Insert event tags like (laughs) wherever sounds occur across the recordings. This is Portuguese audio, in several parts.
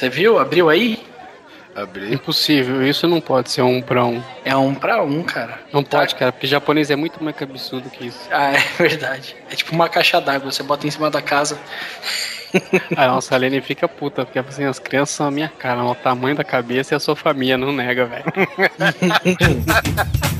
Você viu? Abriu aí? Abri. Impossível, isso não pode ser um pra um. É um pra um, cara. Não Tá. pode, cara, porque japonês é muito mais cabeçudo que isso. Ah, é (laughs) verdade. É tipo uma caixa d'água, você bota em cima da casa. (laughs) Nossa, a Lene fica puta, porque assim, as crianças são a minha cara, o tamanho da cabeça e a sua família, não nega, velho. (laughs)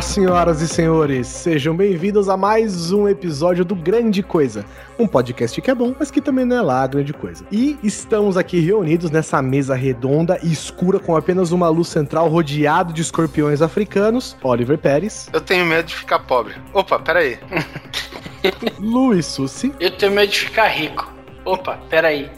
Olá, senhoras e senhores, sejam bem-vindos a mais um episódio do Grande Coisa, um podcast que é bom, mas que também não é lá grande coisa. E estamos aqui reunidos nessa mesa redonda e escura com apenas uma luz central rodeado de escorpiões africanos, Oliver Pérez, Eu tenho medo de ficar pobre. Opa, peraí. Luiz Sussi, Eu tenho medo de ficar rico. Opa, peraí.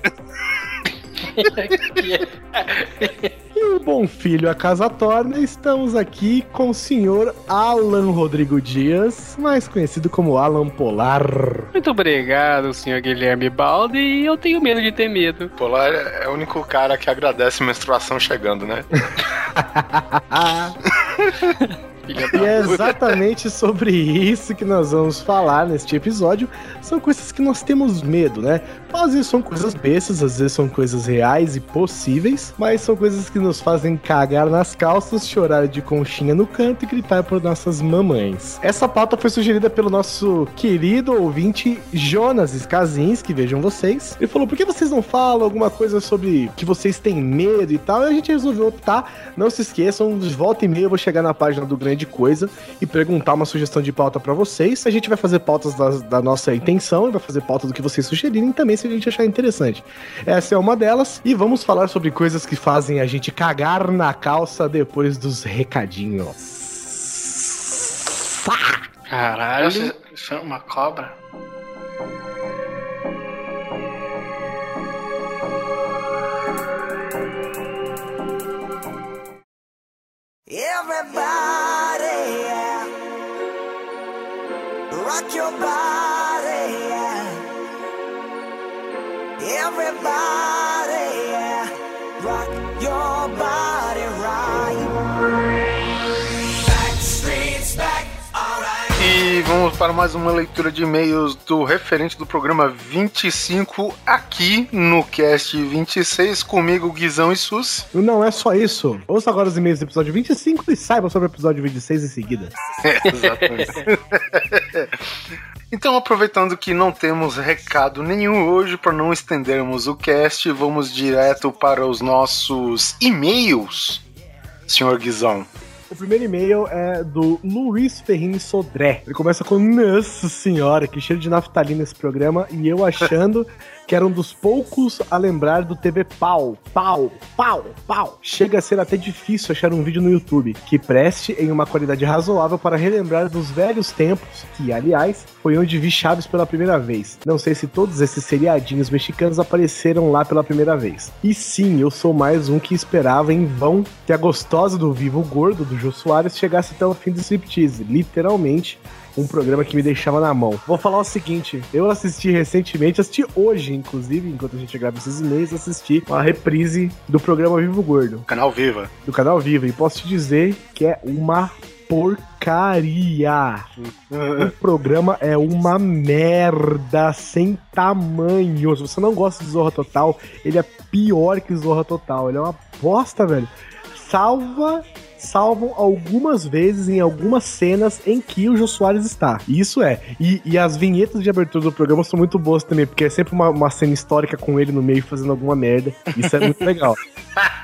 E o bom filho a casa torna, estamos aqui com o senhor Alan Rodrigo Dias, mais conhecido como Alan Polar. Muito obrigado, senhor Guilherme Baldi, e eu tenho medo de ter medo. Polar é o único cara que agradece menstruação chegando, né? (laughs) Filha E é exatamente sobre isso que nós vamos falar neste episódio. São coisas que nós temos medo, né? Às vezes são coisas bestas, às vezes são coisas reais e possíveis, mas são coisas que nos fazem cagar nas calças, chorar de conchinha no canto e gritar por nossas mamães. Essa pauta foi sugerida pelo nosso querido ouvinte Jonas Skazinski, vejam vocês. Ele falou: por que vocês não falam alguma coisa sobre que vocês têm medo e tal? E a gente resolveu optar. Não se esqueçam, de volta e meia eu vou chegar na página do Grande Coisa e perguntar uma sugestão de pauta pra vocês. A gente vai fazer pautas da, da nossa intenção e vai fazer pauta do que vocês sugerirem também se a gente achar interessante. Essa é uma delas. E vamos falar sobre coisas que fazem a gente cagar na calça depois dos recadinhos. Caralho. Nossa, isso é uma cobra? Everybody, Rock your body, yeah. Everybody, para mais uma leitura de e-mails do referente do programa 25 aqui no cast 26 comigo Guizão e Sus. Não é só isso. Ouça agora os e-mails do episódio 25 e saiba sobre o episódio 26 em seguida. É, (laughs) exatamente. Então, aproveitando que não temos recado nenhum hoje, para não estendermos o cast, vamos direto para os nossos e-mails, senhor Guizão. O primeiro e-mail é do Luiz Ferrini Sodré. Ele começa com Nossa senhora, que cheiro de naftalina esse programa. E eu achando (laughs) que era um dos poucos a lembrar do TV Pau. Pau, pau, pau. Chega a ser até difícil achar um vídeo no YouTube que preste em uma qualidade razoável para relembrar dos velhos tempos, que, aliás, foi onde vi Chaves pela primeira vez. Não sei se todos esses seriadinhos mexicanos apareceram lá pela primeira vez. E sim, eu sou mais um que esperava em vão que a gostosa do Vivo Gordo, do Jô Soares, chegasse até o fim do striptease. Literalmente, um programa que me deixava na mão. Vou falar o seguinte, eu assisti recentemente, assisti hoje, inclusive, enquanto a gente grava esses e-mails, assisti uma reprise do programa Vivo Gordo, Canal Viva. do canal Viva, e posso te dizer que é uma porcaria. O (laughs) programa é uma merda sem tamanho. Se você não gosta de Zorra Total, ele é pior que Zorra Total. Ele é uma bosta, velho. Salva salvam algumas vezes em algumas cenas em que o Jô Soares está. Isso é. E, e as vinhetas de abertura do programa são muito boas também, porque é sempre uma, uma cena histórica com ele no meio fazendo alguma merda. Isso é muito legal. (laughs)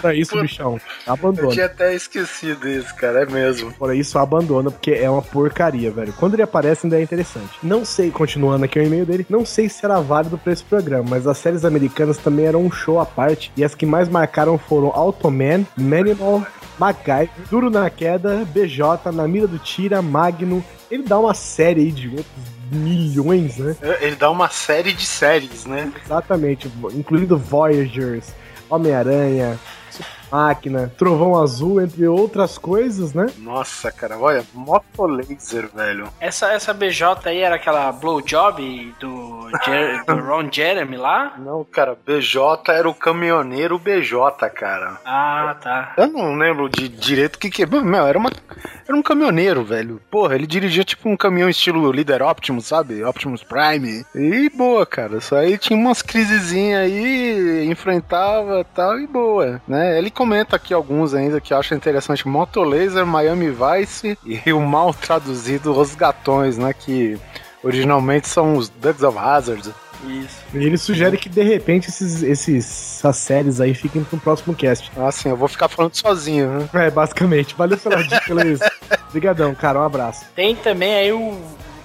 Fora isso, bichão, Eu abandona. tinha até esquecido isso, cara, é mesmo. Fora isso, abandona, porque é uma porcaria, velho. Quando ele aparece, ainda é interessante. Não sei, continuando aqui o e-mail dele, não sei se era válido pra esse programa, mas as séries americanas também eram um show à parte, e as que mais marcaram foram Automan, Manimal, MacGyver, Duro na Queda, BJ, Na Mira do Tira, Magno. Ele dá uma série aí de outros milhões, né? Ele dá uma série de séries, né? Exatamente, incluindo Voyagers, Homem-Aranha, Máquina, Trovão Azul, entre outras coisas, né? Nossa, cara, olha, Moto Laser, velho. Essa, essa BJ aí era aquela blowjob do, Jer do (laughs) Ron Jeremy lá? Não, cara, BJ era o caminhoneiro BJ, cara. Ah, tá. Eu não lembro de direito o que que... Meu, era, uma, era um caminhoneiro, velho. Porra, ele dirigia tipo um caminhão estilo Líder Optimus, sabe? Optimus Prime. E boa, cara. Isso aí tinha umas crisezinhas aí, enfrentava tal, e boa, né? Ele comenta aqui alguns ainda que eu acho interessante. Moto Laser, Miami Vice e o mal traduzido Os Gatões, né? Que originalmente são os Ducks of Hazard. Isso. E ele sugere que de repente esses, esses, essas séries aí fiquem pro próximo cast. Assim, eu vou ficar falando sozinho, né? É, basicamente. Valeu pela dica, Luiz. (laughs) Obrigadão, cara. Um abraço. Tem também aí o,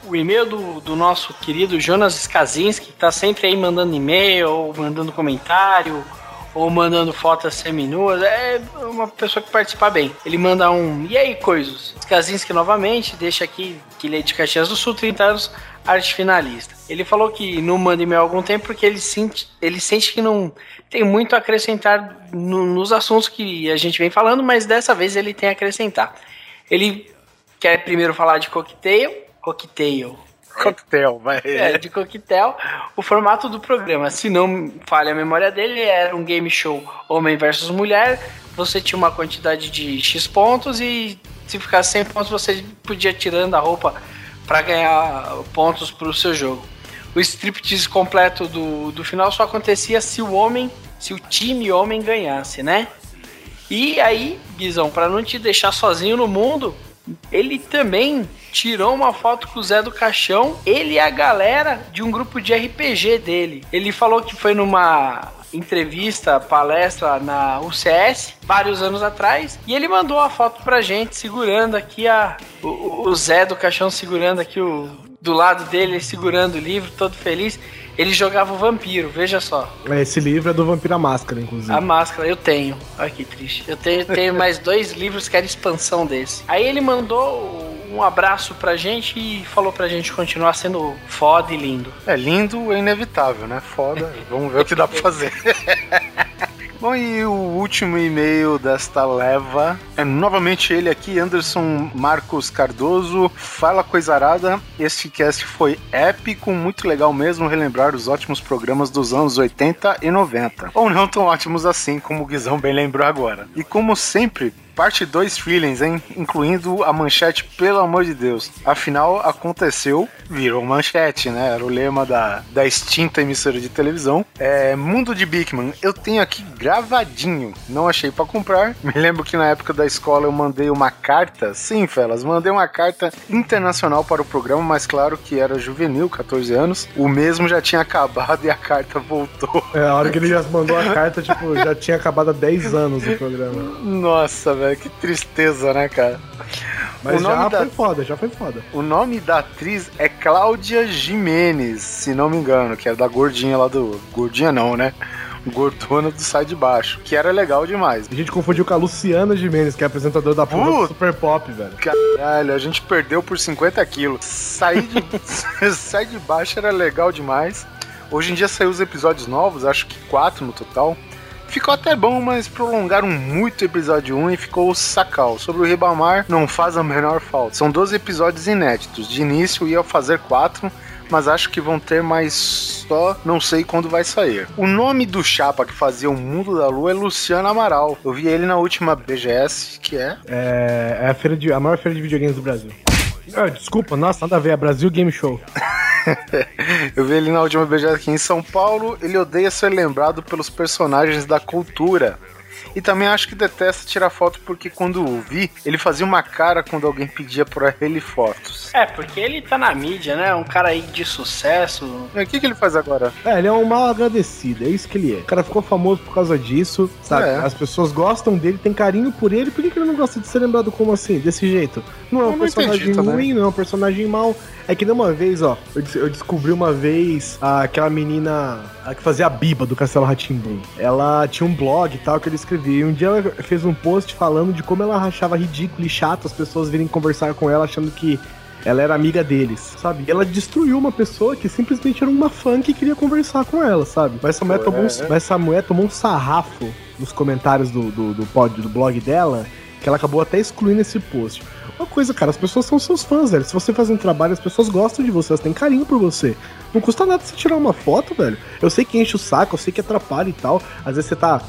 o e-mail do, do nosso querido Jonas Skazinski, que tá sempre aí mandando e-mail, mandando comentário, ou mandando fotos seminuas. É uma pessoa que participa bem. Ele manda um E aí, coisas? Skazinski novamente, deixa aqui que ele é de Caxias do Sul, 30 anos, arte finalista. Ele falou que não manda e-mail há algum tempo porque ele sente, ele sente que não tem muito a acrescentar no- nos assuntos que a gente vem falando, mas dessa vez ele tem a acrescentar. Ele quer primeiro falar de cocktail, cocktail, (laughs) Coquetel, vai. é, de coquetel, o formato do programa. Se não falha a memória dele, era um game show homem versus mulher. Você tinha uma quantidade de X pontos e se ficasse 100 pontos, você podia ir tirando a roupa para ganhar pontos para o seu jogo. O striptease completo do, do final só acontecia se o homem, se o time homem ganhasse, né? E aí, Guizão, para não te deixar sozinho no mundo, ele também tirou uma foto com o Zé do Caixão, ele e a galera de um grupo de RPG dele. Ele falou que foi numa entrevista, palestra na UCS, vários anos atrás, e ele mandou a foto pra gente, segurando aqui a. O, o Zé do Caixão segurando aqui o. Do lado dele, segurando o livro, todo feliz. Ele jogava o vampiro, veja só. Esse livro é do Vampira Máscara, inclusive. A máscara, eu tenho. Olha que triste. Eu tenho, tenho mais dois livros que era expansão desse. Aí ele mandou um abraço pra gente e falou pra gente continuar sendo foda e lindo. É lindo é inevitável, né? Foda. (laughs) Vamos ver o que dá pra fazer. (laughs) Bom, e o último e-mail desta leva é novamente ele aqui, Anderson Marcos Cardoso. Fala coisarada, este cast foi épico, muito legal mesmo relembrar os ótimos programas dos anos 80 e 90. Ou não tão ótimos assim, como o Guizão bem lembrou agora. E como sempre, Parte 2 feelings, hein? Incluindo a manchete, pelo amor de Deus. Afinal, aconteceu, virou manchete, né? Era o lema da, da extinta emissora de televisão. É, Mundo de Bigman, eu tenho aqui gravadinho. Não achei pra comprar. (laughs) Me lembro que na época da escola eu mandei uma carta. Sim, Felas, mandei uma carta internacional para o programa, mas claro que era juvenil, 14 anos. O mesmo já tinha acabado e a carta voltou. É, a hora que ele já mandou a carta, tipo, já tinha acabado há 10 anos o programa. Nossa, velho, que tristeza, né, cara? Mas O nome já da- foi foda, já foi foda. O nome da atriz é Cláudia Jimenez, se não me engano, que é da gordinha lá do. Gordinha não, né? Gordona do Sai de Baixo, que era legal demais. A gente confundiu com a Luciana Gimenez, que é apresentadora da porra do. Super Pop, velho. Caralho, a gente perdeu por 50 quilos. Sair de, (laughs) Sai de Baixo era legal demais. Hoje em dia saiu os episódios novos, acho que quatro no total. Ficou até bom, mas prolongaram muito o episódio 1 e ficou sacal. Sobre o Ribamar, não faz a menor falta. São 12 episódios inéditos. De início ia fazer quatro, mas acho que vão ter mais só, não sei quando vai sair. O nome do chapa que fazia o Mundo da Lua é Luciano Amaral. Eu vi ele na última BGS, que é É, é a, feira de, a maior feira de videogames do Brasil. Ah, desculpa, nossa, nada a ver, é Brasil Game Show. (laughs) Eu vi ele na última BGS aqui em São Paulo. Ele odeia ser lembrado pelos personagens da cultura. E também acho que detesta tirar foto porque quando o vi, ele fazia uma cara quando alguém pedia pra ele fotos. É, porque ele tá na mídia, né? Um cara aí de sucesso. E o que, que ele faz agora? É, ele é um mal agradecido, é isso que ele é. O cara ficou famoso por causa disso, sabe? É. As pessoas gostam dele, tem carinho por ele, por que, que ele não gosta de ser lembrado como assim, desse jeito? Não é um não personagem entendi também. ruim, não é um personagem mau. É que nem uma vez, ó, eu, des- eu descobri uma vez aquela menina que fazia a Biba do Castelo Ratimbum. Ela tinha um blog e tal que ele escrevia. E um dia ela fez um post falando de como ela achava ridículo e chato as pessoas virem conversar com ela achando que ela era amiga deles, sabe? E ela destruiu uma pessoa que simplesmente era uma fã que queria conversar com ela, sabe? Mas essa mulher, tomou, um, mas essa mulher tomou um sarrafo nos comentários do, do, do, pod, do blog dela que ela acabou até excluindo esse post. Uma coisa, cara, as pessoas são seus fãs, velho. Se você faz um trabalho, as pessoas gostam de você, elas têm carinho por você. Não custa nada você tirar uma foto, velho. Eu sei que enche o saco, eu sei que atrapalha e tal. Às vezes você tá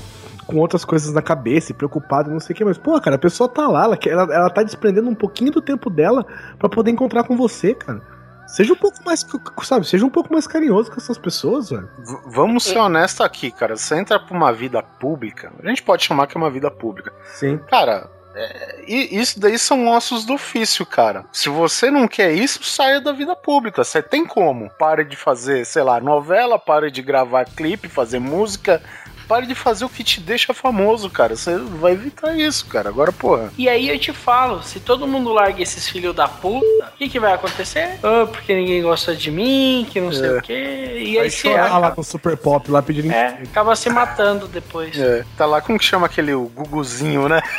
com outras coisas na cabeça e preocupado, não sei o que, mas, pô, cara, a pessoa tá lá, ela, ela, ela tá desprendendo um pouquinho do tempo dela pra poder encontrar com você, cara. Seja um pouco mais, sabe, seja um pouco mais carinhoso com essas pessoas, velho. V- vamos ser honestos aqui, cara. Você entra pra uma vida pública, a gente pode chamar que é uma vida pública. Sim. Cara, é, e isso daí são ossos do ofício, cara. Se você não quer isso, saia da vida pública. Você tem como. Pare de fazer, sei lá, novela, pare de gravar clipe, fazer música. Pare de fazer o que te deixa famoso, cara. Você vai evitar isso, cara. Agora, porra. E aí eu te falo, se todo mundo larga esses filhos da puta, o que, que vai acontecer? Ah, porque ninguém gosta de mim, que não sei É. o quê. E Vai aí você chorar lá com o Super Pop lá pedindo é, acaba se matando depois. É, tá lá, como que chama aquele o Guguzinho, né? (laughs)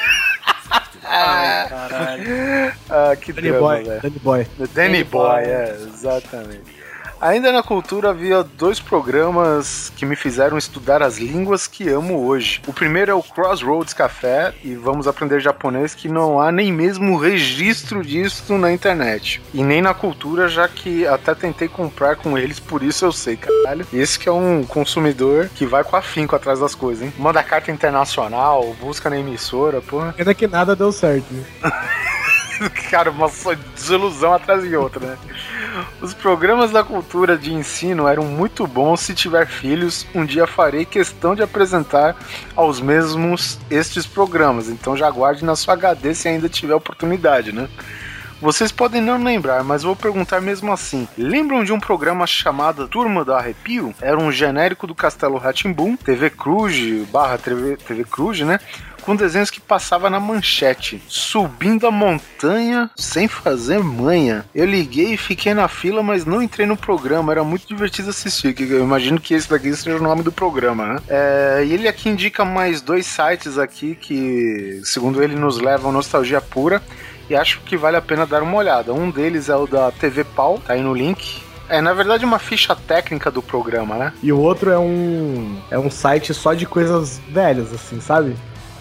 Ai, caralho. Ah, que Danny drama, Boy, velho. Danny Boy. Danny, Danny Boy, Boy. é, exatamente. Ainda na cultura havia dois programas que me fizeram estudar as línguas que amo hoje. O primeiro é o Crossroads Café e vamos aprender japonês que não há nem mesmo registro disso na internet. E nem na cultura, já que até tentei comprar com eles, por isso eu sei, caralho. Esse que é um consumidor que vai com afinco atrás das coisas, hein? Manda carta internacional, busca na emissora, porra. Ainda que nada deu certo, né? (laughs) (laughs) Cara, uma desilusão atrás de outra, né? Os programas da cultura de ensino eram muito bons. Se tiver filhos, um dia farei questão de apresentar aos mesmos estes programas. Então já guarde na sua HD se ainda tiver oportunidade, né? Vocês podem não lembrar, mas vou perguntar mesmo assim. Lembram de um programa chamado Turma do Arrepio? Era um genérico do Castelo Ratimbum, TV Cruz, barra TV, TV Cruz, né? Com desenhos que passava na manchete. Subindo a montanha sem fazer manha. Eu liguei e fiquei na fila, mas não entrei no programa. Era muito divertido assistir. que Eu imagino que esse daqui seja o nome do programa, né? É, e ele aqui indica mais dois sites aqui que, segundo ele, nos levam nostalgia pura e acho que vale a pena dar uma olhada. Um deles é o da TV Pau, tá aí no link. É, na verdade, uma ficha técnica do programa, né? E o outro é um é um site só de coisas velhas, assim, sabe?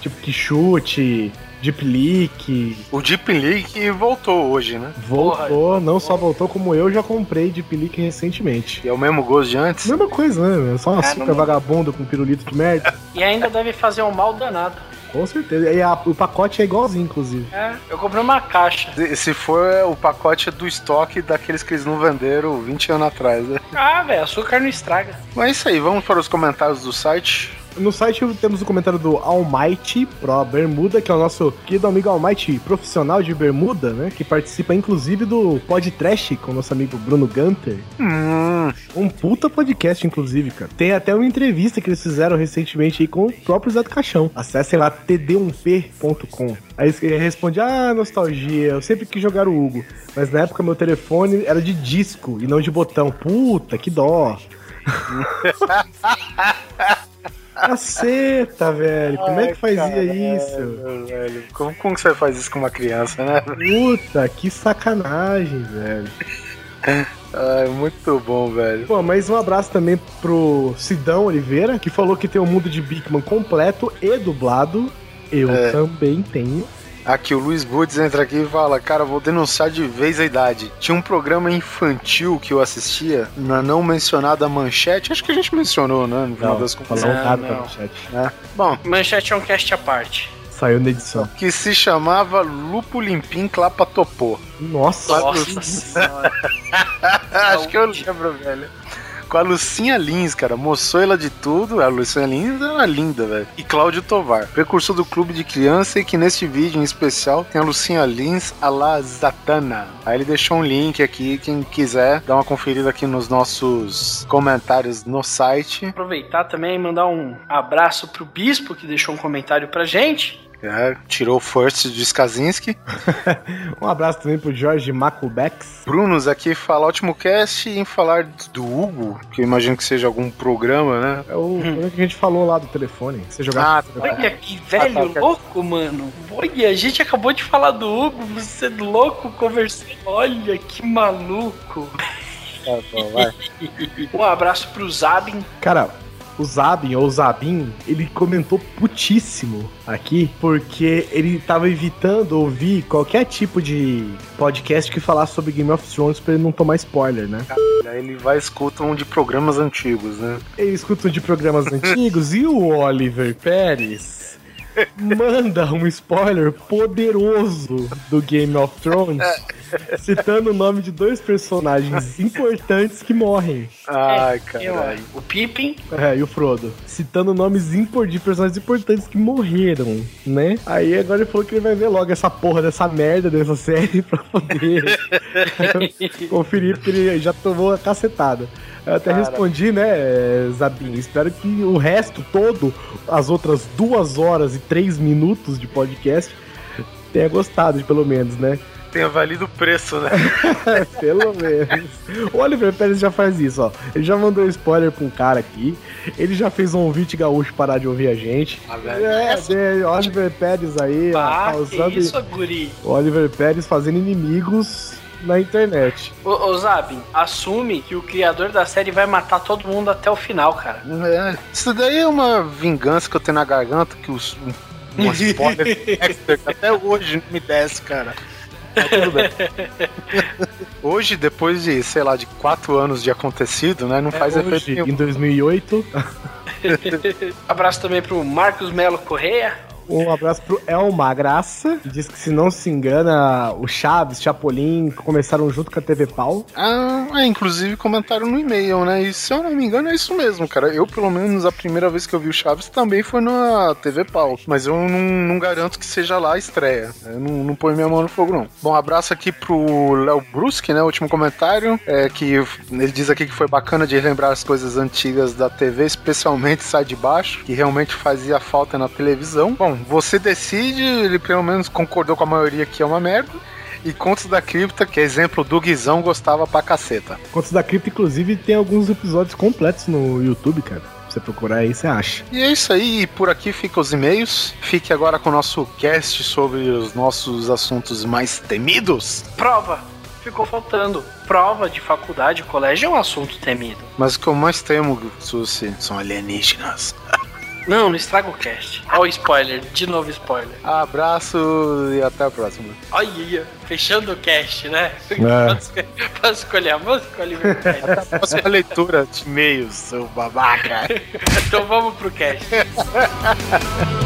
Tipo que chute, Deep Leak. O Deep Leak voltou hoje, né? Voltou, não só voltou, como eu já comprei Deep Leak recentemente. E é o mesmo gosto de antes. Mesma coisa, né? Só um É, açúcar não- vagabundo com pirulito de merda. E ainda deve fazer um mal danado. Com certeza. E a- o pacote é igualzinho, inclusive. É, eu comprei uma caixa. Se- Se for o pacote do estoque daqueles que eles não venderam 20 anos atrás, né? Ah, velho, açúcar não estraga. Mas é isso aí, vamos para os comentários do site. No site temos o comentário do Almighty Pro Bermuda, que é o nosso querido amigo Almighty, profissional de bermuda, né? Que participa inclusive do Pod Trash com o nosso amigo Bruno Gunter. Hum, Um puta podcast, inclusive, cara. Tem até uma entrevista que eles fizeram recentemente aí com o próprio Zé do Caixão. Acessem lá td1p.com. Aí ele responde: Ah, nostalgia, eu sempre quis jogar o Hugo. Mas na época meu telefone era de disco e não de botão. Puta, que dó. (laughs) Caceta, velho. Como é que fazia Caralho, isso? velho. Como, como que você faz isso com uma criança, né? Puta, que sacanagem, velho. Ai, muito bom, velho. Pô, mas um abraço também pro Sidão Oliveira, que falou que tem o mundo de Bigman completo e dublado. Eu É. também tenho. Aqui o Luiz Budes entra aqui e fala: Cara, vou denunciar de vez a idade. Tinha um programa infantil que eu assistia na não mencionada manchete. Acho que a gente mencionou, né? No final das contas. Não, nada não. pra chat. né? Bom, Manchete é um cast à parte. Saiu na edição. que se chamava Lupo Limpim Clapa Topô. Nossa, Nossa senhora. (laughs) Acho que eu lembro, velho. Com a Lucinha Lins, cara, moçoila de tudo. A Lucinha Lins era linda, velho. E Cláudio Tovar, precursor do clube de criança e que neste vídeo em especial tem a Lucinha Lins a la Zatana. Aí ele deixou um link aqui, quem quiser dar uma conferida aqui nos nossos comentários no site. Aproveitar também e mandar um abraço pro Bispo, que deixou um comentário pra gente. É, tirou o first de Skazinski. (laughs) Um abraço também pro Jorge Macubex. Brunos aqui fala ótimo cast em falar do Hugo, que eu imagino que seja algum programa, né? É o programa que a gente falou lá do telefone. Você jogar. Ah, Olha que velho Ah, tá. louco, mano. Olha, a gente acabou de falar do Hugo, você é louco conversando. Olha que maluco. tá bom, vai. (laughs) Um abraço pro Zabin. Cara, o Zabin, ou Zabin, ele comentou putíssimo aqui, porque ele tava evitando ouvir qualquer tipo de podcast que falasse sobre Game of Thrones pra ele não tomar spoiler, né? Ele vai escutar um de programas antigos, né? Ele escuta de programas (laughs) antigos e o Oliver Pérez manda um spoiler poderoso do Game of Thrones, citando o nome de dois personagens importantes que morrem. Ai, Eu, caralho. o Pippin. É, e o Frodo. Citando nomes de personagens importantes que morreram, né? Aí agora ele falou que ele vai ver logo essa porra dessa merda dessa série (laughs) pra poder (laughs) conferir, porque ele já tomou a cacetada. Eu até respondi, né, Zabin? Espero que o resto todo, as outras duas horas e três minutos de podcast, tenha gostado, pelo menos, né? Tenha valido o preço, né? (laughs) Pelo menos. O Oliver Pérez já faz isso, ó. Ele já mandou spoiler pra um cara aqui. Ele já fez um ouvinte gaúcho parar de ouvir a gente. É, é, Oliver Pérez aí, ó, Ah, causando. que isso, guri. Oliver Pérez fazendo inimigos na internet. Ô, ô Zabin, assume que o criador da série vai matar todo mundo até o final, cara. É, isso daí é uma vingança que eu tenho na garganta, que os. Um, um spoiler (laughs) que até hoje não me desce, cara. Mas tudo bem. (laughs) Hoje, depois de, sei lá, de quatro anos de acontecido, né? Não faz efeito Hoje, nenhum. em 2008. (laughs) Abraço também pro Marcos Melo Correia. Um abraço pro Elma Graça, que diz que se não se engana, o Chaves, Chapolin começaram junto com a TV Pau. Ah, é, inclusive comentaram no e-mail, né? E se eu não me engano, é isso mesmo, cara. Eu, pelo menos, a primeira vez que eu vi o Chaves também foi na TV Pau. Mas eu não, não garanto que seja lá a estreia. Eu não, não ponho minha mão no fogo, não. Bom, abraço aqui pro Léo Brusque, né? Último comentário. É que ele diz aqui que foi bacana de relembrar as coisas antigas da TV, especialmente Sai de Baixo, que realmente fazia falta na televisão. Bom, você decide, ele pelo menos concordou com a maioria que é uma merda. E Contos da Cripta, que é exemplo do Guizão, gostava pra caceta. Contos da Cripta, inclusive, tem alguns episódios completos no YouTube, cara. Se você procurar aí, você acha. E é isso aí, e por aqui ficam os e-mails. Fique agora com o nosso cast sobre os nossos assuntos mais temidos. Prova. Ficou faltando. Prova de faculdade, colégio é um assunto temido. Mas o que eu mais temo, Susi, são alienígenas. (laughs) Não, não estraga o cast. Olha o spoiler, de novo spoiler. Abraço e até a próxima. Olha, fechando o cast, né? É. (laughs) Posso, posso escolher a música, Oliver? Pérez? Próxima leitura de e-mails, seu babaca. (laughs) então vamos pro cast. (laughs)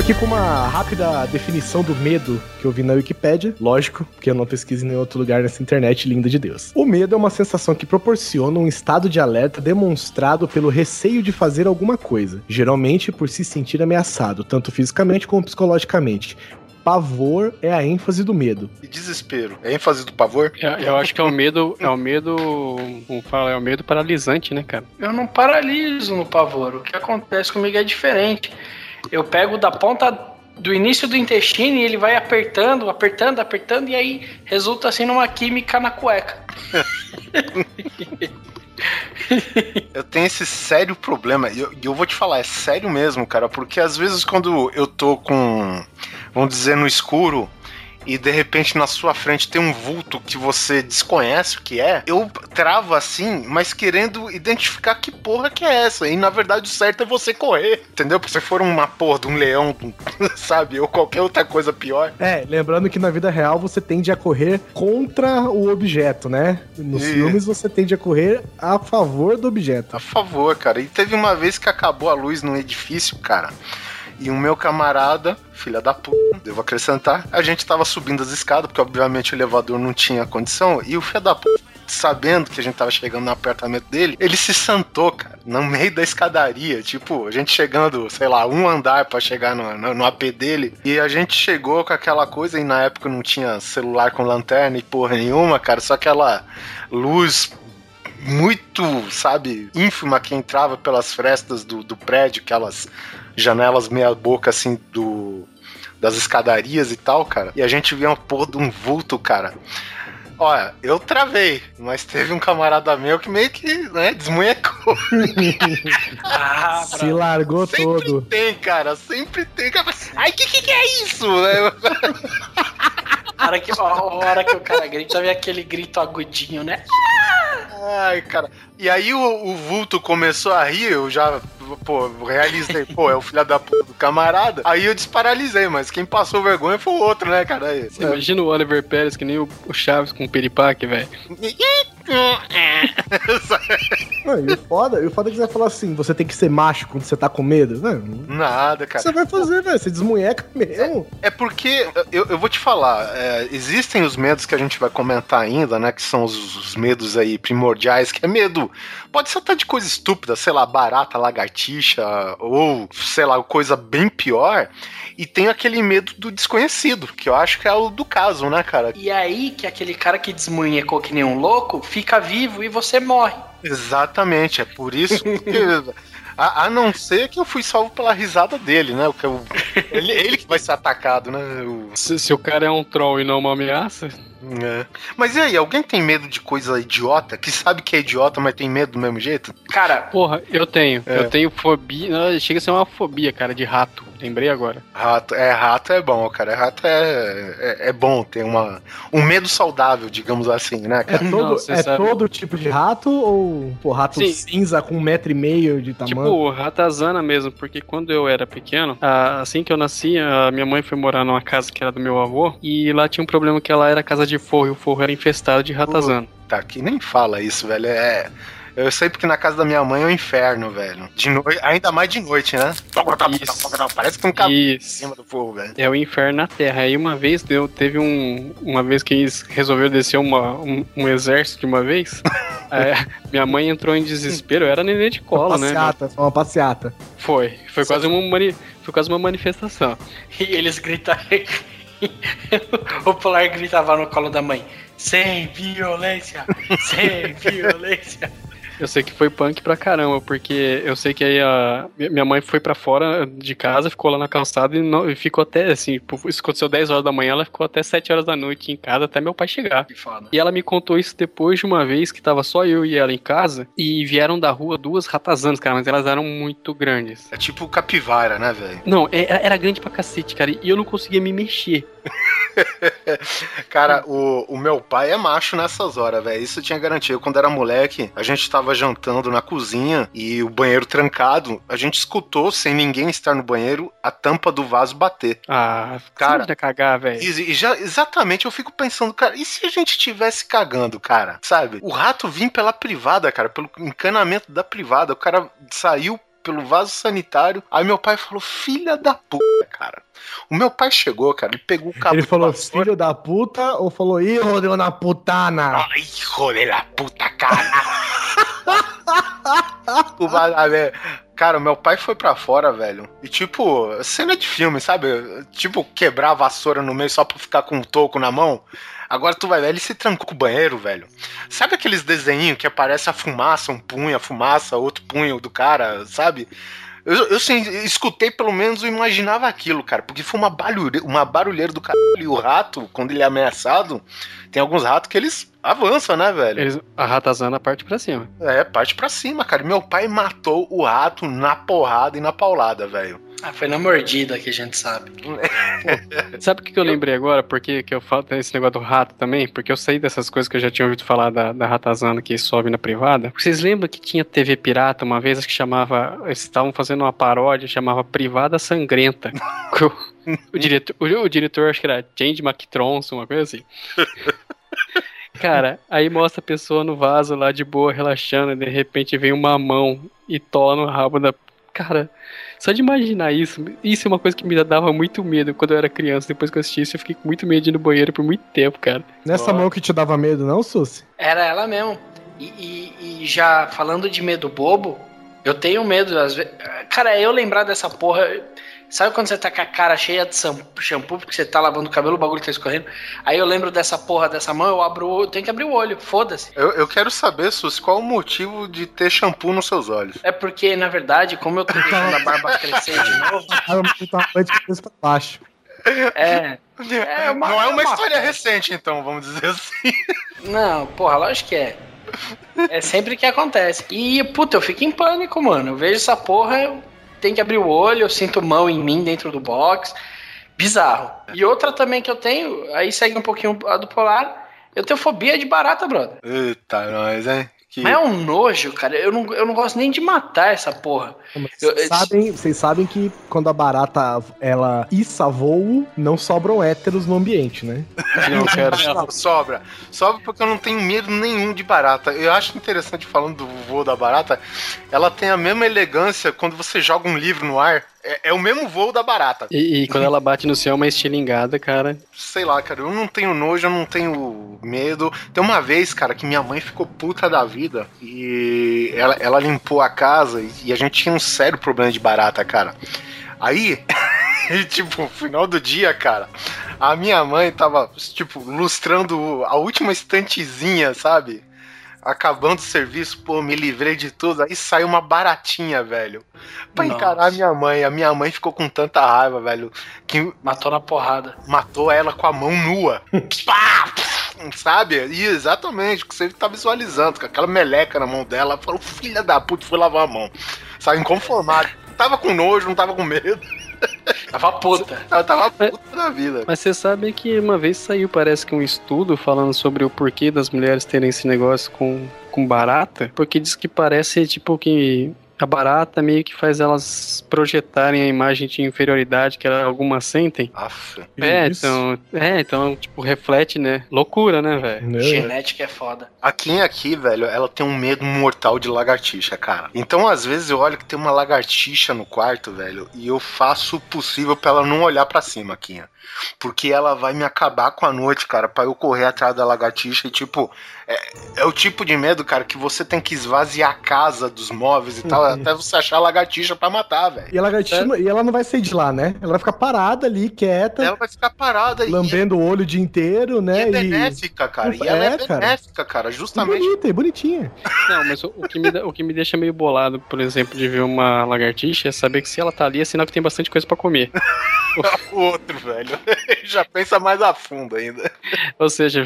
Estou aqui com uma rápida definição do medo que eu vi na Wikipédia. Lógico, porque eu não pesquiso em nenhum outro lugar nessa internet linda de Deus. O medo é uma sensação que proporciona um estado de alerta demonstrado pelo receio de fazer alguma coisa, geralmente por se sentir ameaçado, tanto fisicamente como psicologicamente. Pavor é a ênfase do medo. E desespero. É ênfase do pavor? Eu, eu acho que é o medo, é o medo, como fala, é o medo paralisante, né, cara? Eu não paraliso no pavor. O que acontece comigo é diferente. Eu pego da ponta do início do intestino e ele vai apertando, apertando, apertando, e aí resulta assim numa química na cueca. (laughs) Eu tenho esse sério problema. E eu, eu vou te falar, é sério mesmo, cara. Porque às vezes quando eu tô com, vamos dizer, no escuro e de repente na sua frente tem um vulto que você desconhece o que é, eu travo assim, mas querendo identificar que porra que é essa. E na verdade o certo é você correr, entendeu? Porque se for uma porra de um leão, (laughs) sabe? Ou qualquer outra coisa pior. É, lembrando que na vida real você tende a correr contra o objeto, né? Nos Ih. filmes você tende a correr a favor do objeto. A favor, cara. E teve uma vez que acabou a luz num edifício, cara. E o meu camarada, filha da puta, devo acrescentar, a gente tava subindo as escadas, porque obviamente o elevador não tinha condição, e o filho da puta, sabendo que a gente tava chegando no apartamento dele, ele se sentou, cara, no meio da escadaria, tipo, a gente chegando, sei lá, um andar pra chegar no, no, no AP dele, e a gente chegou com aquela coisa, e na época não tinha celular com lanterna e porra nenhuma, cara, só aquela luz muito, sabe, ínfima que entrava pelas frestas do, do prédio, aquelas janelas meia boca assim do das escadarias e tal, cara. E a gente via uma porra de um vulto, cara. Olha, eu travei, mas teve um camarada meu que meio que, né, desmunhecou. (laughs) Ah, Se largou Sempre todo. tem, cara, sempre tem. Cara. Ai, que que, que é isso? É, a hora que, a hora que o cara grita, vem aquele grito agudinho, né? (laughs) Ai, cara. E aí o, o vulto começou a rir, eu já, pô, realizei, pô, é o filho da puta do camarada. Aí eu desparalisei, mas quem passou vergonha foi o outro, né, cara? Aí, Você imagina o Oliver Pérez que nem o, o Chaves com o Peripaque, velho. (laughs) Não, e o foda, e o foda é que você vai falar assim, você tem que ser macho quando você tá com medo. Não, Nada, cara. você vai fazer, velho. Você desmunheca mesmo. É porque, eu, eu vou te falar, é, existem os medos que a gente vai comentar ainda, né? Que são os, os medos aí primordiais, que é medo. Pode ser até de coisa estúpida, sei lá, barata, lagartixa, ou, sei lá, coisa bem pior. E tem aquele medo do desconhecido, que eu acho que é o do caso, né, cara? E aí que aquele cara que desmunhecou que nem um louco fica vivo e você morre. Exatamente, é por isso que. (laughs) A, a não ser que eu fui salvo pela risada dele, né? O que eu- (laughs) ele, ele que vai ser atacado, né? O- Se, se o cara é um troll e não uma ameaça, É. Mas e aí, alguém tem medo de coisa idiota? Que sabe que é idiota, mas tem medo do mesmo jeito? Cara, porra, eu tenho. É. Eu tenho fobia. Chega a ser uma fobia, cara, de rato. Lembrei agora. Rato, é, rato é bom, cara. Rato é, é, é bom ter uma, um medo saudável, digamos assim, né, É, cara? todo, Não, é sabe. todo tipo de rato ou pô, rato Sim. cinza com um metro e meio de tamanho? Tipo, ratazana mesmo, porque quando eu era pequeno, assim que eu nasci, a minha mãe foi morar numa casa que era do meu avô, e lá tinha um problema que ela era casa de forro, e o forro era infestado de ratazana. Tá, que nem fala isso, velho. É. Eu sei porque na casa da minha mãe é o inferno, velho. De noite, ainda mais de noite, né? Isso. Parece que tem um cabelo em cima do fogo, velho. É o inferno na Terra. Aí uma vez deu, teve um. Uma vez que eles resolveram descer uma, um, um exército de uma vez. (laughs) é, minha mãe entrou em desespero, eu era neném de cola, né? passeata, foi uma passeata. Foi. Foi quase uma, mani, foi quase uma manifestação. e eles gritam. (laughs) o Polar gritava no colo da mãe: sem violência, sem violência. Eu sei que foi punk pra caramba, porque eu sei que aí a minha mãe foi pra fora de casa, ficou lá na calçada e, não- e ficou até assim, tipo, isso aconteceu 10 horas da manhã, ela ficou até 7 horas da noite em casa até meu pai chegar. E ela me contou isso depois de uma vez que tava só eu e ela em casa e vieram da rua duas ratazanas, cara, mas elas eram muito grandes. É tipo capivara, né, velho? Não, é- era grande pra cacete, cara, e eu não conseguia me mexer. (laughs) (laughs) Cara, o, o meu pai é macho nessas horas, velho. Isso eu tinha garantia. Quando era moleque, a gente tava jantando na cozinha e o banheiro trancado. A gente escutou, sem ninguém estar no banheiro, a tampa do vaso bater. Ah, Cara. cara, cagar, velho. E, e já, exatamente, eu fico pensando, cara, e se a gente tivesse cagando, cara? Sabe? O rato vinha pela privada, cara, pelo encanamento da privada. O cara saiu pelo vaso sanitário. Aí meu pai falou, filha da puta, cara. O meu pai chegou, cara, ele pegou o cabo Ele de falou filho da puta ou falou ih, rodeu na putana? Ai, hijo de la puta, cara. (laughs) o bagulho, Cara, meu pai foi pra fora, velho. E tipo, cena de filme, sabe? Tipo, quebrar a vassoura no meio só pra ficar com um toco na mão. Agora tu vai ver, ele se trancou com o banheiro, velho. Sabe aqueles desenhinhos que aparece a fumaça, um punho, a fumaça, outro punho do cara, sabe? Eu, eu escutei pelo menos, eu imaginava aquilo, cara, porque foi uma barulheira, uma barulheira do caralho. E o rato, quando ele é ameaçado, tem alguns ratos que eles avançam, né, velho? Eles, a ratazana parte pra cima. É, parte pra cima, cara. Meu pai matou o rato na porrada e na paulada, velho. Ah, foi na mordida que a gente sabe. (laughs) Sabe o que, que eu lembrei agora? Porque que eu falo esse negócio do rato também? Porque eu saí dessas coisas que eu já tinha ouvido falar da, da ratazana que sobe na privada. Vocês lembram que tinha TV pirata uma vez que chamava. Eles estavam fazendo uma paródia, chamava Privada Sangrenta. (laughs) o, o diretor, o, o diretor, acho que era James McTronson, uma coisa assim. (laughs) Cara, aí mostra a pessoa no vaso lá de boa, relaxando, e de repente vem uma mão e tola no rabo da. Cara, só de imaginar isso, isso é uma coisa que me dava muito medo quando eu era criança. Depois que eu assisti isso, eu fiquei com muito medo de ir no banheiro por muito tempo, cara. Nessa mão que te dava medo, não, Susi? Era ela mesmo. E, e- e já falando de medo bobo, eu tenho medo, às vezes. Cara, eu lembrar dessa porra. Sabe quando você tá com a cara cheia de shampoo porque você tá lavando o cabelo, o bagulho tá escorrendo? Aí eu lembro dessa porra dessa mão, eu abro, o- eu tenho que abrir o olho, foda-se. Eu, eu quero saber, Sus, qual o motivo de ter shampoo nos seus olhos? É porque, na verdade, como eu tô (laughs) deixando a barba crescer de novo, Ah, eu pra baixo. é. É uma- Não é é uma uma história festa. recente, então, vamos dizer assim. Não, porra, lógico que é. É sempre que acontece. E, puta, eu fico em pânico, mano. Eu vejo essa porra, eu tenho que abrir o olho, eu sinto mão em mim dentro do box. Bizarro. E outra também que eu tenho, aí segue um pouquinho a do polar, eu tenho fobia de barata, brother. Eita, nós, hein? Que... Mas é um nojo, cara. Eu não, eu não gosto nem de matar essa porra. Mas Eu- Vocês sabem, vocês sabem que quando a barata ela issa voo, não sobram héteros no ambiente, né? Não, cara. (laughs) Não, sobra. Sobra porque eu não tenho medo nenhum de barata. Eu acho interessante falando do voo da barata, ela tem a mesma elegância quando você joga um livro no ar. É, é o mesmo voo da barata. E, e quando ela bate no céu, é uma estilingada, cara. Sei lá, cara, eu não tenho nojo, eu não tenho medo. Tem uma vez, cara, que minha mãe ficou puta da vida e ela, ela limpou a casa e, a gente tinha um sério problema de barata, cara. Aí, e, (laughs) tipo, no final do dia, cara, a minha mãe tava, tipo, lustrando a última estantezinha, sabe? Acabando o serviço, pô, me livrei de tudo. Aí saiu uma baratinha, velho. Pra Nossa. encarar a minha mãe. A minha mãe ficou com tanta raiva, velho, que Matou na porrada. matou ela com a mão nua. (laughs) Pá! Sabe? E exatamente o que você tá visualizando, com aquela meleca na mão dela. Ela falou, filha da puta, fui lavar a mão. Sabe, inconformado. Não tava com nojo, não tava com medo. Tava puta. (laughs) Ela tava puta da vida. Mas você sabe que uma vez saiu, parece que um estudo falando sobre o porquê das mulheres terem esse negócio com, com barata, porque diz que parece tipo que a barata meio que faz elas projetarem a imagem de inferioridade que algumas sentem. Aff. É, Isso. então, é, então, tipo, reflete, né? Loucura, né, velho? Né? Genética é foda. A Kim aqui, velho, ela tem um medo mortal de lagartixa, cara. Então, às vezes, eu olho que tem uma lagartixa no quarto, velho, e eu faço o possível pra ela não olhar pra cima, Kim. Porque ela vai me acabar com a noite, cara, pra eu correr atrás da lagartixa e, tipo, é, é o tipo de medo, cara, que você tem que esvaziar a casa dos móveis e tal, até você achar a lagartixa pra matar, velho. E a lagartixa, não- e ela não vai sair de lá, né? Ela vai ficar parada ali, quieta, Ela vai ficar parada e, lambendo o olho o dia inteiro, e né? é benéfica, cara. E ela é, É, cara. benéfica, cara, E justamente. bonita, e bonitinha. Não, mas o, o que me, o que me deixa meio bolado, por exemplo, de ver uma lagartixa é saber que se ela tá ali é sinal que tem bastante coisa pra comer. (laughs) O outro, velho. (laughs) Já pensa mais a fundo ainda. Ou seja,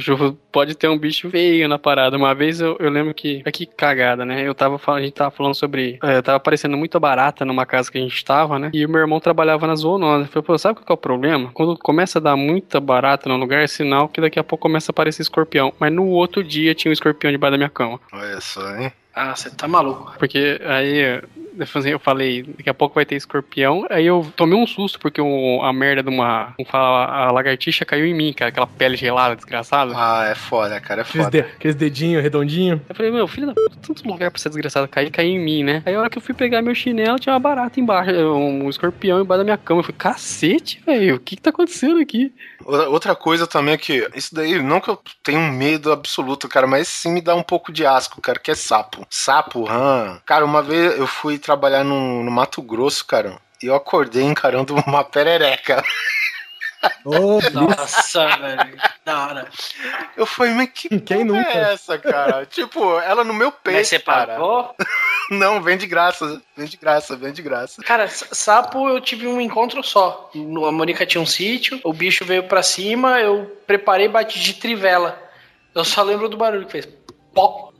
pode ter um bicho feio na parada. Uma vez eu, eu lembro que. É que cagada, né? Eu tava falando, a gente tava falando sobre. É, tava aparecendo muita barata numa casa que a gente tava, né? E o meu irmão trabalhava na zoonose. Eu falei, pô, sabe qual que é o problema? Quando começa a dar muita barata no lugar, é sinal que daqui a pouco começa a aparecer escorpião. Mas no outro dia tinha um escorpião debaixo da minha cama. Olha só, hein? Ah, você tá maluco. Porque aí eu falei, daqui a pouco vai ter escorpião. Aí eu tomei um susto, porque o- a merda de uma. Falar, a lagartixa caiu em mim, cara. Aquela pele gelada, desgraçada. Ah, é foda, cara, é Aqueles, foda. de, aqueles dedinhos redondinhos. Eu falei, meu, filho da puta, tanto lugar pra ser desgraçado cair, caiu em mim, né? Aí a hora que eu fui pegar meu chinelo, tinha uma barata embaixo, um escorpião embaixo da minha cama. Eu falei, cacete, velho, o que que tá acontecendo aqui? Outra- coisa também é que, isso daí, não que eu tenho um medo absoluto, cara, mas sim me dá um pouco de asco, cara, que é sapo. Sapo, rã. Cara, uma vez eu fui trabalhar no, no Mato Grosso, cara, e eu acordei encarando (laughs) uma perereca. Ô, Nossa, velho. Da hora. Eu falei, mas que Quem porra nunca? é essa, cara? (laughs) tipo, ela no meu peito, Mas você cara. pagou? (laughs) Não, vem de graça, vem de graça, vem de graça. Cara, sapo eu tive um encontro só. No, a Mônica tinha um sítio, o bicho veio pra cima, eu preparei e bati de trivela. Eu só lembro do barulho que fez. Pó.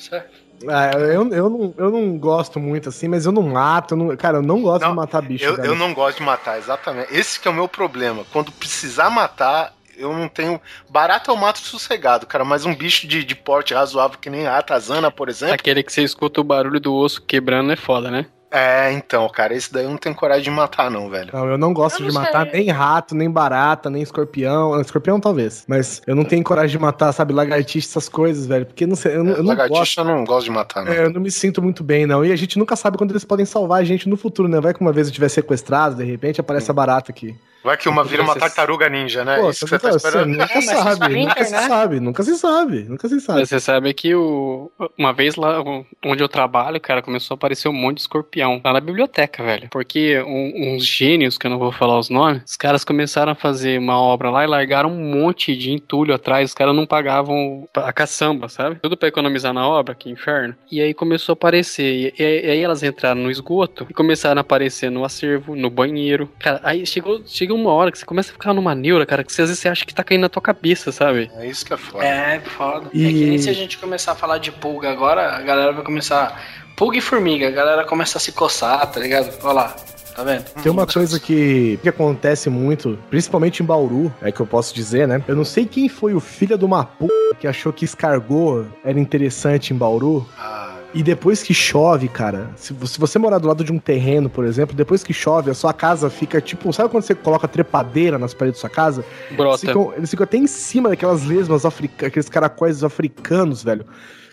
Certo? Ah, eu, eu, não, eu não gosto muito assim, mas eu não mato. eu não- cara, eu não gosto Não, de matar bicho. Eu, eu não gosto de matar, exatamente. Esse que é o meu problema. Quando precisar matar, eu não tenho. Barata eu mato sossegado, cara, mas um bicho de, de porte razoável que nem a ratazana, por exemplo. Aquele que você escuta o barulho do osso quebrando é foda, né? É, então, cara, esse daí eu não tenho coragem de matar, não, velho. Não, eu não gosto Eu de não matar sei. nem rato, nem barata, nem escorpião. Escorpião talvez. Mas eu não tenho coragem de matar, sabe, lagartixa, essas coisas, velho. Porque não sei, eu, não- eu não gosto. Lagartixa eu não gosto de matar, não. É, eu não me sinto muito bem, não. E a gente nunca sabe quando eles podem salvar a gente no futuro, né? Vai que uma vez eu estiver sequestrado, de repente aparece a barata aqui. Vai que uma vira uma tartaruga ninja, né? Pô, Isso que você, tá você esperando. nunca É, sabe, nunca se né? sabe, nunca se sabe, nunca se sabe. Você sabe que o, uma vez lá onde eu trabalho, cara, começou a aparecer um monte de escorpião lá na biblioteca, velho. Porque um- uns gênios, que eu não vou falar os nomes, os caras começaram a fazer uma obra lá e largaram um monte de entulho atrás. Os caras não pagavam a caçamba, sabe? Tudo pra economizar na obra, que inferno. E aí começou a aparecer. E, e aí elas entraram no esgoto e começaram a aparecer no acervo, no banheiro. Cara, aí chegou, chega uma hora que você começa a ficar numa neura, cara, que você, às vezes você acha que tá caindo na tua cabeça, sabe? É isso que é foda. É, foda. E- É que nem se a gente começar a falar de pulga agora, a galera vai começar. Pulga e formiga, a galera começa a se coçar, tá ligado? Olha lá, tá vendo? Tem uma coisa que, que acontece muito, principalmente em Bauru, é que eu posso dizer, né? Eu não sei quem foi o filho de uma puta que achou que escargot era interessante em Bauru. Ah, E depois que chove, cara, se vo- se você morar do lado de um terreno, por exemplo, depois que chove, a sua casa fica tipo. Sabe quando você coloca trepadeira nas paredes da sua casa? Eles Brota. ficam, eles ficam até em cima daquelas lesmas africanas, aqueles caracóis africanos, velho.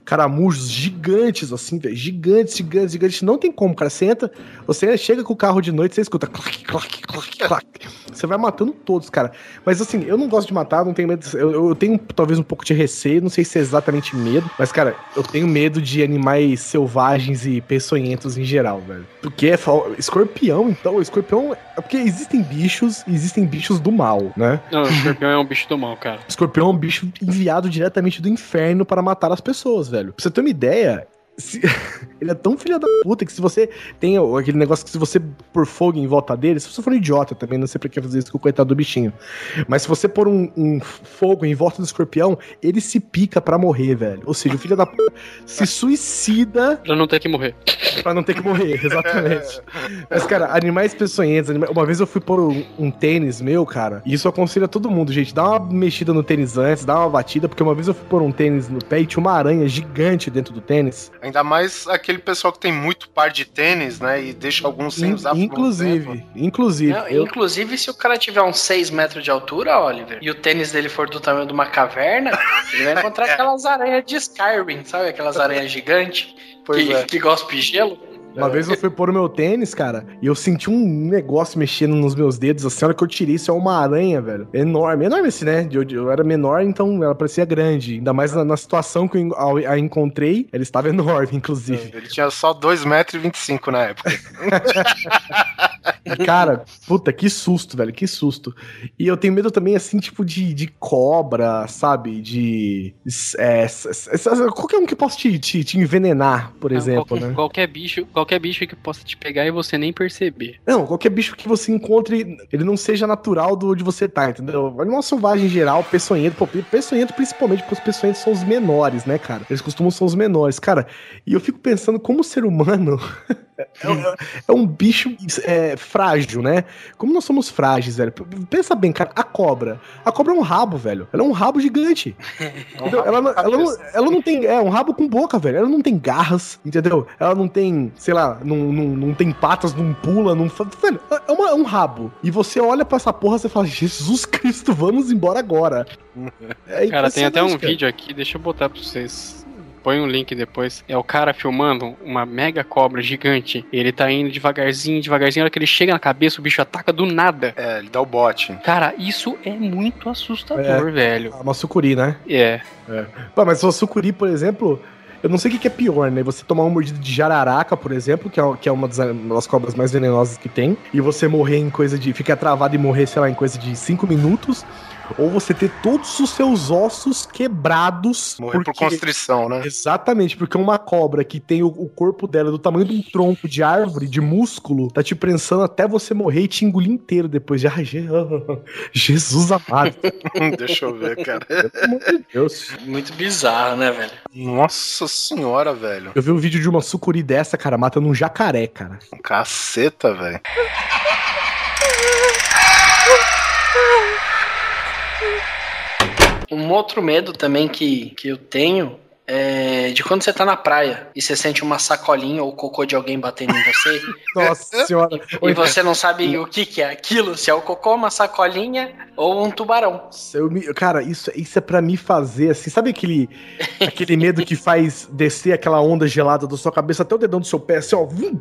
Caramujos gigantes, assim, velho. Gigantes, gigantes, gigantes. Não tem como, cara. Você entra, você chega com o carro de noite, você escuta clac, clac, clac, clac. Você vai matando todos, cara. Mas assim, eu não gosto de matar, não tenho medo. Eu, eu tenho talvez um pouco de receio, não sei se é exatamente medo, mas, cara, eu tenho medo de animais selvagens e peçonhentos em geral, velho. Porque é escorpião, então, escorpião. É porque existem bichos e existem bichos do mal, né? Não, o escorpião é um bicho do mal, cara. (laughs) Escorpião é um bicho enviado diretamente do inferno para matar as pessoas, velho. Pra você ter uma ideia. se- (laughs) ele é tão filha da puta que se você tem aquele negócio que se você pôr fogo em volta dele, se você for um idiota também, não sei pra que fazer isso com o coitado do bichinho. Mas se você pôr um, um fogo em volta do escorpião, ele se pica pra morrer, velho. Ou seja, o filho da puta se suicida Pra não ter que morrer. Pra não ter que morrer, (laughs) exatamente. Mas, cara, animais peçonhentos. anima- Uma vez eu fui pôr um, um tênis meu, cara. E isso eu aconselho a todo mundo, gente. Dá uma mexida no tênis antes, dá uma batida, porque uma vez eu fui pôr um tênis no pé e tinha uma aranha gigante dentro do tênis. Ainda mais aquele pessoal que tem muito par de tênis, né? E deixa alguns sem In- usar por um tempo. inclusive, inclusive. Não, eu- Inclusive, se o cara tiver uns 6 metros de altura, Oliver, e o tênis dele for do tamanho de uma caverna, ele vai encontrar (laughs) aquelas aranhas de Skyrim, sabe? Aquelas aranhas gigantes Pois que, é. que gospe gelo. Uma vez eu fui pôr o meu tênis, cara, e eu senti um negócio mexendo nos meus dedos. Assim, a hora que eu tirei, isso é uma aranha, velho. Enorme, enorme assim, né? Eu, eu era menor, então ela parecia grande. Ainda mais na, na situação que eu a encontrei, ela estava (laughs) enorme, inclusive. Ele tinha só 2,25m na época. (laughs) (laughs) Cara, puta, que susto, velho, que susto. E eu tenho medo também, assim, tipo, de, de cobra, sabe? De. É, qualquer um que possa te, te, te envenenar, por exemplo, qualquer, né? qualquer bicho, qualquer bicho que possa te pegar e você nem perceber. Não, qualquer bicho que você encontre, ele não seja natural do onde você tá, entendeu? Animal selvagem em geral, peçonhento, pô, peçonhento principalmente, porque os peçonhentos são os menores, né, cara? Eles costumam ser os menores, cara. E eu fico pensando como o ser humano (laughs) é, um- é um bicho é, frágil, né? Como nós somos frágeis, velho. Pensa bem, cara, a cobra. A cobra é um rabo, velho. Ela é um rabo gigante. (laughs) Entendeu? Ela, não- ela não, ela não tem. É um rabo com boca, velho. Ela não tem garras, entendeu? Ela não tem, sei lá, não, não, não tem patas, não pula, não. Velho, é, uma- é um rabo. E você olha pra essa porra e você fala, Jesus Cristo, vamos embora agora. (laughs) É Cara, tem até um cara. vídeo aqui, deixa eu botar pra vocês. Põe um link depois. É o cara filmando uma mega cobra gigante. Ele tá indo devagarzinho, devagarzinho. A hora que ele chega na cabeça, o bicho ataca do nada. É, ele dá o bote. Cara, isso é muito assustador, velho. Uma sucuri, né? É. Pô, mas o sucuri, por exemplo, eu não sei o que que é pior, né? Você tomar uma mordida de jararaca, por exemplo, que é, que é uma das, uma das cobras mais venenosas que tem, e você morrer em coisa de. ficar travado e morrer, sei lá, em coisa de 5 minutos. Ou você ter todos os seus ossos quebrados. Morrer por constrição, né? Exatamente, porque uma cobra que tem o, o corpo dela do tamanho de um tronco de árvore, de músculo, tá te prensando até você morrer e te engolir inteiro depois de. Ai, Je- (laughs) Jesus amado. (laughs) Deixa eu ver, cara. Pelo amor de Deus. Muito bizarro, né, velho? Nossa senhora, velho. Eu vi um vídeo de uma sucuri dessa, cara, matando um jacaré, cara. Caceta, velho. (laughs) Um outro medo também que, que eu tenho é de quando você tá na praia e você sente uma sacolinha ou cocô de alguém batendo em você (laughs) Nossa senhora. e você não sabe o que, que é aquilo, se é o cocô, uma sacolinha ou um tubarão. Me- cara, isso, isso é pra me fazer assim. Sabe aquele, aquele medo que faz descer aquela onda gelada da sua cabeça até o dedão do seu pé, assim, ó, vum,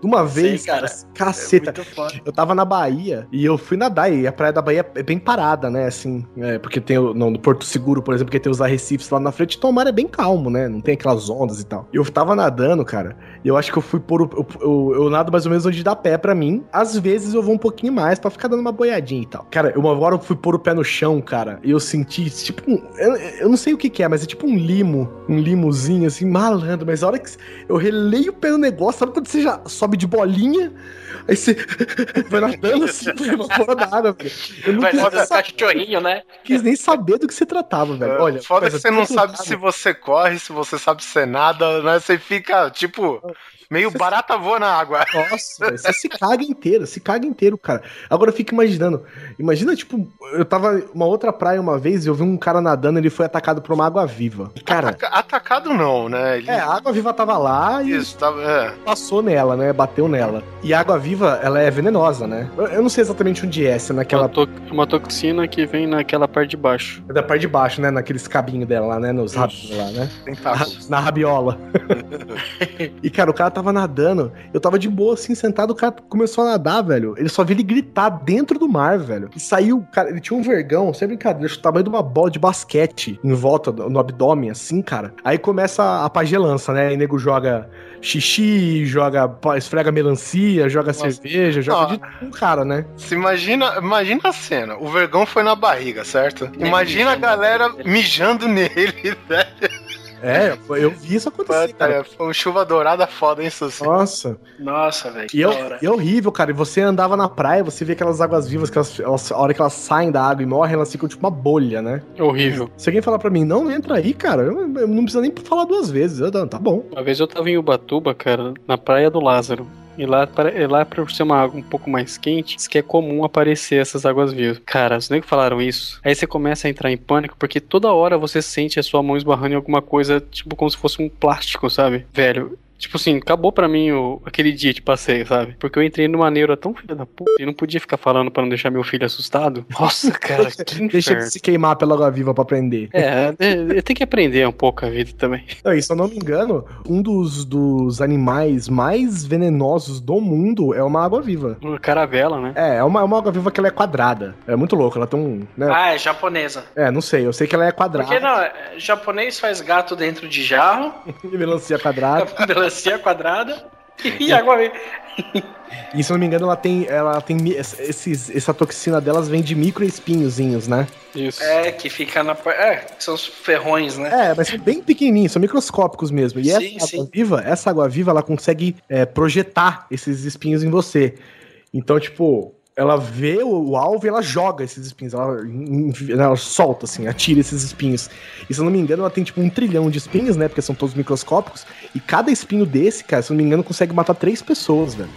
de uma vez, cara. cara. Caceta. Foda. Eu tava na Bahia e eu fui nadar, e a praia da Bahia é bem parada, né? Assim, é, porque tem o, no, no Porto Seguro, por exemplo, que tem os arrecifes lá na frente, então o mar é bem calmo, né? Não tem aquelas ondas e tal. Eu tava nadando, cara, e eu acho que eu fui pôr o. Eu, eu, eu nado mais ou menos onde dá pé pra mim. Às vezes eu vou um pouquinho mais pra ficar dando uma boiadinha e tal. Cara, eu, uma hora eu fui pôr o pé no chão, cara, e eu senti, tipo, um, eu, eu não sei o que que é, mas é tipo um limo, um limozinho, assim, malandro. Mas a hora que eu relei o pé no negócio, sabe quando você já sobe de bolinha? Aí você (laughs) vai nadando assim, pra fora da água, velho. Eu não Vai quis, cachorrinho, né? quis nem saber do que se tratava, velho. Olha, Foda que você não sabe se você corre, se você sabe se é nada, né? Você fica, tipo, meio Você- barata voa na água. Nossa, você se caga inteiro, se caga inteiro, cara. Agora eu fico imaginando. Imagina, tipo, eu tava uma outra praia uma vez e eu vi um cara nadando, ele foi atacado por uma água viva. Cara, Ataca- Atacado não, né? Ele... é, a água viva tava lá e Isso, tava. É. passou nela, né? Bateu nela. E a água viva, ela é venenosa, né? Eu, eu não sei exatamente onde é, se é Uma, naquela. to- uma toxina que vem naquela parte de baixo. É da parte de baixo, né? Naqueles cabinhos dela lá, né? Nos rabinhos lá, né? Tentáculos. Na rabiola. (laughs) e, cara, o cara tava nadando. Eu tava de boa, assim, sentado. O cara começou a nadar, velho. Ele só viu ele gritar dentro do mar, velho. E saiu, cara, ele tinha um vergão, sem brincadeira, o tamanho de uma bola de basquete em volta, do- no abdômen, assim, cara. Aí começa a pagelança, né? Aí nego joga xixi, joga, esfrega melancia, joga cerveja, joga de tudo, cara, né? Se imagina, imagina a cena. O vergão foi na barriga, certo? Imagina a galera mijando nele, (laughs) velho. É, eu vi isso acontecer, cara. Foi um chuva dourada foda, hein, Susi? Nossa. Nossa, velho. E que é, é horrível, cara. E você andava na praia, você vê aquelas águas vivas, que elas, elas- a hora que elas saem da água e morrem, elas ficam tipo uma bolha, né? É horrível. Se alguém falar pra mim, não entra aí, cara, eu, eu não precisa nem falar duas vezes. Eu, tá bom. Uma vez eu tava em Ubatuba, cara, na praia do Lázaro. E lá, para- e lá por ser uma água um pouco mais quente, diz que é comum aparecer essas águas vivas. Cara, os negros falaram isso. Aí você começa a entrar em pânico, porque toda hora você sente a sua mão esbarrando em alguma coisa, tipo como se fosse um plástico, sabe? Velho, Tipo assim, acabou pra mim o, aquele dia de passeio, sabe? Porque eu entrei numa neura tão filha da puta e não podia ficar falando pra não deixar meu filho assustado. (laughs) Nossa, cara, (laughs) que Deixa ele se queimar pela água viva pra aprender. É, é, tem que aprender um pouco a vida também. (laughs) Não, e se eu não me engano, um dos, dos animais mais venenosos do mundo é uma água viva. Uma caravela, né? É, é uma, é uma água viva que ela é quadrada. É muito louco, ela tem um. Né? Ah, é japonesa. É, não sei, eu sei que ela é quadrada. Porque não, é, japonês faz gato dentro de jarro, Melancia quadrada. Melancia quadrada e água viva. E se eu não me engano, ela tem. Ela tem. Esses, essa toxina delas vem de micro espinhozinhos, né? Isso. É, que fica na. É, são os ferrões, né? É, mas são bem pequenininhos, são microscópicos mesmo. E Sim, essa sim. água viva, essa água viva, ela consegue é, projetar esses espinhos em você. Então, tipo, ela vê o, o alvo e ela joga esses espinhos. Ela, em- ela solta, assim, atira esses espinhos. E se eu não me engano, ela tem tipo um trilhão de espinhos, né? Porque são todos microscópicos. E cada espinho desse, cara, se eu não me engano, consegue matar três pessoas, velho.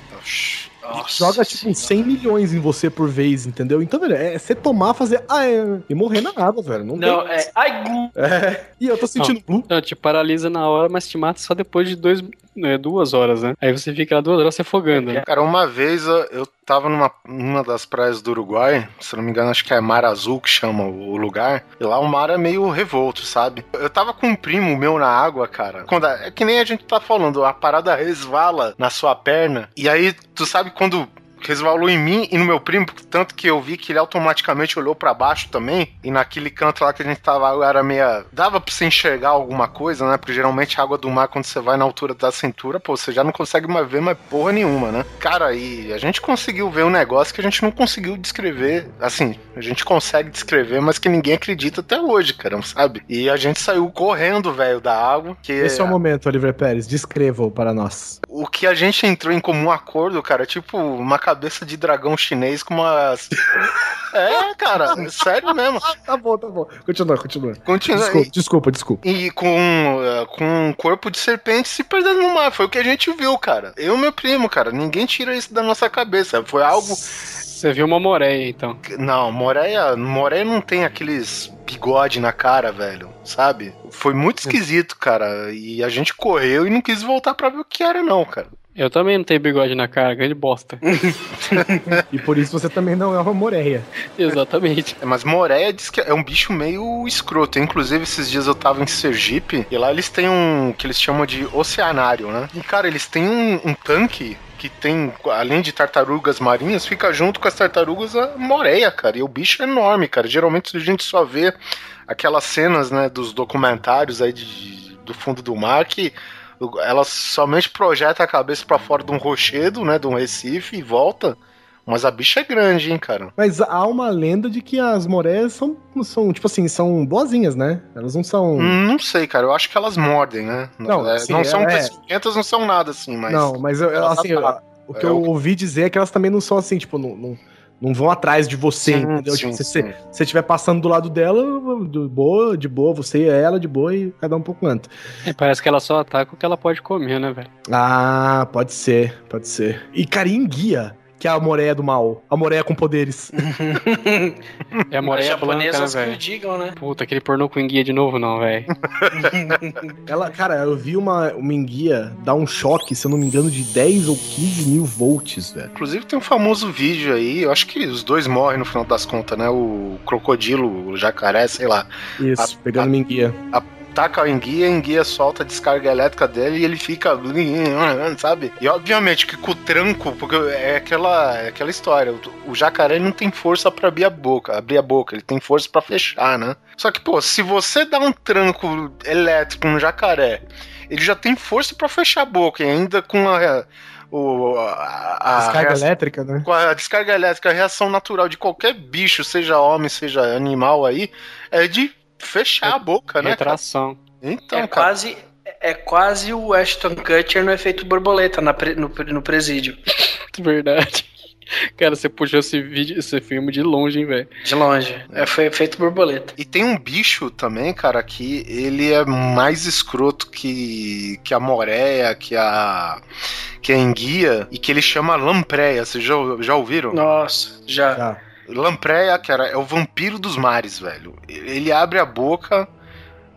Nossa Joga tipo 100 milhões em você por vez, entendeu? Então, velho, é você tomar, fazer. Ah, é, e morrer na água, velho. Não, Não, tem. é. Ai, gu. É. E eu tô sentindo blue. Não, te paralisa na hora, mas te mata só depois de dois, né, duas horas, né? Aí você fica lá duas horas se afogando, né? Cara, uma vez eu, tava numa, numa das praias do Uruguai, se não me engano, acho que é Mar Azul que chama o, o lugar. E lá o mar é meio revolto, sabe? Eu tava com um primo meu na água, cara. Quando a- é que nem a gente tá falando, a parada resvala na sua perna. E aí, tu sabe quando resvalou em mim e no meu primo, tanto que eu vi que ele automaticamente olhou pra baixo também, e naquele canto lá que a gente tava era meia. dava pra você enxergar alguma coisa, né? Porque geralmente a água do mar, quando você vai na altura da cintura, pô, você já não consegue mais ver mais porra nenhuma, né? Cara, e a gente conseguiu ver um negócio que a gente não conseguiu descrever. Assim, a gente consegue descrever, mas que ninguém acredita até hoje, cara, sabe? E a gente saiu correndo, velho, da água. Que Esse é o momento, Oliver Pérez. Descreva-o para nós. o que a gente entrou em comum acordo, cara, é tipo uma cabeça de dragão chinês com umas. é, cara, sério mesmo. (laughs) Tá bom, tá bom. Continua, continua. Continua Desculpa, desculpa, desculpa. E com, eh, com um corpo de serpente se perdendo no mar. Foi o que a gente viu, cara. Eu e meu primo, cara. Ninguém tira isso da nossa cabeça. Foi algo. Você viu uma moreia, então. Não, Moreia. Moreia não tem aqueles bigode na cara, velho. Sabe? Foi muito esquisito, cara. E a gente correu e não quis voltar pra ver o que era, não, cara. Eu também não tenho bigode na cara, grande bosta. (laughs) E por isso você também não é uma moreia. Exatamente. É, Mas Moreia diz que é um bicho meio escroto. Inclusive, esses dias eu tava em Sergipe e lá eles têm um que eles chamam de oceanário, né? E cara, eles têm um, um tanque que tem, além de tartarugas marinhas, fica junto com as tartarugas a Moreia, cara. E o bicho é enorme, cara. Geralmente a gente só vê aquelas cenas, né, dos documentários aí de- do fundo do mar que ela somente projeta a cabeça pra fora de um rochedo, né, de um recife e volta. Mas a bicha é grande, hein, cara. Mas há uma lenda de que as moreias são, são tipo assim, são boazinhas, né? Elas não são. Hum, Não sei, cara. Eu acho que elas mordem, né? Não, É, sim, não são é- peçonhentas, não são nada assim, mas. Não, mas eu, assim, eu- o que É eu ouvi dizer é que elas também não são assim, tipo, não, não, não vão atrás de você, Sim, entendeu? sim, Tipo, se sim. você se você estiver passando do lado dela, de boa, de boa, você e ela de boa e cada um por quanto. É, parece que ela só ataca o que ela pode comer, né, velho? Ah, pode ser, pode ser. E carinha guia, que é a moreia do mal. A moreia com poderes. É a moreia né, japonesas que o velho? digam, né? Puta, aquele pornô com enguia de novo, não, velho. (laughs) Ela, cara, eu vi uma, uma enguia dar um choque, se eu não me engano, de 10 ou 15 mil volts, velho. Inclusive tem um famoso vídeo aí, eu acho que os dois morrem no final das contas, né? O crocodilo, o jacaré, sei lá. Isso, A- pegando minha enguia. Taca a enguia, a enguia solta a descarga elétrica dele e ele fica. (laughs) Sabe? E obviamente que com o tranco, porque é aquela, é aquela história. O, o jacaré não tem força pra abrir a boca, abrir a boca, ele tem força pra fechar, né? Só que, pô, se você dá um tranco elétrico no jacaré, ele já tem força pra fechar a boca, e ainda com a. O, a, a Descarga reação- elétrica, né? com a descarga elétrica, a reação natural de qualquer bicho, seja homem, seja animal aí, é de fechar a boca, né? cara? Retração. Então, é cara. quase é quase o Ashton Kutcher no efeito borboleta na pre- no, no presídio. (laughs) Verdade. Cara, você puxou esse vídeo, esse filme de longe, hein, velho. De longe. É, foi efeito borboleta. E tem um bicho também, cara, que ele é mais escroto que, que a moreia, que a que a enguia, e que ele chama lampreia. Vocês já, já ouviram? Nossa, já. Já. Lampreia, cara, é o vampiro dos mares, velho. Ele abre a boca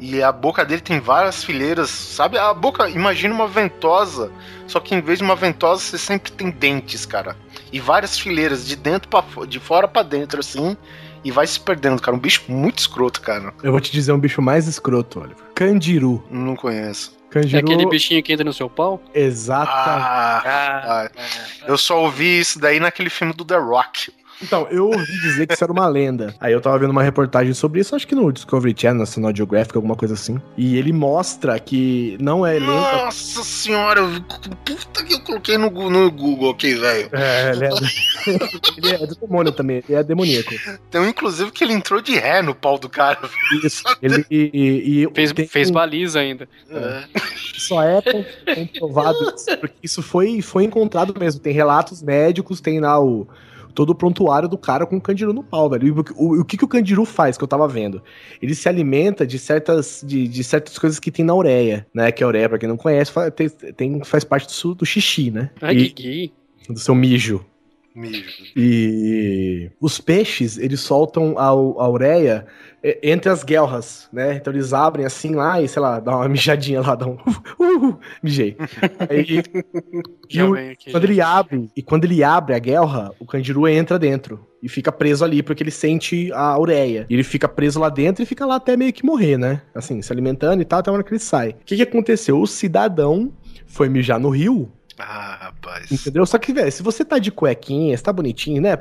e a boca dele tem várias fileiras, sabe? A boca, imagina uma ventosa, só que em vez de uma ventosa, você sempre tem dentes, cara. E várias fileiras de dentro para de fora pra dentro assim, e vai se perdendo, cara. Um bicho muito escroto, cara. Eu vou te dizer um bicho mais escroto, Oliver. Candiru. Não conheço. É Candiru. aquele bichinho que entra no seu pau? Exata. Ah, Ah, ah, eu só ouvi isso daí naquele filme do The Rock. Então, eu ouvi dizer que isso era uma lenda. Aí eu tava vendo uma reportagem sobre isso, acho que no Discovery Channel, National Geographic, alguma coisa assim. E ele mostra que não é lenda. Nossa senhora, puta que eu coloquei no, no Google aqui, velho. É, ele é, (laughs) ele é do demônio também, ele é demoníaco. Tem um, inclusive, que ele entrou de ré no pau do cara. Isso. Ele e, e- e Fez, tem fez baliza ainda. É. Só é com- comprovado isso, porque isso foi, foi encontrado mesmo. Tem relatos médicos, tem lá o todo o prontuário do cara com o candiru no pau, velho. E o, o- o que, que o candiru faz, que eu tava vendo? Ele se alimenta de certas, de, de certas coisas que tem na ureia, né? Que a ureia, pra quem não conhece, fa- tem, tem- faz parte do, do xixi, né? Ai, E- que do seu mijo. Mijo. E os peixes, eles soltam a, a ureia entre as guelras, né? Então eles abrem assim lá e, sei lá, dá uma (laughs) mijadinha lá, dá um. (laughs) Uh, mijei. Aí, (laughs) e o- aqui. quando ele abre, e quando ele abre a guelra, o candiru entra dentro. E fica preso ali, porque ele sente a ureia. E ele fica preso lá dentro e fica lá até meio que morrer, né? Assim, se alimentando e tal, até a hora que ele sai. O que, que aconteceu? O cidadão foi mijar no rio Ah, rapaz. Entendeu? Só que, velho, se você tá de cuequinha, você tá bonitinho, né?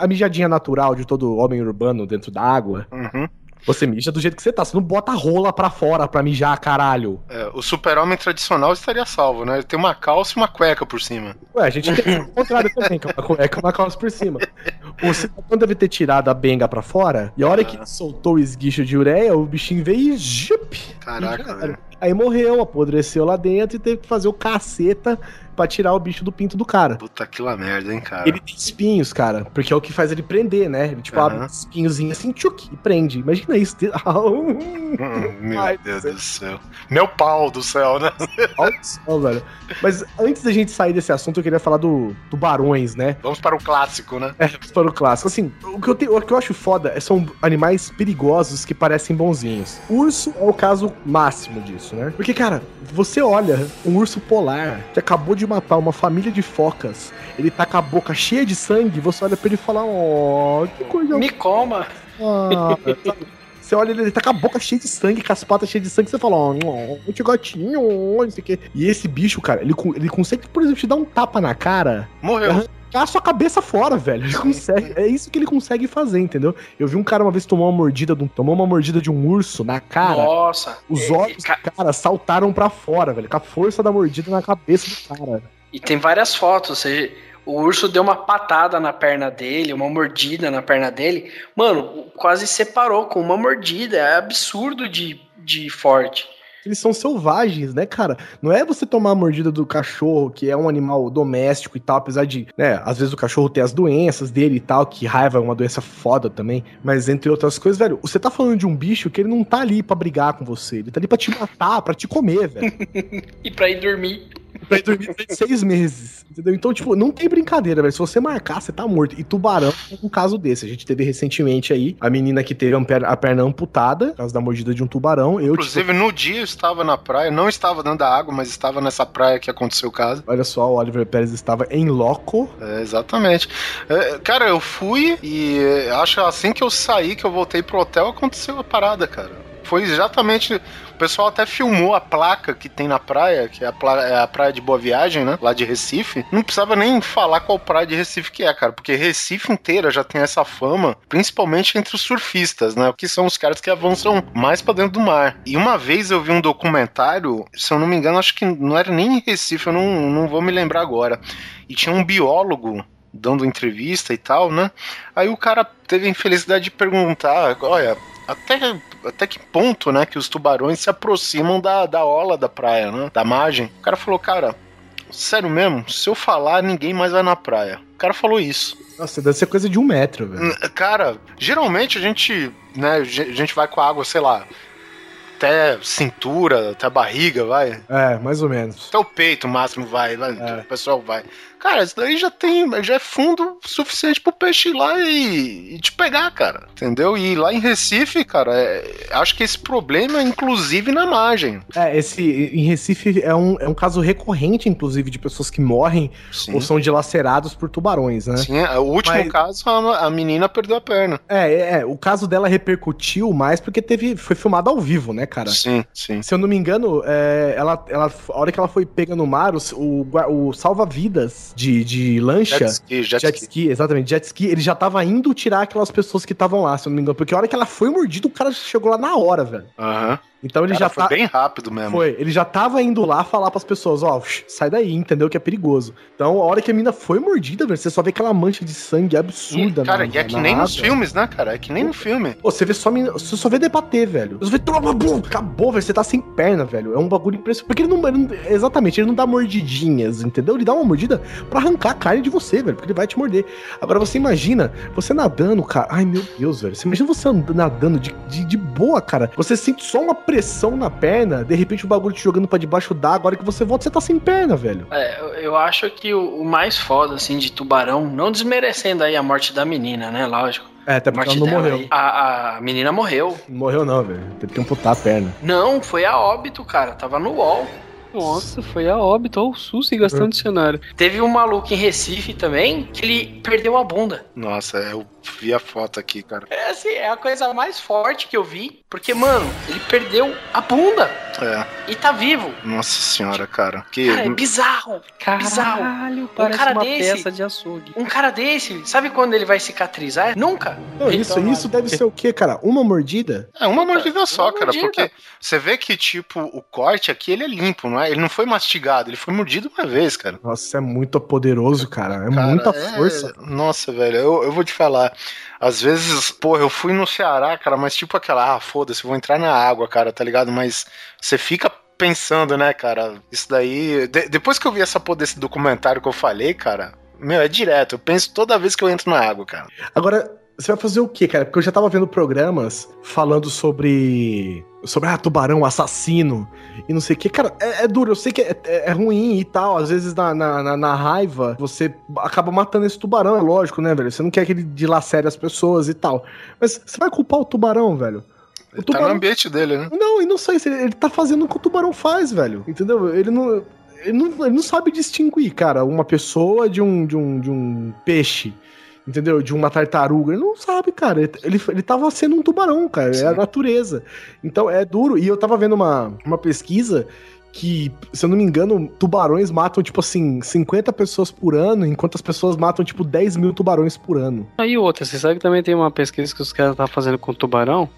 A mijadinha natural de todo homem urbano dentro da água, Uhum. Você mija do jeito que você tá. Você não bota a rola pra fora pra mijar, caralho. É, o super-homem tradicional estaria salvo, né? Ele tem uma calça e uma cueca por cima. Ué, a gente tem o contrário também, que é uma cueca e uma calça por cima. O cidadão deve ter tirado a benga pra fora, e a hora que ele soltou o esguicho de ureia, o bichinho veio e jup, Caraca, velho. Aí morreu, apodreceu lá dentro e teve que fazer o caceta pra tirar o bicho do pinto do cara. Puta que lá merda, hein, cara. Ele tem espinhos, cara, porque é o que faz ele prender, né? Ele, tipo, Aham. abre os espinhozinhos assim, tchuc, e prende. Imagina isso. (laughs) Hum, Meu Ai, Deus do céu. Meu pau do céu, né? Olha só, velho. Mas antes da gente sair desse assunto, eu queria falar do tubarões, né? Vamos para o clássico, né? É, para o clássico. Assim, o que, eu tenho, o que eu acho foda é- são animais perigosos que parecem bonzinhos. Urso é o caso máximo disso, né? Porque, cara, você olha um urso polar que acabou de matar uma família de focas, ele tá com a boca cheia de sangue, você olha pra ele e fala, ó, que coisa Me coma. Ah? Você olha ele, ele tá com a boca cheia de sangue, com as patas cheias de sangue, você fala, ó, oh, que gatinho, não sei o quê. E esse bicho, cara, ele, ele consegue, por exemplo, te dar um tapa na cara, Morreu. Arrancar a sua cabeça fora, velho. Ele consegue, é isso que ele consegue fazer, entendeu? Eu vi um cara uma vez tomar uma mordida de um, tomou uma mordida de um urso na cara. Nossa. Os E- olhos do cara saltaram pra fora, velho, com a força da mordida na cabeça do cara. E tem várias fotos. Ou seja, o urso deu uma patada na perna dele, uma mordida na perna dele. Mano, quase separou com uma mordida. É absurdo de, de forte. Eles são selvagens, né, cara? Não é você tomar a mordida do cachorro, que é um animal doméstico e tal, apesar de, né, às vezes o cachorro ter as doenças dele e tal, que raiva é uma doença foda também, mas entre outras coisas, velho, você tá falando de um bicho que ele não tá ali pra brigar com você, ele tá ali pra te matar, pra te comer, velho. (laughs) E pra ir dormir. Pra ir dormir durante seis meses, entendeu? Então, tipo, não tem brincadeira, velho. Se você marcar, você tá morto. E tubarão é um caso desse. A gente teve recentemente aí a menina que teve a perna, amputada, por causa da mordida de um tubarão. Eu, tipo, Inclusive, no dia eu estava na praia, não estava dentro da água, mas estava nessa praia que aconteceu o caso. olha só, o Oliver Pérez estava em loco. É, exatamente. É, cara, eu fui e é, acho assim que eu saí, que eu voltei pro hotel, aconteceu a parada, cara. Foi exatamente. O pessoal até filmou a placa que tem na praia, que é a, é a praia de Boa Viagem, né? Lá de Recife. Não precisava nem falar qual praia de Recife que é, cara, porque Recife inteira já tem essa fama, principalmente entre os surfistas, né? Que são os caras que avançam mais pra dentro do mar. E uma vez eu vi um documentário, se eu não me engano, acho que não era nem em Recife, eu não, não vou me lembrar agora. E tinha um biólogo dando entrevista e tal, né? Aí o cara teve a infelicidade de perguntar, olha, até, até que ponto, né, que os tubarões se aproximam da, da orla da praia, né, da margem. O cara falou, cara, sério mesmo, se eu falar, ninguém mais vai na praia. O cara falou isso. Nossa, deve ser coisa de um metro, velho. N- Cara, geralmente a gente, né, a gente vai com a água, sei lá, até cintura, até barriga, vai. É, mais ou menos. Até o peito máximo vai, vai É. o pessoal vai. Cara, isso daí já tem, já é fundo suficiente pro peixe ir lá e, e te pegar, cara. Entendeu? E lá em Recife, cara, é- acho que esse problema é inclusive na margem. É, esse em Recife é um, é um caso recorrente, inclusive, de pessoas que morrem Sim. ou são dilacerados por tubarões, né? Sim, é, o último Mas- caso, a, a menina perdeu a perna. É, é, é, o caso dela repercutiu mais porque teve, foi filmado ao vivo, né, cara? Sim, sim. Se eu não me engano, é, ela, ela, a hora que ela foi pega no mar, o, o, o salva-vidas de, de lancha. Jet ski, jet, Jet ski. ski, exatamente, jet ski, ele já tava indo tirar aquelas pessoas que estavam lá, se eu não me engano. Porque a hora que ela foi mordida, o cara chegou lá na hora, velho. Aham. Então ele Cara, já foi tá. bem rápido mesmo. Foi, ele já tava indo lá falar pras pessoas, ó, sai daí, entendeu? Que é perigoso. Então, a hora que a mina foi mordida, velho, você só vê aquela mancha de sangue absurda. Cara, na- e é que nem nos filmes, né, cara? É que nem no filme. Pô, você vê só mina- você só vê debater, velho. Você vê toma, bum, acabou, velho. Você tá sem perna, velho. É um bagulho impressionante. Porque ele não, ele não- Exatamente, ele não dá mordidinhas, entendeu? Ele dá uma mordida pra arrancar a carne de você, velho. Porque ele vai te morder. Agora você imagina, você nadando, cara. Ai, meu Deus, velho. Você imagina você and- nadando de, de, de boa, cara. Você sente só uma pressão na perna, de repente o bagulho te jogando pra debaixo d'água. Agora que você volta, você tá sem perna, velho. É, eu- acho que o, o mais foda, assim, de tubarão, não desmerecendo aí a morte da menina, né? Lógico. É, até A porque ela não morreu. A, a menina morreu. Não morreu, não, velho. Teve que amputar a perna. Não, foi a óbito, cara. Tava no UOL. Nossa, foi a óbito, ó, o SUS e gastando dicionário. Teve um maluco em Recife também que ele perdeu a bunda. Nossa, eu vi a foto aqui, cara. É assim, é a coisa mais forte que eu vi. Porque, mano, ele perdeu a bunda. É. E tá vivo. Nossa senhora, cara. Que. Cara, é bizarro. Bizarro. Caralho, parece cara uma desse- peça de açougue. Um cara desse, sabe quando ele vai cicatrizar? Nunca. Não, isso, Então, isso deve ser o quê, cara? Uma mordida? É uma mordida só, uma cara, mordida. porque você vê que, tipo, o corte aqui, ele é limpo, não é? Ele não foi mastigado, ele foi mordido uma vez, cara. Nossa, é muito poderoso, cara. É Cara, muita é- força. Nossa, velho, eu, eu vou te falar. Às vezes, porra, eu fui no Ceará, cara, mas tipo aquela, ah, foda-se, vou entrar na água, cara, tá ligado? Mas você fica pensando, né, cara? Isso daí. de- depois que eu vi essa porra desse documentário que eu falei, cara, meu, é direto. Eu penso toda vez que eu entro na água, cara. Agora, você vai fazer o quê, cara? Porque eu já tava vendo programas falando sobre. Sobre, ah, tubarão assassino e não sei o que. Cara, é, é duro, eu sei que é, é- é ruim e tal. Às vezes na, na, na- raiva você acaba matando esse tubarão, é lógico, né, velho? Você não quer que ele dilacere as pessoas e tal. Mas você vai culpar o tubarão, velho? O Tá no ambiente dele, né? Não, e não sei se ele, ele tá fazendo o que o tubarão faz, velho. Entendeu? Ele não. Ele não, ele não sabe distinguir, cara, uma pessoa de um, de um, de um peixe. Entendeu? De uma tartaruga. Ele não sabe, cara. Ele, ele, ele tava sendo um tubarão, cara. É a Sim. natureza. Então é duro. E eu tava vendo uma, uma pesquisa que, se eu não me engano, tubarões matam, tipo assim, 50 pessoas por ano, enquanto as pessoas matam, tipo, 10 mil tubarões por ano. Aí outra, você sabe que também tem uma pesquisa que os caras estão fazendo com tubarão?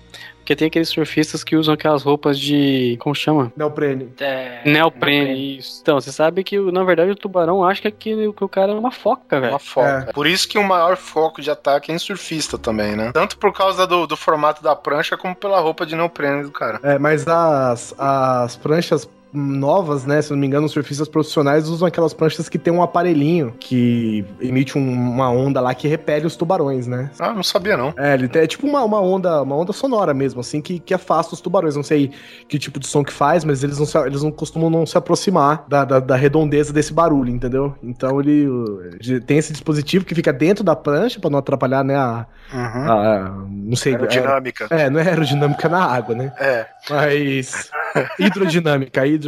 Porque tem aqueles surfistas que usam aquelas roupas de. Como chama? Neoprene. É, Neoprene, isso. Então, você sabe que, na verdade, o tubarão acha que, que o cara é uma foca, velho. Uma foca. Por isso que o maior foco de ataque é em surfista também, né? Tanto por causa do, do formato da prancha, como pela roupa de neoprene do cara. É, mas as, as pranchas novas, né? Se não me engano, os surfistas profissionais usam aquelas pranchas que tem um aparelhinho que emite um- uma onda lá que repele os tubarões, né? Ah, não sabia não. É, ele tem, é tipo uma, uma onda, uma onda sonora mesmo, assim, que, que afasta os tubarões. Não sei que tipo de som que faz, mas eles não, se- eles não costumam não se aproximar da, da, da redondeza desse barulho, entendeu? Então ele, ele tem esse dispositivo que fica dentro da prancha pra não atrapalhar, né? A, Uhum. a- não sei. Aerodinâmica. É, não é aerodinâmica na água, né? É. Mas. hidrodinâmica, hidrodinâmica.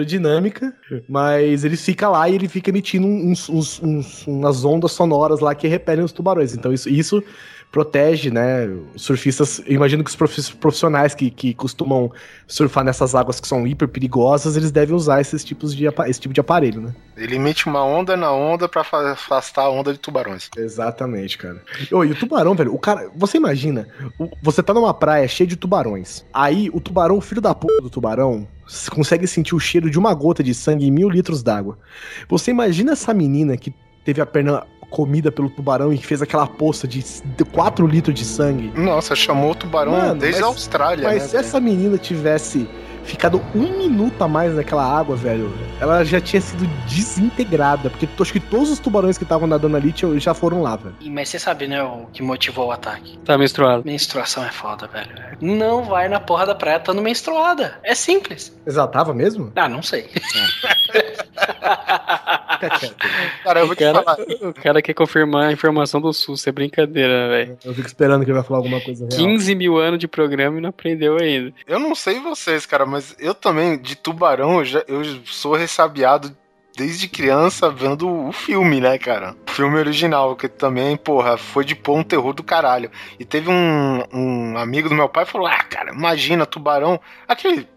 Mas ele fica lá e ele fica emitindo uns, uns- uns- umas ondas sonoras lá que repelem os tubarões. Então isso, isso protege, né? Surfistas. Imagino que os profi- profissionais que, que costumam surfar nessas águas que são hiper perigosas, eles devem usar esses tipos de, esse tipo de aparelho, né? Ele emite uma onda na onda pra fa- afastar a onda de tubarões. Exatamente, cara. E o tubarão, velho, o cara. Você imagina, você tá numa praia cheia de tubarões. Aí o tubarão, o filho da puta do tubarão, s- consegue sentir o cheiro de uma gota de sangue em mil litros d'água. Você imagina essa menina que teve a perna comida pelo tubarão e fez aquela poça de 4 litros de sangue. Nossa, chamou o tubarão Mano, desde mas- a Austrália, Mas né? se essa menina tivesse ficado um minuto a mais naquela água, velho, ela já tinha sido desintegrada. Porque acho que todos os tubarões que estavam nadando ali tinham- já foram lá, velho. E- Mas você sabe, né, o que motivou o ataque? Tá menstruado. Menstruação é foda, velho. Não vai na porra da praia estando menstruada. É simples. Exatava mesmo? Ah, não sei. Quieto. (laughs) Cara, eu vou o, te cara, falar. o cara quer confirmar a informação do SUS, é brincadeira, velho. Eu fico esperando que ele vai falar alguma coisa real. 15 mil anos de programa e não aprendeu ainda. Eu não sei vocês, cara, mas eu também, de tubarão, eu, já, eu sou ressabiado desde criança vendo o filme, né, cara? O filme original, que também, porra, foi de pôr um terror do caralho. E teve um, um amigo do meu pai que falou: Ah, cara, imagina, tubarão. Aquele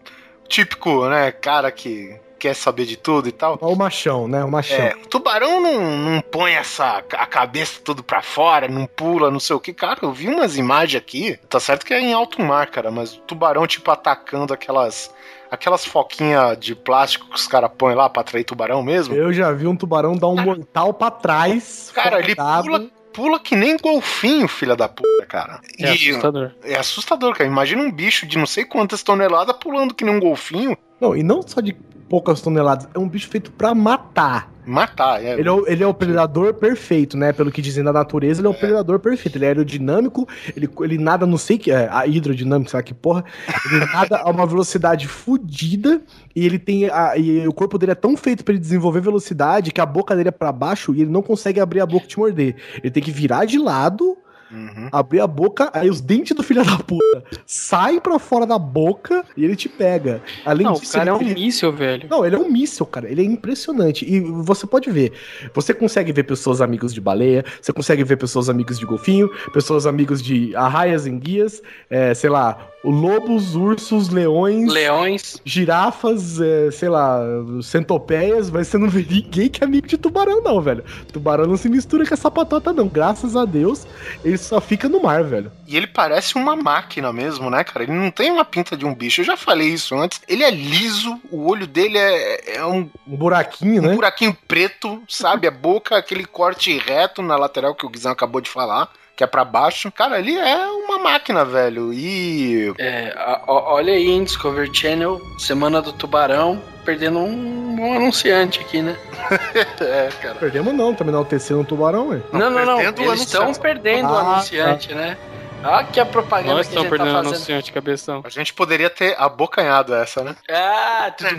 típico, né, cara que quer saber de tudo e tal. Ó o machão, né? O machão. É, o tubarão não, não põe essa a cabeça tudo pra fora, não pula, não sei o que. Cara, eu vi umas imagens aqui. Tá certo que é em alto mar, cara, mas o tubarão, tipo, atacando aquelas. Aquelas foquinhas de plástico que os caras põem lá pra atrair tubarão mesmo. Eu já vi um tubarão dar um (laughs) mortal pra trás. Cara, ele pula, pula que nem golfinho, filha da puta, cara. É E assustador. é assustador, cara. Imagina um bicho de não sei quantas toneladas pulando que nem um golfinho. Não, e não só de poucas toneladas, é um bicho feito pra matar. Matar, é. Ele é, o, ele é o predador perfeito, né? Pelo que dizem da natureza, ele é o predador perfeito. Ele é aerodinâmico, ele, ele nada, não sei que é, a hidrodinâmica, que porra? Ele nada a uma velocidade fodida e ele tem. A, e o corpo dele é tão feito pra ele desenvolver velocidade que a boca dele é pra baixo e ele não consegue abrir a boca e te morder. Ele tem que virar de lado Uhum. abrir a boca, aí os dentes do filho da puta saem pra fora da boca e ele te pega. Além Não, o disso, cara é um ele- míssil, velho. Não, ele é um míssil, cara. Ele é impressionante. E você pode ver. Você consegue ver pessoas amigos de baleia, você consegue ver pessoas amigos de golfinho, pessoas amigos de arraias em guias, é, sei lá, lobos, ursos, leões, Leões. girafas, é, sei lá, centopeias, mas você não vê ninguém que é amigo de tubarão, não, velho. Tubarão não se mistura com essa patota, não. Graças a Deus, ele só fica no mar, velho. E ele parece uma máquina mesmo, né, cara? Ele não tem uma pinta de um bicho. Eu já falei isso antes. Ele é liso, o olho dele é, é um, Um buraquinho, um né? buraquinho preto, sabe? A boca, aquele corte reto na lateral que o Guizão acabou de falar. Que é pra baixo. Cara, ele é uma máquina, velho. E. É, a- ó- olha aí em Discovery Channel, Semana do Tubarão, perdendo um bom anunciante aqui, né? (laughs) É, cara. Perdemos não, também não TC no tubarão, ué. Não, não, não. perdendo o Eles estão perdendo o Ah, anunciante, né? Olha que a propaganda Nós que a estamos gente perdendo tá fazendo. anunciante, cabeção. A gente poderia ter abocanhado essa, né? (laughs) Ah, tudo (laughs)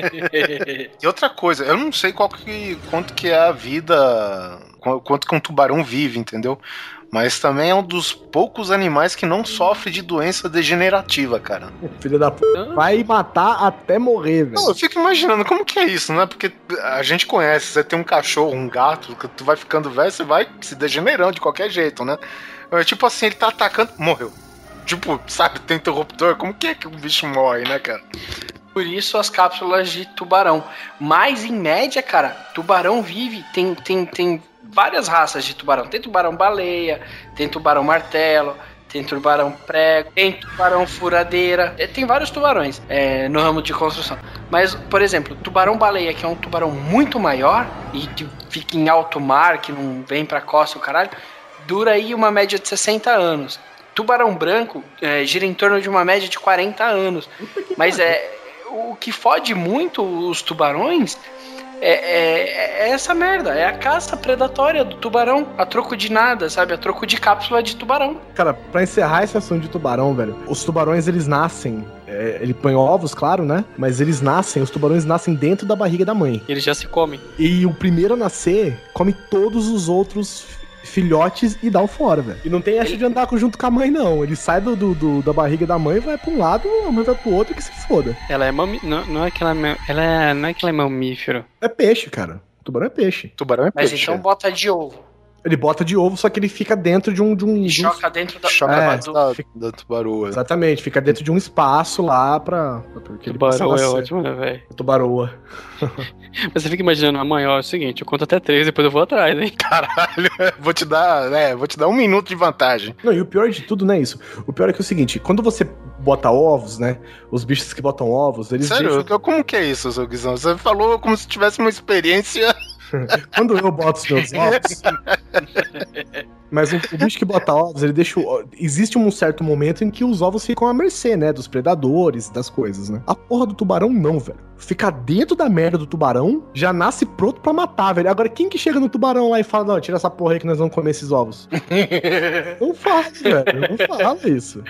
(laughs) E outra coisa, eu não sei qual que, quanto que é a vida, qu- quanto que um tubarão vive, entendeu? Mas também é um dos poucos animais que não sofre de doença degenerativa, cara. Filho da p... Vai matar até morrer, velho. Não, eu fico imaginando como que é isso, né? Porque a gente conhece, você tem um cachorro, um gato, que tu vai ficando velho, você vai se degenerando de qualquer jeito, né? É tipo assim, ele tá atacando, morreu. Tipo, sabe, tem interruptor, como que é que o bicho morre, né, cara? Por isso as cápsulas de tubarão. Mas em média, cara, tubarão vive, tem, tem, tem várias raças de tubarão. Tem tubarão baleia, tem tubarão martelo, tem tubarão prego, tem tubarão furadeira, é, tem vários tubarões é, no ramo de construção. Mas, por exemplo, tubarão baleia, que é um tubarão muito maior e que fica em alto mar, que não vem pra costa o caralho, dura aí uma média de 60 anos. Tubarão branco é, gira em torno de uma média de 40 anos. Mas é o que fode muito os tubarões é, é- é essa merda. É a caça predatória do tubarão. A troco de nada, sabe? A troco de cápsula de tubarão. Cara, pra encerrar esse assunto de tubarão, velho, os tubarões eles nascem. é, ele põe ovos, claro, né? Mas eles nascem, os tubarões nascem dentro da barriga da mãe. Eles já se comem. E o primeiro a nascer come todos os outros filhotes e dá o fora, velho. E não tem essa de andar junto com a mãe, não. Ele sai do, do- do- da barriga da mãe, vai pra um lado, a mãe vai pro outro, que se foda. Ela é mami... não, não é que ela é, ela é... não é que ela é mamífero. É peixe, cara. Tubarão é peixe. Tubarão é Mas peixe. então bota de ovo. Ele bota de ovo, só que ele fica dentro de um. De um, E de um- choca dentro da. Choca É, dentro da, da tubaroa. Exatamente, fica dentro de um espaço lá pra. pra porque ele possa Tubarão é ótimo, né, velho? Tubaroa. (laughs) Mas você fica imaginando, amanhã, ó, é o seguinte, eu conto até três, depois eu vou atrás, hein? (laughs) Caralho, vou te dar, né, vou te dar um minuto de vantagem. Não, e o pior de tudo não é isso. O pior é que é o seguinte, quando você bota ovos, né? Os bichos que botam ovos, eles Sério, deixam- como que é isso, seu Guizão? Você falou como se tivesse uma experiência. Quando eu boto os meus ovos. Mas o, o bicho que bota ovos, ele deixa. o- Existe um certo momento em que os ovos ficam à mercê, né? Dos predadores, das coisas, né? A porra do tubarão não, velho. Fica dentro da merda do tubarão, já nasce pronto pra matar, velho. Agora, quem que chega no tubarão lá e fala, não, tira essa porra aí que nós vamos comer esses ovos? (laughs) não fala, velho. Não fala isso.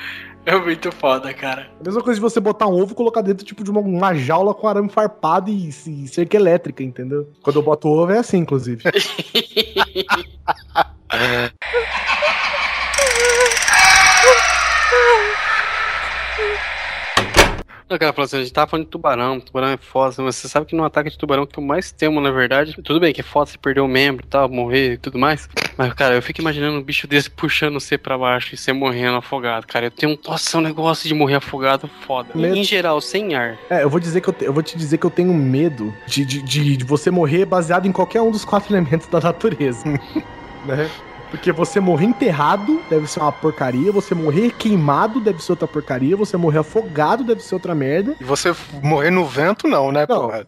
É muito foda, cara. A mesma coisa de você botar um ovo e colocar dentro, tipo, de uma, uma jaula com arame farpado e, e cerca elétrica, entendeu? Quando eu boto ovo é assim, inclusive. (laughs) Não, cara, assim, a gente tava falando de tubarão, tubarão é foda, mas você sabe que no ataque de tubarão que eu mais temo, na verdade, tudo bem que é foda você perder um membro e tal, morrer e tudo mais, mas, cara, eu fico imaginando um bicho desse puxando você pra baixo e você morrendo afogado, cara, eu tenho, nossa, um negócio de morrer afogado foda. Medo. Em geral, sem ar. É, eu vou dizer que eu, te- eu vou te dizer que eu tenho medo de, de, de, de você morrer baseado em qualquer um dos quatro (laughs) elementos da natureza. Né? Porque você morrer enterrado deve ser uma porcaria, você morrer queimado deve ser outra porcaria, você morrer afogado deve ser outra merda. E você morrer no vento, não, né, Não, porra?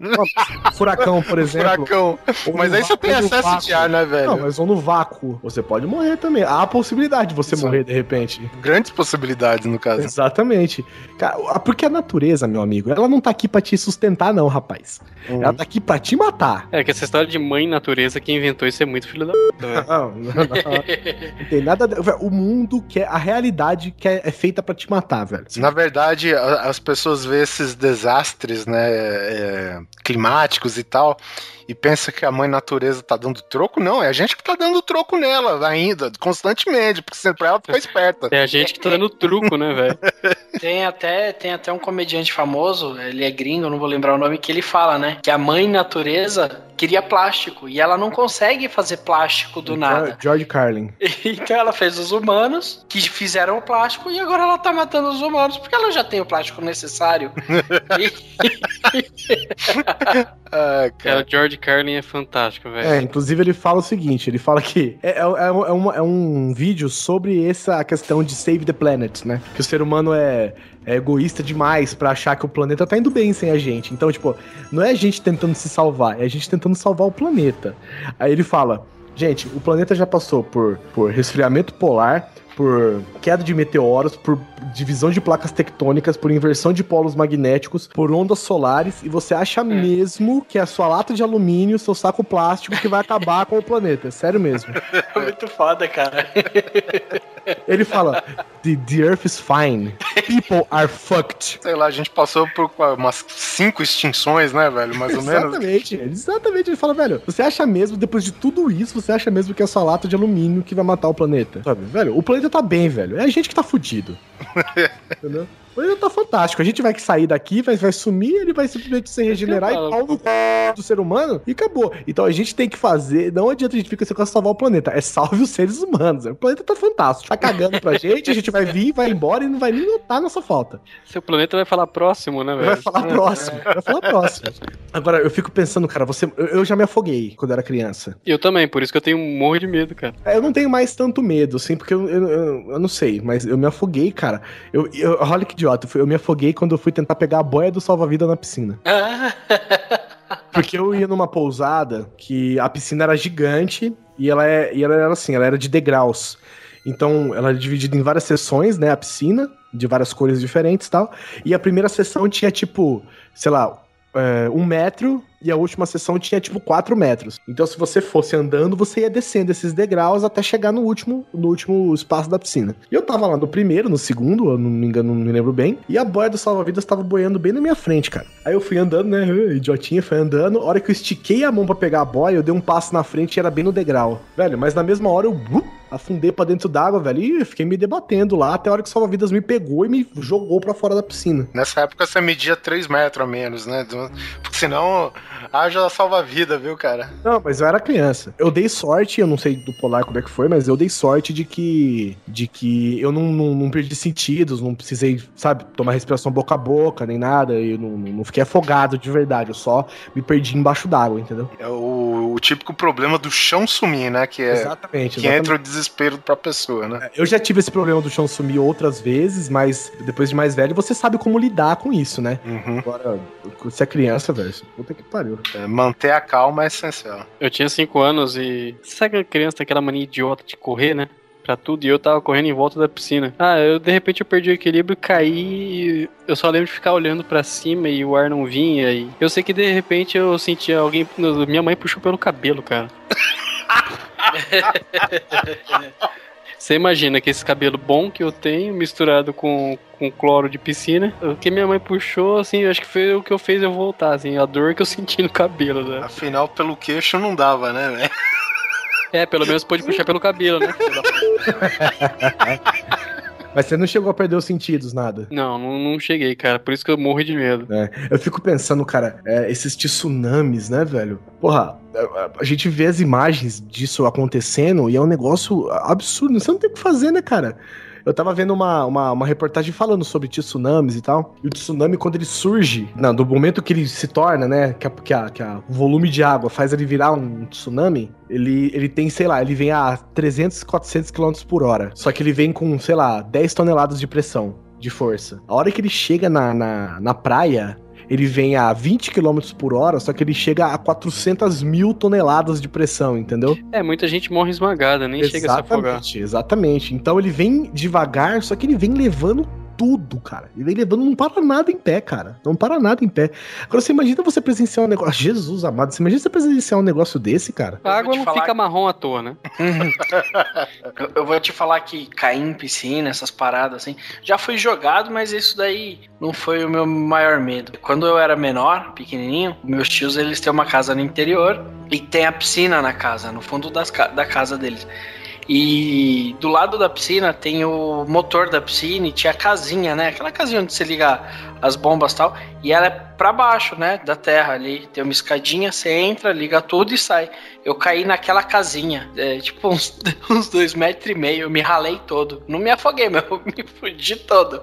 Furacão, por (laughs) exemplo. Furacão. Mas aí você tem acesso vácuo. de ar, né, velho? Não, mas ou no vácuo. Você pode morrer também. Há a possibilidade de você Isso. morrer de repente. Grandes possibilidades, no caso. Exatamente. Cara, porque a natureza, meu amigo, ela não tá aqui pra te sustentar, não, rapaz. Uhum. Ela tá aqui pra te matar. É que essa história de mãe natureza, quem inventou isso é muito filho da puta, (laughs) velho. Não, não, não. (laughs) Não tem nada. velho, O mundo quer. A realidade que é, é feita pra te matar, velho. Na verdade, as pessoas veem esses desastres, né, é, climáticos e tal, e pensam que a mãe natureza tá dando troco. Não, é a gente que tá dando troco nela ainda, constantemente, porque sempre pra ela ficar esperta. É a gente que tá dando truco, né, velho? (laughs) Tem até, tem até um comediante famoso, ele é gringo, eu não vou lembrar o nome, que ele fala, né? Que a mãe natureza queria plástico. E ela não consegue fazer plástico do nada. George Carlin. (laughs) Então ela fez os humanos, que fizeram o plástico, e agora ela tá matando os humanos, porque ela já tem o plástico necessário. (laughs) Ah, Cara, cara. o George Carlin é fantástico, velho. É, inclusive ele fala o seguinte, ele fala que é, é, é, um- é uma- é um vídeo sobre essa questão de save the planet, né? Que o ser humano é, é egoísta demais pra achar que o planeta tá indo bem sem a gente. Então, tipo, não é a gente tentando se salvar, é a gente tentando salvar o planeta. Aí ele fala, gente, o planeta já passou por, por resfriamento polar, por queda de meteoros, por divisão de placas tectônicas, por inversão de polos magnéticos, por ondas solares, e você acha mesmo que é a sua lata de alumínio, seu saco plástico, que vai acabar com o planeta. É sério mesmo. (laughs) É muito foda, cara. (laughs) Ele fala: the, the Earth is fine. People are fucked. Sei lá, a gente passou por umas cinco extinções, né, velho? Mais ou menos. Exatamente, exatamente. Ele fala, velho, você acha mesmo, depois de tudo isso, você acha mesmo que é a sua lata de alumínio que vai matar o planeta? Sabe, velho, o planeta tá bem, velho. É a gente que tá fudido. (laughs) Entendeu? O planeta tá fantástico. A gente vai sair daqui, vai, vai sumir, ele vai simplesmente se regenerar e pau no c... do ser humano e acabou. Então a gente tem que fazer. Não adianta a gente ficar com salvar o planeta. É salve os seres humanos. O planeta tá fantástico. Tá cagando pra gente, a gente vai vir, vai embora e não vai nem notar nossa falta. Seu planeta vai falar próximo, né, Vai velho? falar próximo. Vai falar próximo. Agora, eu fico pensando, cara, você. Eu, eu já me afoguei quando era criança. Eu também, por isso que eu tenho um morro de medo, cara. É, Eu não tenho mais tanto medo, assim, porque eu, eu, eu- eu não sei, mas eu me afoguei, cara. Eu, eu- olha que idiota, eu me afoguei quando eu fui tentar pegar a boia do salva-vida na piscina. (laughs) Porque eu ia numa pousada que a piscina era gigante e ela, é, e ela era assim, ela era de degraus. Então, ela era dividida em várias seções, né? A piscina, de várias cores diferentes e tal. E a primeira sessão tinha, tipo, sei lá, é, um metro e a última sessão tinha, tipo, quatro metros. Então, se você fosse andando, você ia descendo esses degraus até chegar no último, no último espaço da piscina. E eu tava lá no primeiro, no segundo, eu não me engano, não me lembro bem. E a boia do salva-vidas tava boiando bem na minha frente, cara. Aí eu fui andando, né? Idiotinha, fui andando. A hora que eu estiquei a mão pra pegar a boia, eu dei um passo na frente e era bem no degrau. Velho, mas na mesma hora eu uh, afundei pra dentro d'água, velho, e fiquei me debatendo lá até a hora que o salva-vidas me pegou e me jogou pra fora da piscina. Nessa época você media 3 metros a menos, né? Porque senão haja salva-vida, viu, cara? Não, mas eu era criança. Eu dei sorte, eu não sei do polar como é que foi, mas eu dei sorte de que de que eu não, não, não perdi sentidos, não precisei, sabe, tomar respiração boca a boca, nem nada. Eu não, não fiquei afogado de verdade, eu só me perdi embaixo d'água, entendeu? É o, o típico problema do chão sumir, né? Que é exatamente, que exatamente. entra o desespero pra pessoa, né? Eu já tive esse problema do chão sumir outras vezes, mas depois de mais velho, você sabe como lidar com isso, né? Uhum. Agora, você é criança, velho. Puta que pariu. É, manter a calma é essencial. Eu tinha 5 anos e. Sabe que a criança tem aquela mania idiota de correr, né? Pra tudo, e eu tava correndo em volta da piscina. Ah, eu de repente eu perdi o equilíbrio, caí. e Eu só lembro de ficar olhando pra cima e o ar não vinha. E eu sei que de repente eu senti alguém. Minha mãe puxou pelo cabelo, cara. (laughs) Você imagina que esse cabelo bom que eu tenho, misturado com, com cloro de piscina, o que minha mãe puxou, assim, acho que foi o que eu fez eu voltar, assim, a dor que eu senti no cabelo, né? Afinal, pelo queixo não dava, né, velho? É, pelo menos pôde puxar pelo cabelo, né? (laughs) Mas você não chegou a perder os sentidos, nada. Não, não, não cheguei, cara. Por isso que eu morro de medo. Eu fico pensando, cara, é, esses tsunamis, né, velho? Porra, a, a gente vê as imagens disso acontecendo e é um negócio absurdo. Você não tem o que fazer, né, cara? Eu tava vendo uma, uma, uma reportagem falando sobre tsunamis e tal. E o tsunami, quando ele surge, não, do momento que ele se torna, né? Que, a, que, a, que a- o volume de água faz ele virar um tsunami, ele, ele tem, sei lá, ele vem a 300, 400 km por hora. Só que ele vem com, sei lá, 10 toneladas de pressão, de força. A hora que ele chega na, na, na praia, ele vem a 20 km por hora, só que ele chega a 400 mil toneladas de pressão, entendeu? É, muita gente morre esmagada, nem chega a se afogar. Exatamente, exatamente. Então ele vem devagar, só que ele vem levando tudo, cara. Ele vem levando, não para nada em pé, cara. Não para nada em pé. Agora você imagina você presenciar um negócio. Jesus amado, você imagina você presenciar um negócio desse, cara? A água não falar fica que- marrom à toa, né? (laughs) Eu, eu vou te falar que cair em piscina, essas paradas assim, já fui jogado, mas isso daí não foi o meu maior medo. Quando eu era menor, pequenininho, meus tios eles têm uma casa no interior e tem a piscina na casa, no fundo das da casa deles. E do lado da piscina tem o motor da piscina e tinha a casinha, né? Aquela casinha onde você liga as bombas e tal. E ela é pra baixo, né? Da terra ali. Tem uma escadinha, você entra, liga tudo e sai. Eu caí naquela casinha, é, tipo uns, (laughs) uns dois metros e meio. Eu me ralei todo. Não me afoguei, mas eu (laughs) me fudi todo.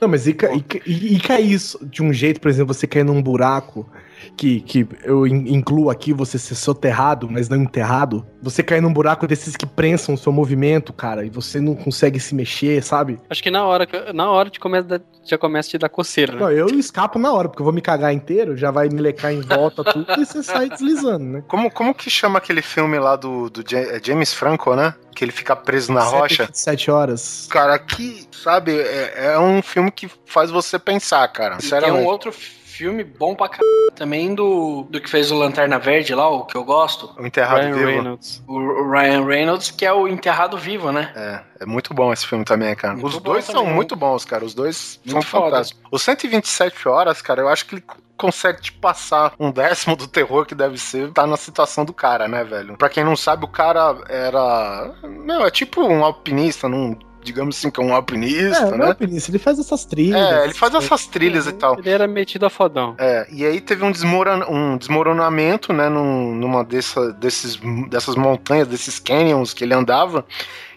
Não, mas e, e, e, e cair de um jeito, por exemplo, você cair num buraco que, que eu in- incluo aqui você ser soterrado, mas não enterrado. Você cair num buraco desses que prensam o seu movimento, cara, e você não consegue se mexer, sabe? Acho que na hora, que- na hora de começa, já começa a te dar coceira, né? Não, eu escapo na hora, porque eu vou me cagar inteiro, já vai me lecar em volta tudo e você sai deslizando, né? Como, como que chama aquele filme lá do, do é James Franco, né? Que ele fica preso na rocha. Sete horas. Cara, que, sabe, é, é um filme que faz você pensar, cara. E tem um outro filme bom pra caralho também do, do que fez o Lanterna Verde lá, o que eu gosto. O Enterrado Ryan Vivo. Reynolds. O o Ryan Reynolds, que é o Enterrado Vivo, né? É, é muito bom esse filme também, cara. Muito Os dois também, são né? muito bons, cara. Os dois são Muito foda. fantásticos. O 127 horas, cara, eu acho que ele consegue te passar um décimo do terror que deve ser tá na situação do cara, né, velho? Pra quem não sabe, o cara era. Não, é tipo um alpinista, num. Digamos assim, que é um alpinista, É, né? é alpinista, ele faz essas trilhas. É, ele faz essas trilhas e tal. Ele era metido a fodão. É, e aí teve um, desmoron, um desmoronamento, né, num- numa dessa, desses, dessas montanhas, desses canyons que ele andava,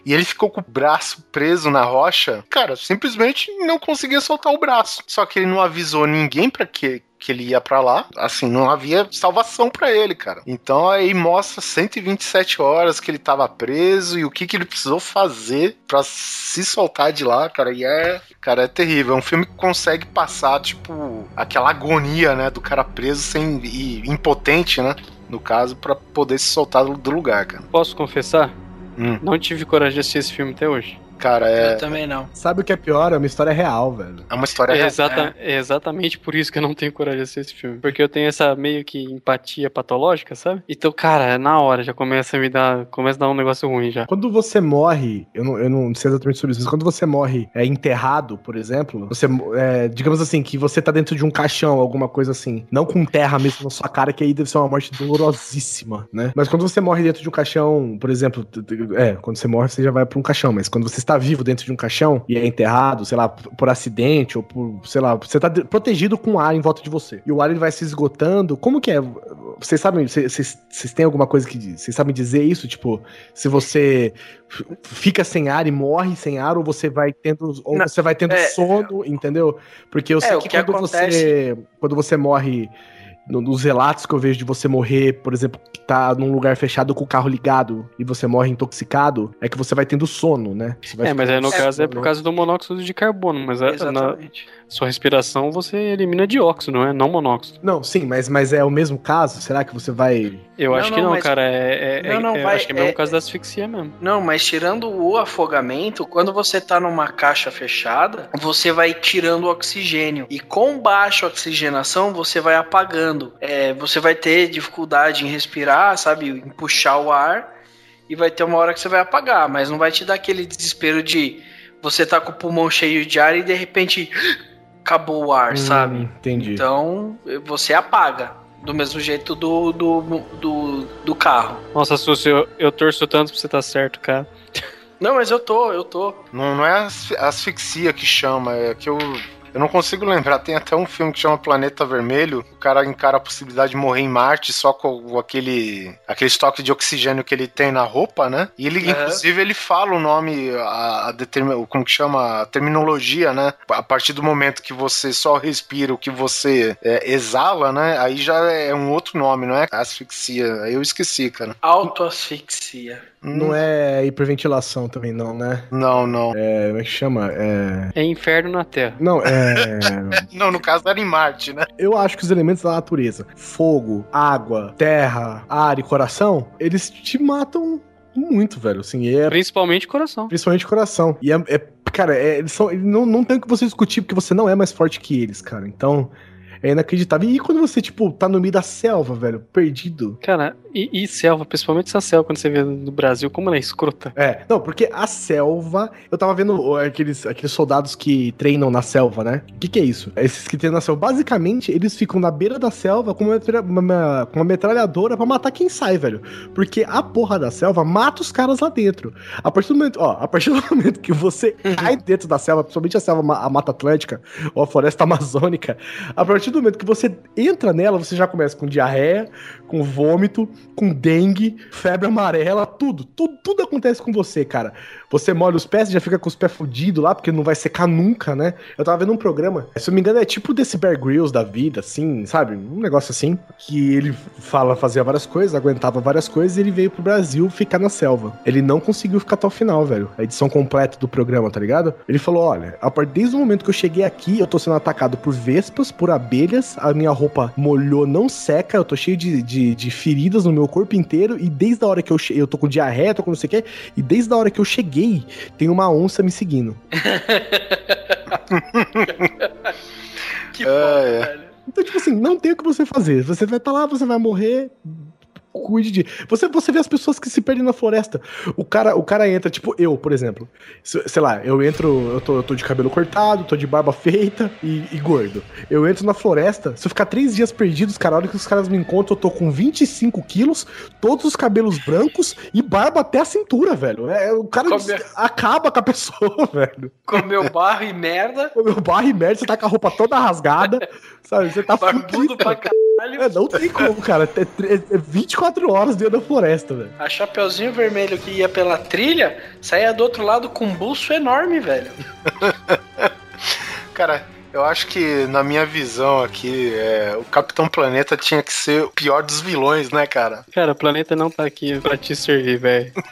e ele ficou com o braço preso na rocha. Cara, simplesmente não conseguia soltar o braço. Só que ele não avisou ninguém pra que que ele ia pra lá, assim, não havia salvação pra ele, cara. Então aí mostra 127 horas que ele tava preso e o que que ele precisou fazer pra se soltar de lá, cara. E é, cara, é terrível. É um filme que consegue passar, tipo, aquela agonia, né, do cara preso sem e impotente, né, no caso, pra poder se soltar do- do lugar, cara. Posso confessar? Hum. Não tive coragem de assistir esse filme até hoje. Cara, é, Eu também não. Sabe o que é pior? É uma história real, velho. é uma história É, real. exata- é exatamente por isso que eu não tenho coragem de assistir esse filme. Porque eu tenho essa meio que empatia patológica, sabe? Então, cara, na hora já começa a me dar. Começa a dar um negócio ruim já. Quando você morre, eu não, eu não sei exatamente sobre isso, mas quando você morre é, enterrado, por exemplo, você, é, digamos assim, que você tá dentro de um caixão, alguma coisa assim, não com terra mesmo na sua cara, que aí deve ser uma morte dolorosíssima, né? Mas quando você morre dentro de um caixão, por exemplo, é, quando você morre você já vai pra um caixão, mas quando você está vivo dentro de um caixão e é enterrado, sei lá, por acidente ou por, sei lá, você tá de- protegido com ar em volta de você. E o ar ele vai se esgotando, como que é? Vocês sabem, vocês- têm alguma coisa que vocês sabem dizer isso? Tipo, se você fica sem ar e morre sem ar, ou você vai tendo, ou Não, você vai tendo é- sono, entendeu? Porque eu sei o que, que quando você acontece- quando você morre nos relatos que eu vejo de você morrer, por exemplo, que tá num lugar fechado com o carro ligado e você morre intoxicado, é que você vai tendo sono, né? Você vai É, mas aí no caso é por causa do monóxido de carbono, mas a- na. Sua respiração você elimina dióxido, não é? Não monóxido. Não, sim, mas, mas é o mesmo caso? Será que você vai. Eu Não, acho que não, mas- cara. É, é, Não, não, é- vai- acho que é mesmo é- caso da asfixia mesmo. Não, mas tirando o afogamento, quando você tá numa caixa fechada, você vai tirando o oxigênio. E com baixa oxigenação, você vai apagando. É, você vai ter dificuldade em respirar, sabe? Em puxar o ar. E vai ter uma hora que você vai apagar. Mas não vai te dar aquele desespero de você tá com o pulmão cheio de ar e de repente acabou o ar, Hum, sabe? Entendi. Então você apaga. Do mesmo jeito do, do, do, do carro. Nossa, Sucio, eu, eu torço tanto pra você estar certo, cara. Não, mas eu tô, eu tô. Não, não é asfi- asfixia que chama, é que eu. Eu não consigo lembrar. Tem até um filme que chama Planeta Vermelho. O cara encara a possibilidade de morrer em Marte só com aquele, aquele estoque de oxigênio que ele tem na roupa, né? E ele, inclusive, ele fala o nome, a, a determin- como que chama? A terminologia, né? A partir do momento que você só respira o que você é, exala, né? Aí já é um outro nome, não é asfixia. Aí eu esqueci, cara. Autoasfixia. Não é hiperventilação também, não, né? Não, não. É, como é que chama? É. É inferno na Terra. Não, é. (laughs) Não, no caso era em Marte, né? Eu acho que os elementos da natureza, fogo, água, terra, ar e coração, eles te matam muito, velho. Assim, é Principalmente coração. principalmente coração. E é, é- cara, é- eles são, não, não tem o que você discutir porque você não é mais forte que eles, cara. Então, é inacreditável. E quando você, tipo, tá no meio da selva, velho, perdido. Cara, E, e selva, principalmente essa selva, quando você vê no Brasil, como ela é escrota. É, não, porque a selva. Eu tava vendo aqueles, aqueles soldados que treinam na selva, né? O que, que é isso? Esses que treinam na selva. Basicamente, eles ficam na beira da selva com uma, uma- com uma metralhadora pra matar quem sai, velho. Porque a porra da selva mata os caras lá dentro. A partir do momento, ó, a partir do (laughs) momento que você cai dentro da selva, principalmente a selva, a Mata Atlântica ou a Floresta Amazônica, a partir do momento que você entra nela, você já começa com diarreia, com vômito, com dengue, febre amarela, tudo, tudo, tudo acontece com você, cara. Você molha os pés, já fica com os pés fudidos lá, porque não vai secar nunca, né? Eu tava vendo um programa, se eu me engano, é tipo desse Bear Grylls da vida, assim, sabe? Um negócio assim, que ele fala, fazia várias coisas, aguentava várias coisas, e ele veio pro Brasil ficar na selva. Ele não conseguiu ficar até o final, velho. A edição completa do programa, tá ligado? Ele falou, olha, a partir desde o momento que eu cheguei aqui, eu tô sendo atacado por vespas, por abelhas, a minha roupa molhou, não seca, eu tô cheio de, de, de feridas no meu corpo inteiro, e desde a hora que eu cheguei, eu tô com diarreia, tô com não sei o que, e desde a hora que eu cheguei, tem uma onça me seguindo. (laughs) Que foda, é. velho. Então, tipo assim, não tem o que você fazer. Você vai estar lá, você vai morrer. Cuide de. Você, você vê as pessoas que se perdem na floresta. O cara, o cara entra, tipo eu, por exemplo. Se- Sei lá, eu entro, eu tô, eu tô de cabelo cortado, tô de barba feita e, e gordo. Eu entro na floresta, se eu ficar três dias perdidos, cara, a hora que os caras me encontram, eu tô com 25 quilos, todos os cabelos brancos e barba até a cintura, velho. É, o cara Come- acaba com a pessoa, (laughs) velho. Comeu barro e merda, O meu barro e merda, você tá com a roupa toda rasgada, sabe? Você tá barbudo fudido, pra cara. Caralho. É, não tem como, cara. É, é 24 horas dentro da floresta, velho. A Chapeuzinho Vermelho que ia pela trilha saía do outro lado com um buço enorme, velho. (laughs) Cara, eu acho que na minha visão aqui, é, o Capitão Planeta tinha que ser o pior dos vilões, né, cara? (laughs) Cara, o planeta não tá aqui pra te servir, velho. (laughs)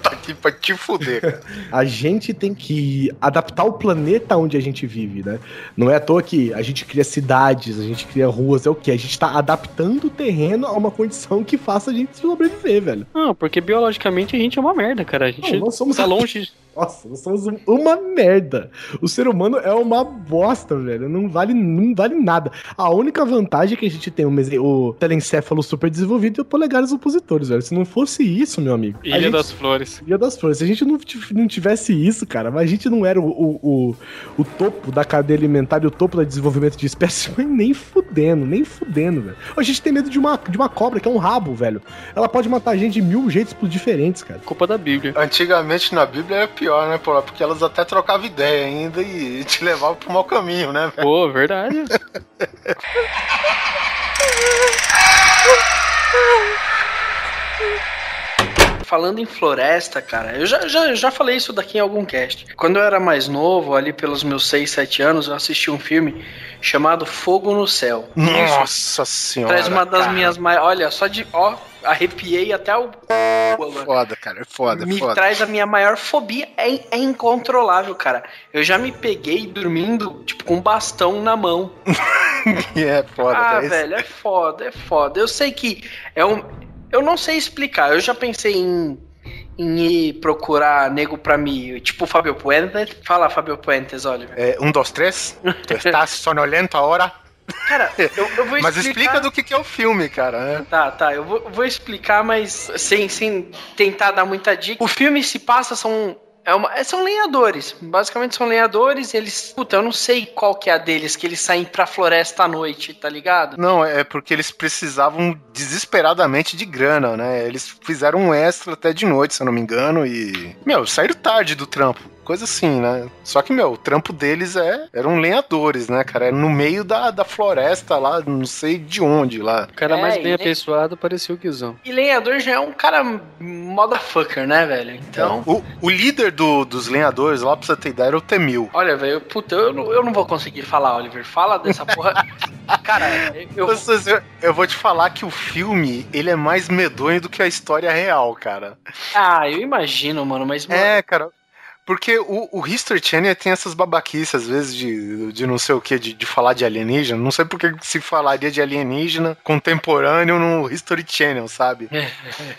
Tá aqui pra te fuder, cara. (laughs) A gente tem que adaptar o planeta onde a gente vive, né? Não é à toa que a gente cria cidades, a gente cria ruas, é o quê? A gente tá adaptando o terreno a uma condição que faça a gente sobreviver, velho. Não, porque biologicamente a gente é uma merda, cara. A gente Não, nós somos- tá longe. Nossa, nós somos um- uma merda. O ser humano é uma bosta, velho. Não vale, não vale nada. A única vantagem é que a gente tem o, o telencéfalo super desenvolvido e o polegares opositores, velho. Se não fosse isso, meu amigo. Ilha gente- das Flores. Ilha das Flores. Se a gente não, não tivesse isso, cara, mas a gente não era o, o, o, o topo da cadeia alimentar e o topo do desenvolvimento de espécies, (laughs) mas nem fudendo, nem fudendo, velho. A gente tem medo de uma, de uma cobra, que é um rabo, velho. Ela pode matar a gente de mil jeitos diferentes, cara. Culpa da Bíblia. Antigamente na Bíblia era pior, né? Porque elas até trocavam ideia ainda e (laughs) te levavam pro mau caminho, né? Pô, verdade. Falando em floresta, cara, eu já, já, já falei isso daqui em algum cast. Quando eu era mais novo, ali pelos meus 6, 7 anos, eu assisti um filme chamado Fogo no Céu. Nossa senhora. Traz uma das cara. minhas mais. Olha, só de. Ó, arrepiei até o. agora. Foda, cara, é foda, é me foda. traz a minha maior fobia. É, é incontrolável, cara. Eu já me peguei dormindo, tipo, com um bastão na mão. (laughs) É foda, ah. Esse- velho, é foda, é foda. Eu sei que é um. Eu não sei explicar. Eu já pensei em, em ir procurar nego pra mim, tipo o Fabio Puentes. Fala, Fabio Puentes, Oliver. É, um, dois, três. Tu estás sonolento agora? Cara, eu, eu vou (laughs) Mas explicar. explica do que, que é o filme, cara, né? Tá, tá, eu vou, vou explicar, mas sem, sem tentar dar muita dica. O filme se passa, são. É uma, é- são lenhadores. Basicamente são lenhadores. Eles. Puta, eu não sei qual que é a deles, que eles saem pra floresta à noite, tá ligado? Não, é porque eles precisavam desesperadamente de grana, né? Eles fizeram um extra até de noite, se eu não me engano, e. Meu, saíram tarde do trampo. Coisa assim, né? Só que, meu, o trampo deles é. Eram lenhadores, né, cara? Era no meio da, da floresta lá, não sei de onde lá. O cara É, mais bem nem- apessoado parecia o Guizão. E lenhador já é um cara motherfucker, né, velho? Então. O, o líder do- dos lenhadores, lá pra você ter ideia, era o Temil. Olha, velho, puta, eu, não- eu não vou conseguir falar, Oliver. Fala dessa porra. (laughs) Cara, Eu, eu vou te falar que o filme, ele é mais medonho do que a história real, cara. Ah, eu imagino, mano, mas. mano, É, cara. Porque o, o History Channel tem essas babaquices, às vezes, de, de não sei o que, de, de falar de alienígena. Não sei por que se falaria de alienígena contemporâneo no History Channel, sabe?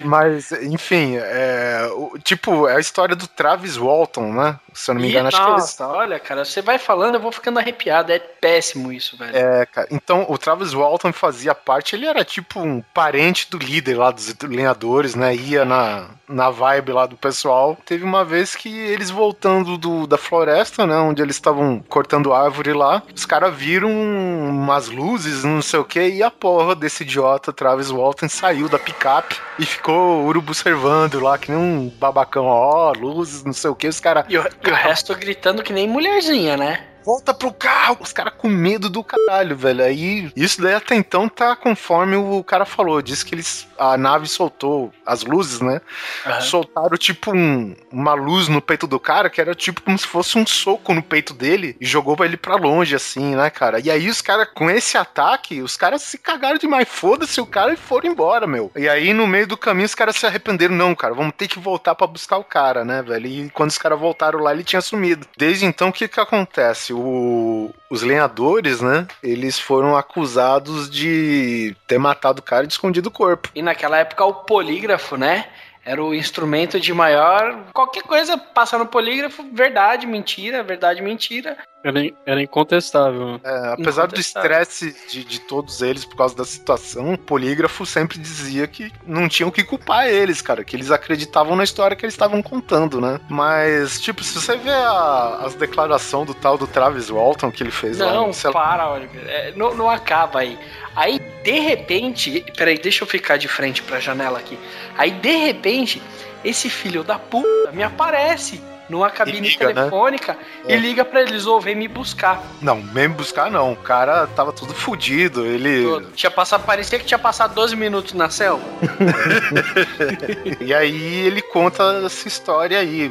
Mas, enfim, é, o- tipo, é a história do Travis Walton, né? Se eu não me engano, acho que eles nossa, olha, cara, você vai falando, eu vou ficando arrepiado. É péssimo isso, velho. É, cara. Então, o Travis Walton fazia parte, ele era tipo um parente do líder lá dos lenhadores, né? Ia na, na vibe lá do pessoal. Teve uma vez que eles voltando do, da floresta, né? Onde eles estavam cortando árvore lá, os caras viram umas luzes, não sei o que, e a porra desse idiota Travis Walton saiu da picape e ficou urubu servando lá, que nem um babacão, ó, luzes, não sei o que, os caras. E o, resto gritando que nem mulherzinha, né? Volta pro carro. Os caras com medo do caralho, velho. Aí, isso daí até então tá conforme o cara falou. Diz que eles, a nave soltou as luzes, né? Aham. Soltaram tipo um- uma luz no peito do cara, que era tipo como se fosse um soco no peito dele e jogou ele pra longe, assim, né, cara? E aí os caras, com esse ataque, os caras se cagaram demais. Foda-se o cara e foram embora, meu. E aí no meio do caminho os caras se arrependeram. Não, cara, vamos ter que voltar pra buscar o cara, né, velho? E quando os caras voltaram lá, ele tinha sumido. Desde então, o que que acontece? O- os lenhadores, né, eles foram acusados de ter matado o cara e escondido o corpo. E naquela época o polígrafo, né? Era o instrumento de maior. Qualquer coisa passa no polígrafo, verdade, mentira, verdade, mentira. Era, in- era incontestável. É, apesar do Incontestável. estresse de, de todos eles por causa da situação, o polígrafo sempre dizia que não tinham que culpar eles, cara, que eles acreditavam na história que eles estavam contando, né? Mas, tipo, se você vê a- as declarações do tal do Travis Walton que ele fez lá, Não, sei para, Oliver. É, não, não acaba aí. Aí, de repente. Peraí, deixa eu ficar de frente pra janela aqui. Aí, de repente, esse filho da puta me aparece numa cabine liga, né? telefônica e É. liga pra eles, ou vem me buscar. não, mesmo buscar não, o cara tava tudo fudido, ele... Todo. Tinha passado, parecia que tinha passado 12 minutos na selva. (laughs) E aí ele conta essa história aí,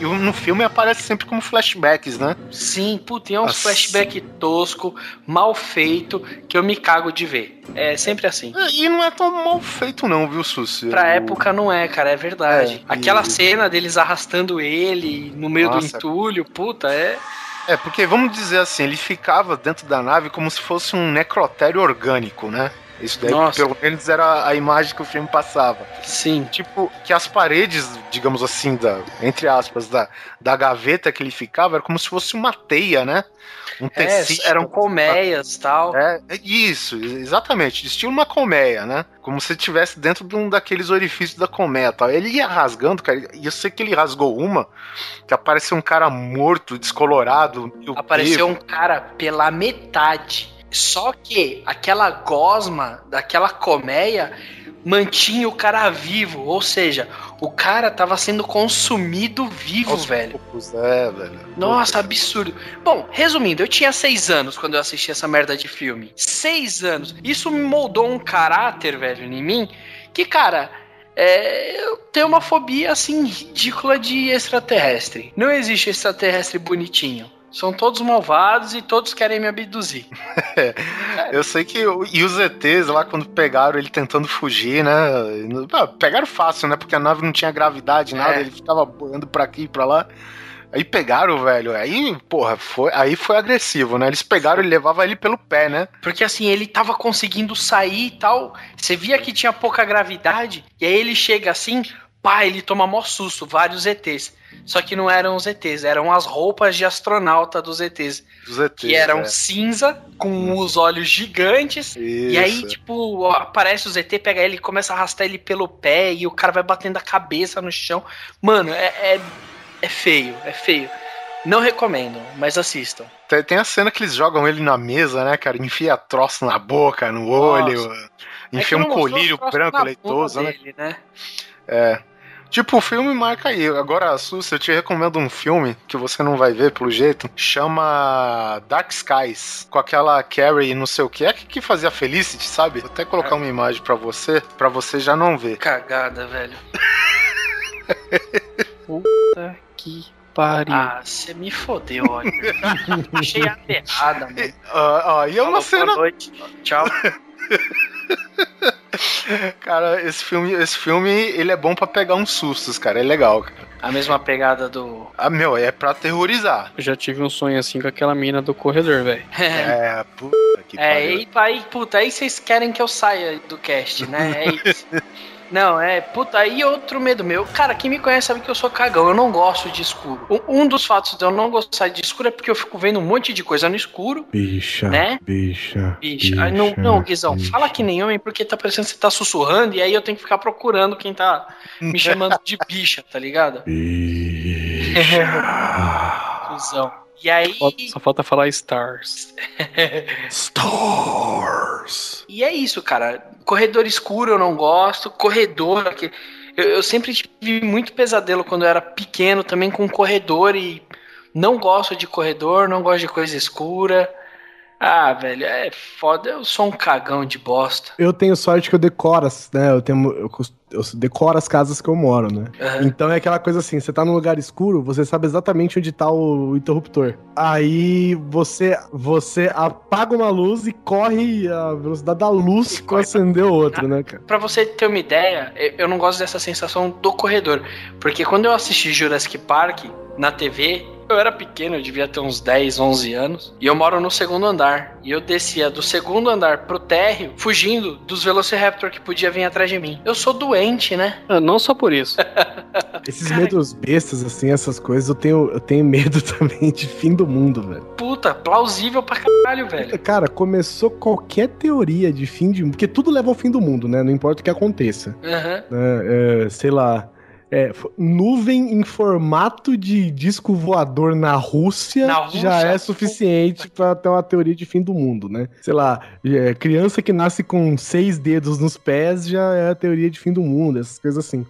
e, no filme aparece sempre como flashbacks, né? Sim, puta, tem uns Nossa. flashback tosco, mal feito, que eu me cago de ver. É sempre assim. E não é tão mal feito não, viu, Susi? Pra O- época não é, cara, é verdade. É, Aquela e- cena deles arrastando ele no meio do Nossa. entulho, puta, é. É, porque vamos dizer assim, ele ficava dentro da nave como se fosse um necrotério orgânico, né? Isso daí, Nossa. pelo menos, era a imagem que o filme passava. Sim. Tipo, que as paredes, digamos assim, da, entre aspas, da, da gaveta que ele ficava, era como se fosse uma teia, né? Um É, tecido. eram colmeias e tal. É, é isso, exatamente. Estilo uma colmeia, né? Como se estivesse dentro de um daqueles orifícios da colmeia tal. Ele ia rasgando, cara, e eu sei que ele rasgou uma, que apareceu um cara morto, descolorado. Apareceu um cara pela metade. Só que aquela gosma daquela colmeia mantinha o cara vivo. Ou seja, o cara tava sendo consumido vivo, Aos velho. poucos, É, velho. Nossa, absurdo. Bom, resumindo, eu tinha seis anos quando eu assisti essa merda de filme. Seis anos. Isso me moldou um caráter, velho, em mim, que, cara, é, eu tenho uma fobia, assim, ridícula de extraterrestre. Não existe extraterrestre bonitinho. São todos malvados e todos querem me abduzir. (laughs) Eu sei que. E os ETs lá, quando pegaram ele tentando fugir, né? ah, Pegaram fácil, né? Porque a nave não tinha gravidade, nada, É. ele ficava boiando pra aqui e pra lá. Aí pegaram, velho. Aí, porra, foi, aí foi agressivo, né? Eles pegaram e levavam ele pelo pé, né? Porque assim, ele tava conseguindo sair e tal. Você via que tinha pouca gravidade. E aí ele chega assim, pá, ele toma mó susto, vários ETs. Só que não eram os ETs, eram as roupas de astronauta dos ETs. Dos ETs. Que eram é. cinza, com os olhos gigantes. E aí, Isso. tipo, aparece os ET, pega ele e começa a arrastar ele pelo pé. E o cara vai batendo a cabeça no chão. Mano, é, é, é feio, é feio. Não recomendo, mas assistam. Tem, tem a cena que eles jogam ele na mesa, né, cara? Enfia troço na boca, no olho. É Enfia que um colírio branco leitoso, né? né? É. Tipo, o filme marca aí. Agora, Sus, eu te recomendo um filme que você não vai ver, pelo jeito. Chama Dark Skies. Com aquela Carrie não sei o que. É que que fazia Felicity, sabe? Vou até colocar uma imagem pra você, pra você já não ver. Cagada, velho. (laughs) Puta que pariu. Ah, você me fodeu, olha. (laughs) Achei aterrada, mano. (laughs) Ah, ah, e é uma Falou, cena. Boa noite. Tchau. (laughs) Cara, esse filme, esse filme, ele é bom pra pegar uns sustos, cara. É legal, cara. A mesma pegada do. Ah, meu, é pra aterrorizar. Eu já tive um sonho assim com aquela mina do corredor, velho. (laughs) É, É, puta que é pariu. e aí, puta, aí vocês querem que eu saia do cast, né? É isso. (laughs) Não, é, puta, aí outro medo meu. Cara, quem me conhece sabe que eu sou cagão, eu não gosto de escuro. Um, dos fatos de eu não gostar de escuro é porque eu fico vendo um monte de coisa no escuro. Bicha, Né? bicha. Bicho, Ai, não, não, Guizão, fala que nem homem porque tá parecendo que você tá sussurrando e aí eu tenho que ficar procurando quem tá me (laughs) chamando de bicha, tá ligado? Bicha. (laughs) Guizão. E aí. Só- falta falar Stars. (laughs) Stars. E é isso, cara. Corredor escuro eu não gosto. Corredor. Que... Eu, eu sempre tive muito pesadelo quando eu era pequeno também com corredor e não gosto de corredor, não gosto de coisa escura. Ah, velho, é foda. Eu sou um cagão de bosta. Eu tenho sorte que eu decoro, as- né? Eu, tenho, eu, eu decoro as casas que eu moro, né? Aham. Então é aquela coisa assim, você tá num lugar escuro, você sabe exatamente onde tá o, o interruptor. Aí você você apaga uma luz e corre a velocidade da luz E pra acender outra, né, cara? Pra você ter uma ideia, eu não gosto dessa sensação do corredor. Porque quando eu assisti Jurassic Park na TV, eu era pequeno, eu devia ter uns 10, 11 anos. E eu moro no segundo andar. E eu descia do segundo andar pro térreo, fugindo dos Velociraptor que podia vir atrás de mim. Eu sou doente, né? Ah, Não só por isso. (laughs) Esses Cara- medos bestas, assim, essas coisas, eu tenho, eu tenho medo (laughs) também de fim do mundo, velho. Puta, plausível pra caralho, velho. Cara, começou qualquer teoria de fim de mundo, porque tudo leva ao fim do mundo, né? Não importa o que aconteça. Aham. né? É, sei lá. É, nuvem em formato de disco voador na Rússia, Na Rússia? já é suficiente pra ter uma teoria de fim do mundo, né? Sei lá, é, criança que nasce com seis dedos nos pés já é a teoria de fim do mundo, essas coisas assim.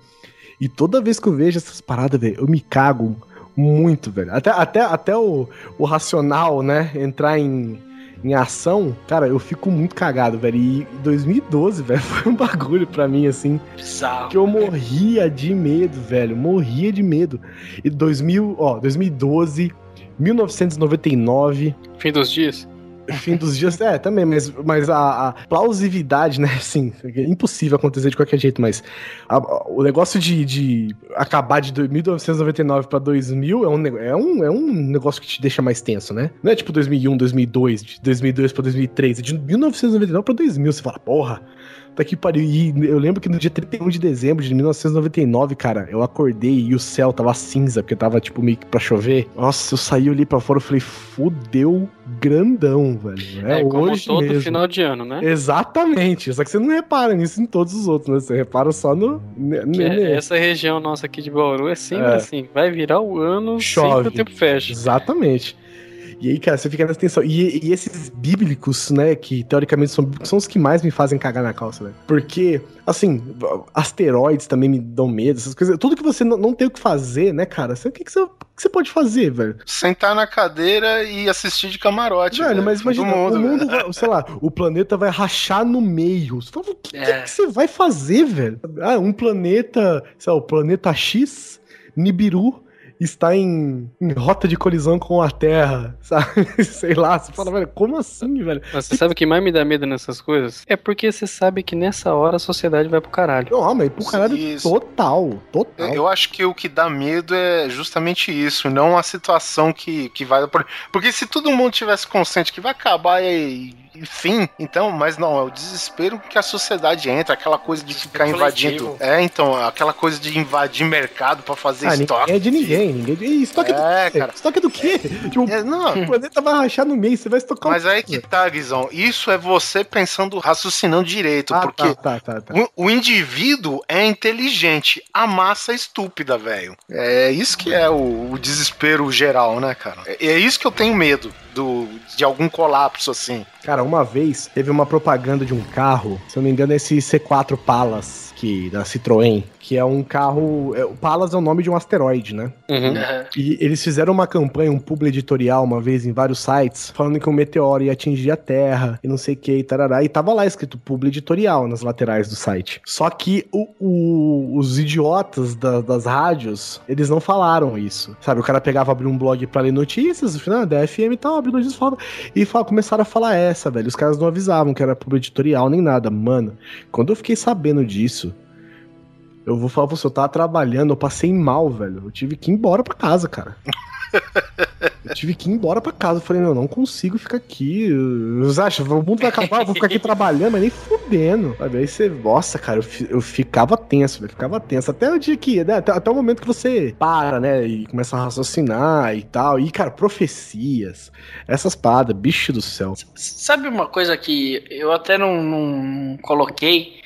E toda vez que eu vejo essas paradas, velho, eu me cago muito, velho. Até, até, até o, o racional, né, entrar em, em ação, cara, eu fico muito cagado, velho. E 2012, velho, (laughs) foi um bagulho pra mim, assim, Bizarro. que eu morria de medo, velho. Morria de medo. E 2000, ó, 2012, 1999, Fim dos dias. Fim dos dias. É, também, mas, mas a, a plausibilidade, né? (laughs) Assim, é impossível acontecer de qualquer jeito, mas a- a- o negócio de, de acabar de 1999 pra 2000 é um, é, um, é um negócio que te deixa mais tenso, né? Não é tipo 2001, 2002, de 2002 pra 2003, é de 1999 pra 2000. Você fala, porra. Tá que pariu. E eu lembro que no dia 31 de dezembro de 1999, cara, eu acordei e o céu tava cinza, porque tava, tipo, meio que pra chover. Nossa, eu saí ali pra fora e falei, fudeu grandão, velho. É, É, como hoje todo mesmo. final de ano, né? Exatamente. Só que você não repara nisso em todos os outros, né? Você repara só no. é- essa região nossa aqui de Bauru é sempre É. assim. Vai virar o ano, Chove. sempre o tempo fecha. Exatamente. E aí, cara, você fica nessa tensão. E, e esses bíblicos, né, que teoricamente são bíblicos, são os que mais me fazem cagar na calça, velho. Porque, assim, asteroides também me dão medo, essas coisas. Tudo que você não, não tem o que fazer, né, cara? Você- O que, que, você, o que você pode fazer, velho? Sentar na cadeira e assistir de camarote. Velho, mas Todo imagina, mundo, o mundo, velho. vai, sei lá, o planeta vai rachar no meio. Você fala, o que, É. que você vai fazer, velho? Ah, um planeta, sei lá, o planeta X, Nibiru, está em, em rota de colisão com a Terra, (laughs) sabe? sei lá, você fala, velho, como assim, velho? Mas você sabe o que mais me dá medo nessas coisas? É porque você sabe que nessa hora a sociedade vai pro caralho. Não, mas pro caralho Isso. total, total. Eu acho que o que dá medo é justamente isso, não a situação que, que vai. por- Porque se todo mundo tivesse consciente que vai acabar e, enfim, então, mas não, é o desespero que a sociedade entra, aquela coisa de ficar invadindo. É, então, aquela coisa de invadir mercado pra fazer Ah, estoque. é de ninguém, ninguém. Ih, estoque É, do quê? cara. Estoque do quê? Tipo, É, não, o planeta vai rachar no meio, você vai estocar mas aí que tá, Guizão. Isso é você pensando, raciocinando direito, Ah, porque tá, tá, tá, tá. O, o indivíduo é inteligente, a massa é estúpida, velho. É isso que é o, o desespero geral, né, cara? É, é isso que eu tenho medo do, de algum colapso assim. Cara, uma vez teve uma propaganda de um carro, se eu não me engano, esse C4 Palas, que, da Citroën, que é um carro. É, o Palas é o nome de um asteroide, né? Uhum. Aham. E eles fizeram uma campanha, um publi editorial uma vez em vários sites, falando que um meteoro ia atingir a Terra e não sei o que, e tarará. E tava lá escrito publi editorial nas laterais do site. Só que o- o- os idiotas da- das rádios, eles não falaram isso. Sabe, o cara pegava, abria um blog pra ler notícias, no final da FM e tal, abriu notícias falava, e fala- começaram a falar essa, velho. Os caras não avisavam que era publi editorial nem nada. Mano, quando eu fiquei sabendo disso, eu vou falar pra você, eu tava trabalhando, eu passei mal, velho. Eu tive que ir embora pra casa, cara. (laughs) Eu tive que ir embora pra casa. Eu falei, eu não consigo ficar aqui. Vocês acham? O mundo vai acabar, eu vou ficar aqui trabalhando, mas nem fudendo. Sabe? Aí você, nossa, cara, eu, eu ficava tenso, velho. Ficava tenso. Até o dia que, né? Até, até o momento que você para, né? E começa a raciocinar e tal. E, cara, profecias. Essas paradas, bicho do céu. Sabe uma coisa que eu até não, não coloquei,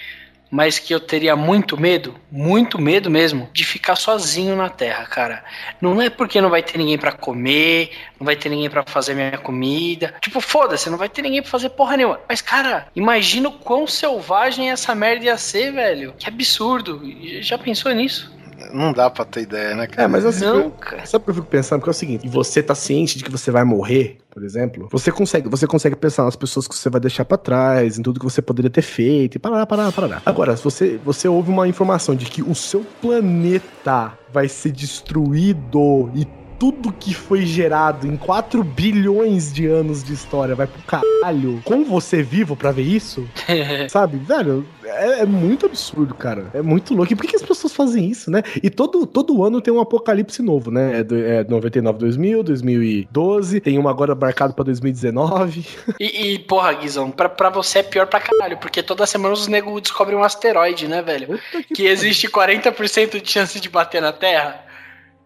mas que eu teria muito medo, muito medo mesmo, de ficar sozinho na Terra, cara. Não é porque não vai ter ninguém pra comer, não vai ter ninguém pra fazer minha comida. Tipo, foda-se, não vai ter ninguém pra fazer porra nenhuma. Mas, cara, imagina o quão selvagem essa merda ia ser, velho. Que absurdo. Já pensou nisso? Não dá pra ter ideia, né, cara? É, mas assim, Não, eu- sabe o que eu fico pensando? Porque é o seguinte, e você tá ciente de que você vai morrer, por exemplo, você consegue, você consegue pensar nas pessoas que você vai deixar pra trás, em tudo que você poderia ter feito, e parará, parará, parará. Agora, se você, você ouve uma informação de que o seu planeta vai ser destruído e tudo que foi gerado em 4 bilhões de anos de história vai pro caralho, com você vivo pra ver isso, (laughs) Sabe, velho, é, é muito absurdo, cara. É muito louco. E por que, que as pessoas fazem isso, né? E todo, todo ano tem um apocalipse novo, né? É, do, é 99, 2000, 2012. Tem um agora marcado pra 2019. (laughs) E, e, porra, Guizão, pra, pra você é pior pra caralho, porque toda semana os nego descobrem um asteroide, né, velho? Que Que existe 40% de chance de bater na Terra.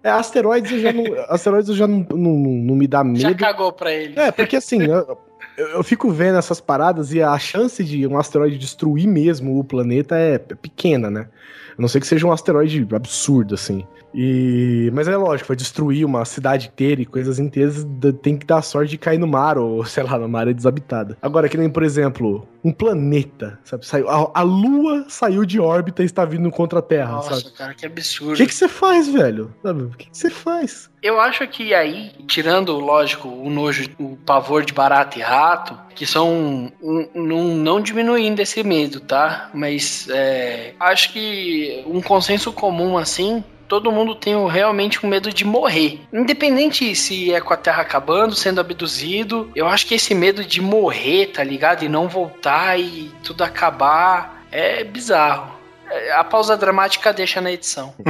É, asteroides eu já não, (laughs) asteroides já não, não, não me dá Já medo. cagou pra ele. É, porque assim, eu, eu- eu fico vendo essas paradas e a chance de um asteroide destruir mesmo o planeta é pequena, né? A não ser que seja um asteroide absurdo, assim. E... Mas é lógico, vai destruir uma cidade inteira e coisas inteiras, tem que dar sorte de cair no mar, ou (laughs) sei lá, numa área desabitada. Agora, que nem, por exemplo, um planeta, sabe? Saiu, a, a Lua saiu de órbita e está vindo contra a Terra, Nossa, sabe? cara, que O absurdo. que que você faz, velho? O que você faz? Eu acho que aí, tirando, lógico, o nojo, o pavor de barata e rato, que são um, não, não diminuindo esse medo, tá? Mas é, acho que um consenso comum assim. Todo mundo tem realmente um medo de morrer. Independente se é com a Terra acabando, sendo abduzido. Eu acho que esse medo de morrer, tá ligado? E não voltar e tudo acabar é bizarro. É, A pausa dramática deixa na edição. (laughs)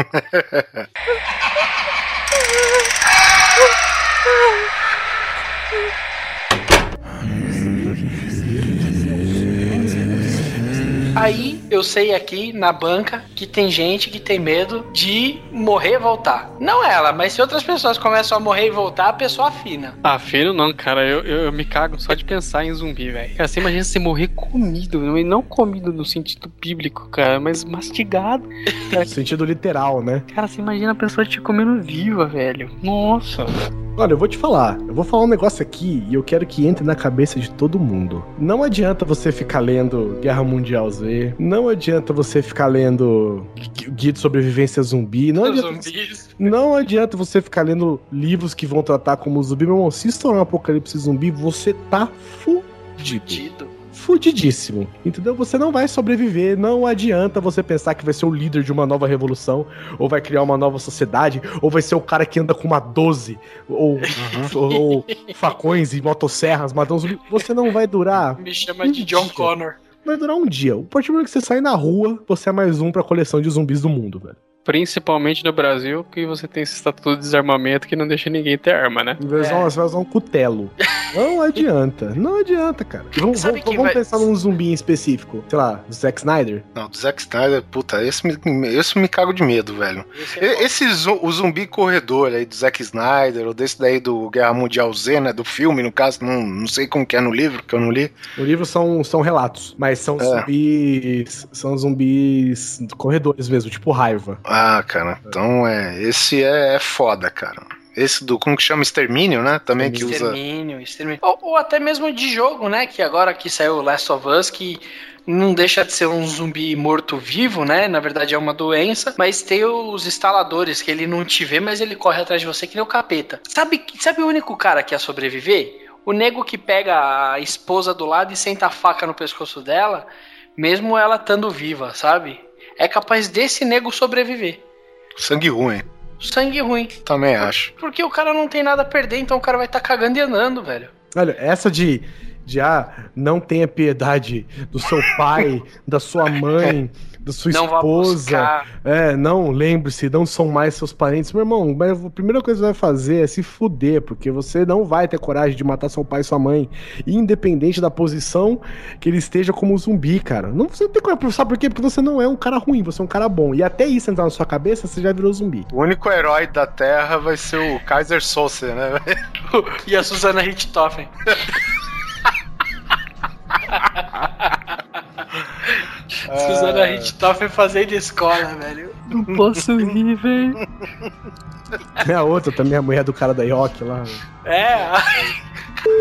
(laughs) Aí eu sei aqui na banca que tem gente que tem medo de morrer e voltar. Não ela, mas se outras pessoas começam a morrer e voltar, a pessoa afina. Ah, filho, não, cara. Eu, eu, eu me cago só de pensar em zumbi, velho. Cara, você imagina você morrer comido. e Não comido no sentido bíblico, cara, mas mastigado. No (laughs) sentido literal, né? Cara, você imagina a pessoa te comendo viva, velho. Nossa. Olha, eu vou te falar. Eu vou falar um negócio aqui e eu quero que entre na cabeça de todo mundo. Não adianta você ficar lendo Guerra Mundial Z. Não adianta você ficar lendo Gui- Guia de Sobrevivência Zumbi. Não Os adianta, zumbis. não adianta você ficar lendo livros que vão tratar como zumbi. Meu irmão, se estourar um apocalipse zumbi, você tá fudido. Fudido. Fudidíssimo. Entendeu? Você não vai sobreviver. Não adianta você pensar que vai ser o líder de uma nova revolução, ou vai criar uma nova sociedade, ou vai ser o cara que anda com uma 12, ou, ou, ou facões e motosserras matando zumbi. Você não vai durar. (laughs) Me chama de John Connor. Vai durar um dia. O partir do que você sair na rua, você é mais um pra coleção de zumbis do mundo, velho. Principalmente no Brasil, que você tem esse estatuto de desarmamento que não deixa ninguém ter arma, né? Você vai usar, você vai usar um cutelo. (laughs) Não adianta. Não adianta, cara. Vamos, Sabe vamos, vamos vai- pensar num zumbi em específico. Sei lá, do Zack Snyder. Não, do Zack Snyder, puta, esse me, esse me cago de medo, velho. Esse zu- o zumbi corredor aí do Zack Snyder, ou desse daí do Guerra Mundial Z, né? Do filme, no caso, não, não sei como que é no livro, que eu não li. O livro são, são relatos, mas são É. zumbis. São zumbis corredores mesmo, tipo raiva. Ah, cara, então é. Esse é, é foda, cara. Esse do, como que chama? Extermínio, né? Também que usa. Extermínio, extermínio. Ou, ou até mesmo de jogo, né? Que agora que saiu Last of Us, que não deixa de ser um zumbi morto-vivo, né? Na verdade é uma doença, mas tem os instaladores que ele não te vê, mas ele corre atrás de você que nem o capeta. Sabe, sabe o único cara que ia sobreviver? O nego que pega a esposa do lado e senta a faca no pescoço dela, mesmo ela estando viva, sabe? É capaz desse nego sobreviver. Sangue ruim. Sangue ruim. Também acho. Porque o cara não tem nada a perder, então o cara vai estar cagando e andando, velho. Olha, essa de, de ah, não tenha piedade do seu pai, (laughs) da sua mãe, da sua Não esposa. É, não, lembre-se, não são mais seus parentes. Meu irmão, mas a primeira coisa que você vai fazer é se fuder, porque você não vai ter coragem de matar seu pai e sua mãe, independente da posição que ele esteja como zumbi, cara. Não você não tem coragem, sabe por quê? Porque você não é um cara ruim, você é um cara bom. E até isso entrar na sua cabeça, você já virou zumbi. O único herói da Terra vai ser o Kaiser Soze, né? (laughs) E a Susana Richthofen. (laughs) Susana Richthofen fazendo escola, velho. Não posso rir, velho. É a outra também, a mulher do cara da Yoki lá. É.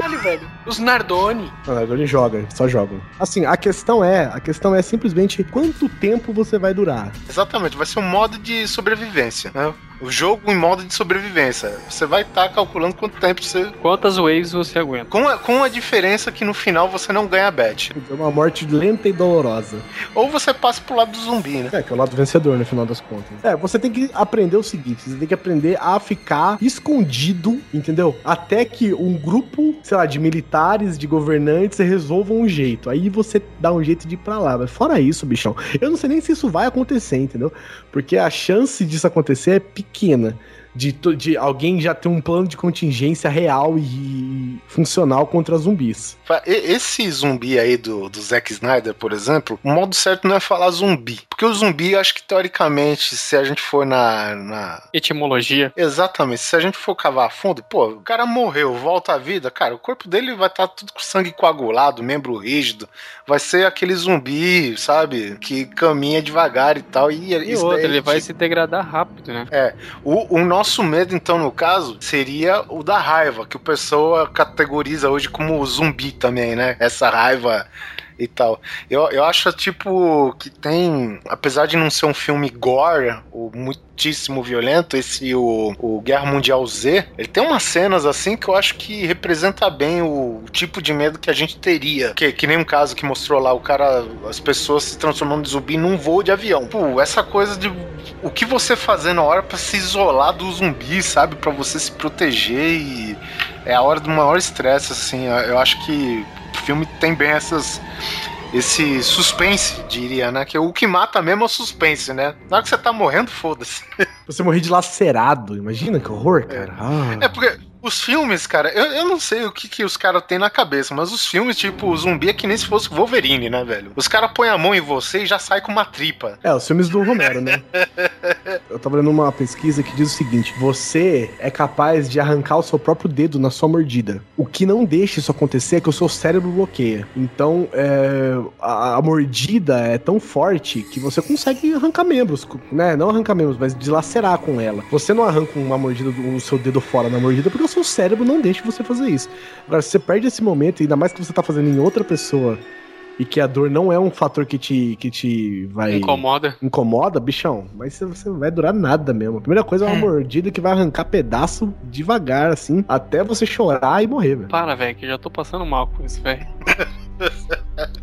Caralho, velho. Os Nardoni. Não, ele joga, só jogam. Assim, a questão é, a questão é simplesmente quanto tempo você vai durar. Exatamente, vai ser um modo de sobrevivência, né? O jogo em modo de sobrevivência. Você vai estar calculando quanto tempo você. Quantas waves você aguenta? Com a, com a diferença que no final você não ganha bet. É uma morte lenta e dolorosa. Ou você passa pro lado do zumbi, né? É, que é o lado vencedor no final das contas. É, você tem que aprender o seguinte: você tem que aprender a ficar escondido, entendeu? Até que um grupo, sei lá, de militares, de governantes resolvam um jeito. Aí você dá um jeito de ir pra lá. Mas fora isso, bichão, eu não sei nem se isso vai acontecer, entendeu? Porque a chance disso acontecer é pequena. De, de alguém já ter um plano de contingência real e funcional contra zumbis. Esse zumbi aí do, do Zack Snyder, por exemplo, o modo certo não é falar zumbi. Porque o zumbi, acho que teoricamente, se a gente for na. na... Etimologia. Exatamente, se a gente for cavar a fundo, pô, o cara morreu, volta à vida, cara, o corpo dele vai estar tudo com sangue coagulado, membro rígido, vai ser aquele zumbi, sabe, que caminha devagar e tal. E, E daí, ele vai se degradar rápido, né? o, o nosso medo, então, no caso, seria o da raiva, que o pessoa categoriza hoje como zumbi também, né? Essa raiva e tal. Eu, eu acho, tipo, que tem. Apesar de não ser um filme gore, ou muitíssimo violento, esse, o, o Guerra Mundial Z, ele tem umas cenas assim que eu acho que representa bem o, tipo de medo que a gente teria. Que, que nem um caso que mostrou lá, o cara, as pessoas se transformando em zumbi num voo de avião. Pô, essa coisa de o que você fazer na hora pra se isolar do zumbi, sabe? Pra você se proteger e é a hora do maior estresse, assim. Eu acho que filme tem bem essas esse suspense, diria, né? Que o que mata mesmo é o suspense, né? Na hora que você tá morrendo, foda-se. Você morrer de lacerado, imagina que horror, cara. Ah. É porque os filmes, cara, eu, eu não sei o que, que os caras têm na cabeça, mas os filmes, tipo, o zumbi é que nem se fosse Wolverine, né, velho? Os caras põem a mão em você e já sai com uma tripa. É, os filmes do Romero, né? (laughs) Eu tava lendo uma pesquisa que diz o seguinte: você é capaz de arrancar o seu próprio dedo na sua mordida. O que não deixa isso acontecer é que o seu cérebro bloqueia. Então, é, a, a mordida é tão forte que você consegue arrancar membros, né? Não arrancar membros, mas dilacerar com ela. Você não arranca uma mordida o seu dedo fora na mordida porque o seu cérebro não deixa você fazer isso. Agora, se você perde esse momento, ainda mais que você tá fazendo em outra pessoa. E que a dor não é um fator que te, que te vai Incomoda. incomoda, bichão, mas você- você não vai durar nada mesmo. A primeira coisa é uma Hum. mordida que vai arrancar pedaço devagar, assim, até você chorar e morrer, velho. Para, velho, que eu já tô passando mal com isso, velho.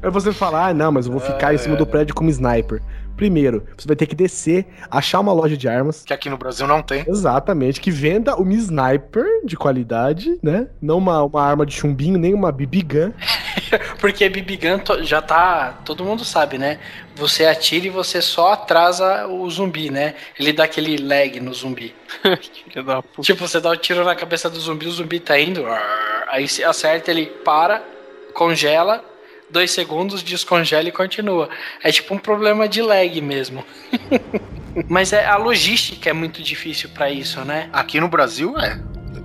Aí você fala, ah, não, mas eu vou ficar em cima do prédio como sniper. Primeiro, você vai ter que descer, achar uma loja de armas. Que aqui no Brasil não tem. Exatamente, que venda uma sniper de qualidade, né? Não uma, uma arma de chumbinho, nem uma BB gun. (laughs) Porque BB Gun já tá. Todo mundo sabe, né? Você atira e você só atrasa o zumbi, né? Ele dá aquele lag no zumbi. (laughs) Filho da puta. Tipo, você dá o tiro na cabeça do zumbi, o zumbi tá indo. Aí se acerta, ele para, congela, dois segundos, descongela e continua. É tipo um problema de lag mesmo. (laughs) Mas é, a logística é muito difícil pra isso, né? Aqui no Brasil é.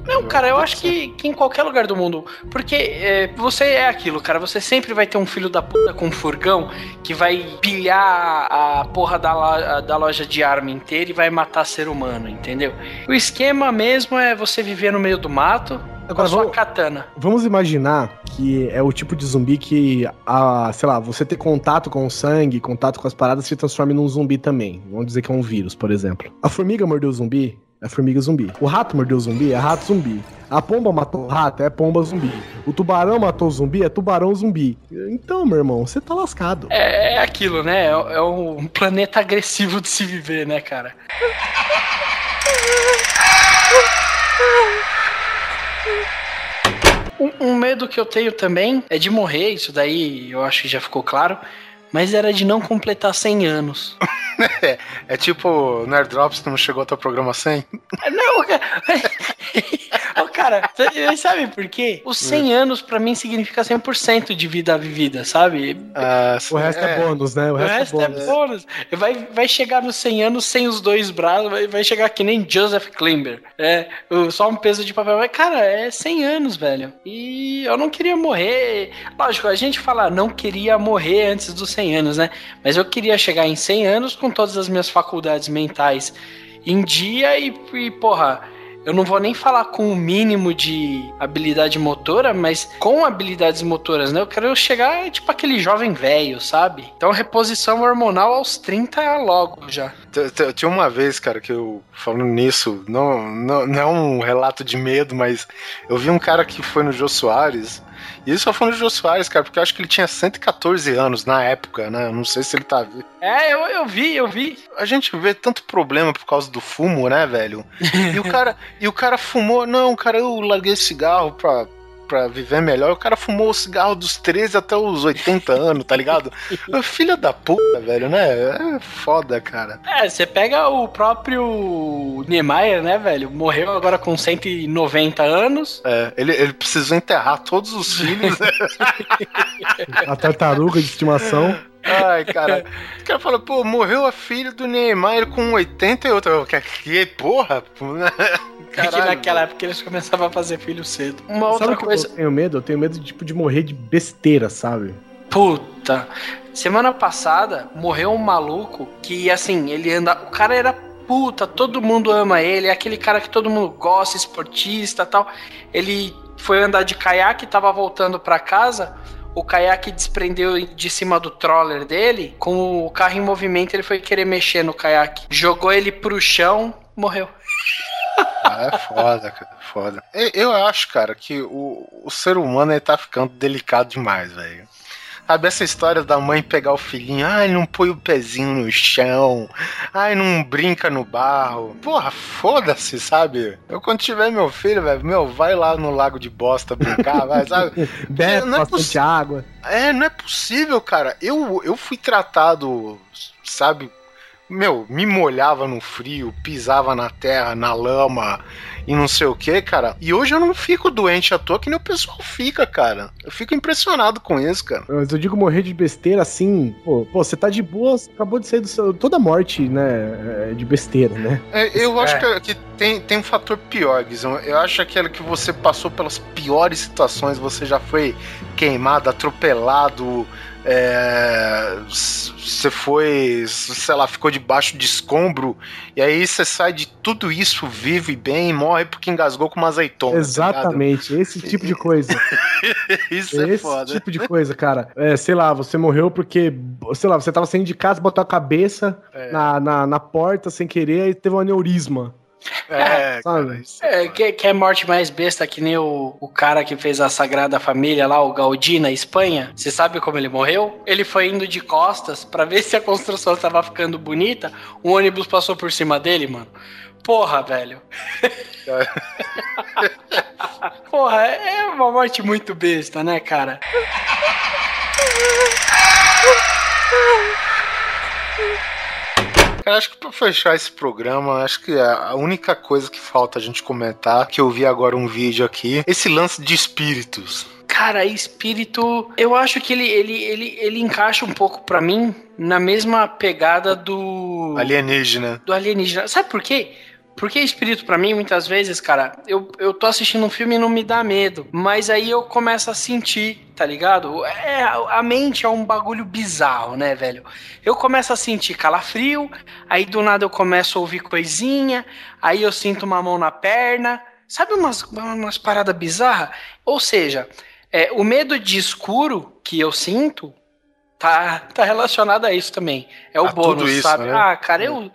Não, cara, eu acho que, que em qualquer lugar do mundo. Porque é, você é aquilo, cara. Você sempre vai ter um filho da puta com um furgão que vai pilhar a porra da, da loja de arma inteira e vai matar ser humano, entendeu? O esquema mesmo é você viver no meio do mato Agora a sua vamos- katana. Vamos imaginar que é o tipo de zumbi que, a, sei lá, você ter contato com o sangue, contato com as paradas, se transforma num zumbi também. Vamos dizer que é um vírus, por exemplo. A formiga mordeu o zumbi, é formiga zumbi. O rato mordeu o zumbi, é rato zumbi. A pomba matou o rato, é pomba zumbi. O tubarão matou o zumbi, é tubarão zumbi. Então, meu irmão, você tá lascado. É, é aquilo, né? É, é um planeta agressivo de se viver, né, cara? (laughs) Um, um medo que eu tenho também é de morrer, isso daí eu acho que já ficou claro. Mas era de não completar 100 anos. (laughs) É, é tipo Nerd Drops, tu não chegou até o programa 100? Não, cara. (laughs) Ô, cara, (laughs) sabe por quê? Os 100 anos pra mim significa 100% de vida vivida, sabe? Ah, O resto é, bônus, né? O O resto, resto é é bônus. bônus. Vai, vai chegar nos 100 anos sem os dois braços, vai, vai chegar que nem Joseph Klimber. É, só um peso de papel. Mas, cara, é 100 anos, velho. E eu não queria morrer. Lógico, a gente fala, não queria morrer antes dos 100 anos, né? Mas eu queria chegar em 100 anos com todas as minhas faculdades mentais em dia e, e porra. Eu não vou nem falar com o mínimo de habilidade motora, mas com habilidades motoras, né? Eu quero chegar tipo aquele jovem velho, sabe? Então reposição hormonal aos 30 logo já. Tinha uma vez, cara, que eu, falando nisso, não, não, não é um relato de medo, mas eu vi um cara que foi no Jô Soares, e isso só foi no Jô Soares, cara, porque eu acho que ele tinha 114 anos na época, né? Eu não sei se ele tá vivo. É, eu, eu vi, eu vi. A gente vê tanto problema por causa do fumo, né, velho? E o cara, e o cara fumou, não, cara, eu larguei cigarro pra, pra viver melhor. O cara fumou o cigarro dos 13 até os 80 anos, tá ligado? (laughs) Filha da puta, velho, né? É foda, cara. É, você pega o próprio Niemeyer, né, velho? Morreu agora com 190 anos. É, ele, ele precisou enterrar todos os filhos. né? (laughs) A tartaruga de estimação. Ai, cara. O cara fala, pô, morreu a filha do Neymar com 80 e outra. Eu, Que, que porra? É que Caralho, naquela época eles começavam a fazer filho cedo. Uma outra Sabe o que coisa. eu tenho medo? Eu tenho medo tipo, de morrer de besteira, sabe? Puta. Semana passada morreu um maluco que, assim, ele anda. O cara era puta, todo mundo ama ele, é aquele cara que todo mundo gosta, esportista tal. Ele foi andar de caiaque, tava voltando pra casa. O caiaque desprendeu de cima do troller dele. Com o carro em movimento, ele foi querer mexer no caiaque. Jogou ele pro chão, morreu. Ah, é foda, cara. Foda. Eu, acho, cara, que o, o ser humano ele tá ficando delicado demais, velho. Sabe, essa história da mãe pegar o filhinho, ai, não põe o pezinho no chão, ai, não brinca no barro. Porra, foda-se, sabe? Eu quando tiver meu filho, velho, meu, vai lá no lago de bosta brincar, vai, sabe? (laughs) Bebe não é bastante água. É, não é possível, cara. Eu, eu fui tratado, sabe? Meu, me molhava no frio, pisava na terra, na lama e não sei o que, cara. E hoje eu não fico doente à toa que nem o pessoal fica, cara. Eu fico impressionado com isso, cara. Mas eu digo morrer de besteira assim, pô, pô, você tá de boa, acabou de sair do seu. Toda morte, né? É de besteira, né? É, eu acho É. que, que tem, tem um fator pior, Guizão. Eu acho aquele que você passou pelas piores situações, você já foi queimado, atropelado, é, você foi, sei lá, ficou debaixo de escombro, e aí você sai de tudo isso vivo e bem e morre porque engasgou com uma azeitona. tá Exatamente, esse tipo de coisa. (laughs) isso é esse foda. tipo de coisa, cara. É, sei lá, você morreu porque, sei lá, você tava saindo de casa, botou a cabeça É. na, na, na porta sem querer e teve um aneurisma. É, sabe? cara, isso é É, que, que é morte mais besta, que nem o, o cara que fez a Sagrada Família lá, o Gaudí, na Espanha. Você sabe como ele morreu? Ele foi indo de costas pra ver (laughs) se a construção tava ficando bonita. Um ônibus passou por cima dele, mano. Porra, velho. (laughs) (laughs) Porra, é uma morte muito besta, né, cara? Cara, acho que pra fechar esse programa, acho que a única coisa que falta a gente comentar, que eu vi agora um vídeo aqui, esse lance de espíritos. Cara, espírito, eu acho que ele, ele, ele, ele encaixa um pouco pra mim na mesma pegada do. Alienígena. do alienígena. Sabe por quê? Porque espírito, pra mim, muitas vezes, cara, eu, eu tô assistindo um filme e não me dá medo. Mas aí eu começo a sentir, tá ligado? É, a mente é um bagulho bizarro, né, velho? Eu começo a sentir calafrio, aí do nada eu começo a ouvir coisinha, aí eu sinto uma mão na perna. Sabe umas, umas paradas bizarras? Ou seja, é, o medo de escuro que eu sinto tá, tá relacionado a isso também. É o A bônus, isso, sabe? né? Ah, cara, eu, é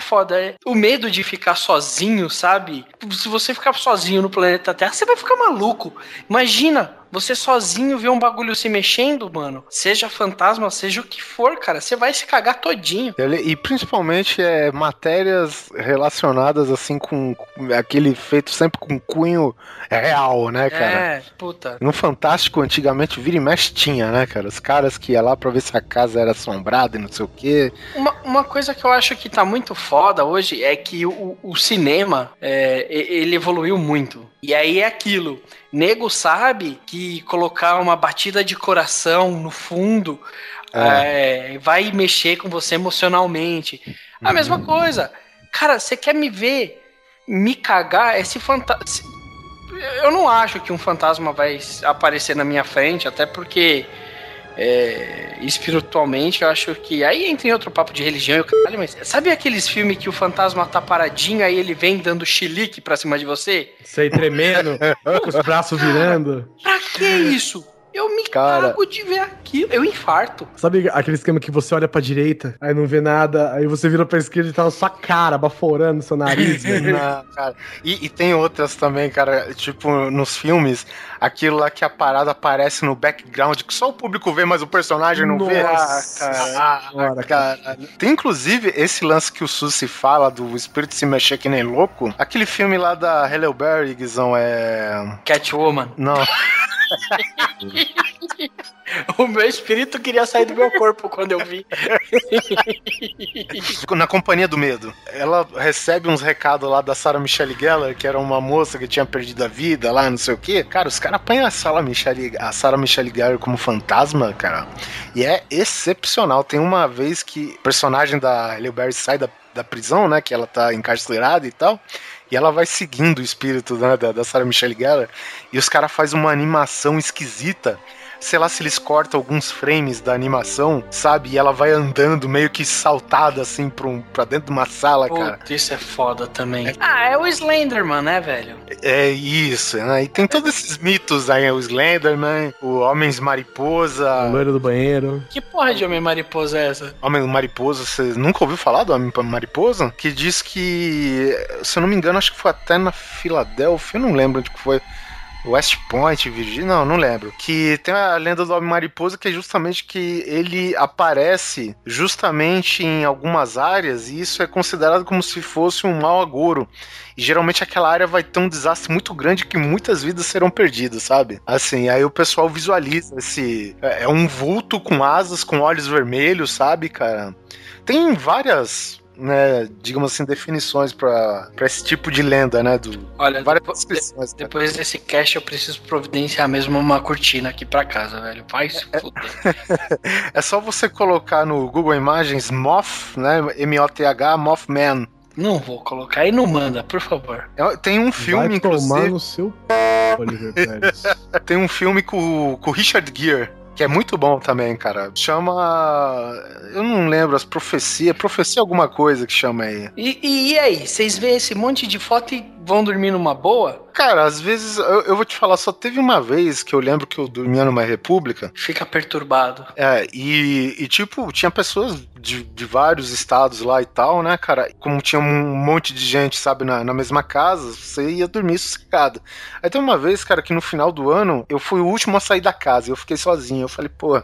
foda. é- O medo de ficar sozinho, sabe? Se você ficar sozinho no planeta Terra, você vai ficar maluco. Imagina, você sozinho ver um bagulho se mexendo, mano. Seja fantasma, seja o que for, cara. Você vai se cagar todinho. E principalmente é, matérias relacionadas assim com, com aquele feito sempre com cunho real, né, cara? É, puta. No Fantástico, antigamente, vira e mexe tinha, né, cara? Os caras que iam lá pra ver se a casa era assombrada e não sei o quê. Uma, uma coisa que eu acho que tá muito foda hoje é que o, o cinema é, ele evoluiu muito. E aí é aquilo. Nego sabe que colocar uma batida de coração no fundo é, vai mexer com você emocionalmente. A mesma coisa. Cara, você quer me ver me cagar? Esse fantasma. Eu não acho que um fantasma vai aparecer na minha frente, até porque é, espiritualmente, eu acho que. Aí entra em outro papo de religião e o caralho, mas. Sabe aqueles filmes que o fantasma tá paradinho, aí ele vem dando chilique pra cima de você? Sei tremendo, (laughs) com os braços virando. Pra que isso? Eu me Cara. cago de ver aquilo. Eu infarto. Sabe aquele esquema que você olha pra direita, aí não vê nada, aí você vira pra esquerda e tá a sua cara baforando seu nariz. (laughs) Não, cara. E, e tem outras também, cara. Tipo, nos filmes, aquilo lá que a parada aparece no background, que só o público vê, mas o personagem não vê. Nossa Ah, senhora, cara. Tem inclusive esse lance que o Susi fala do espírito se mexer que nem louco. Aquele filme lá da Halle Berry, Guizão, é. Catwoman. Não. (laughs) (laughs) O meu espírito queria sair do meu corpo quando eu vi. Na Companhia do Medo. Ela recebe uns recados lá da Sarah Michelle Gellar, que era uma moça que tinha perdido a vida lá, não sei o quê. Cara, os caras apanham a Sarah Michelle, a Sarah Michelle Gellar como fantasma, cara. E é excepcional. Tem uma vez que o personagem da Halle Berry sai da, da prisão, né? Que ela tá encarcerada e tal. E ela vai seguindo o espírito né, da, da Sarah Michelle Gellar. E os caras fazem uma animação esquisita. Sei lá se eles cortam alguns frames da animação, sabe? E ela vai andando meio que saltada assim pra, um, pra dentro de uma sala, cara. Puta, isso é foda também. Ah, é o Slenderman, né, velho? É isso, né? E tem todos esses mitos aí, o Slenderman, o Homens O Mariposa. loiro do banheiro. Que porra de homem mariposa é essa? Homem Mariposa, você nunca ouviu falar do Homem Mariposa? Que diz que, se eu não me engano, acho que foi até na Filadélfia, eu não lembro onde que foi. West Point, Virgínia, não, não lembro. Que tem a lenda do Homem Mariposa que é justamente que ele aparece justamente em algumas áreas e isso é considerado como se fosse um mau agouro. E geralmente aquela área vai ter um desastre muito grande que muitas vidas serão perdidas, sabe? Assim, aí o pessoal visualiza esse. É é um vulto com asas, com olhos vermelhos, sabe, cara? Tem várias. Né, digamos assim, definições pra pra esse tipo de lenda, né? Do, Olha, várias depois, descrições. né? depois desse cast eu preciso providenciar mesmo uma cortina aqui pra casa, velho. Vai se fuder. (laughs) É só você colocar no Google Imagens Moth, né? M-O-T-H, Mothman. Não vou colocar e não manda, por favor. É- Tem um filme, Vai tomar inclusive, no seu p, Oliver Pérez. (laughs) tem um filme com, o- com o Richard Gere, que é muito bom também, cara. Chama. Eu não lembro, as profecias. Profecia alguma coisa que chama aí. E, e, e aí, vocês veem esse monte de foto e vão dormir numa boa? Cara, às vezes, eu, eu vou te falar, só teve uma vez que eu lembro que eu dormia numa república. Fica perturbado. É, e, e, tipo, tinha pessoas de, de vários estados lá e tal, né, cara? Como tinha um monte de gente, sabe, na, na mesma casa, você ia dormir sossegado. Aí tem uma vez, cara, que no final do ano eu fui o último a sair da casa, eu fiquei sozinho. Eu falei, pô,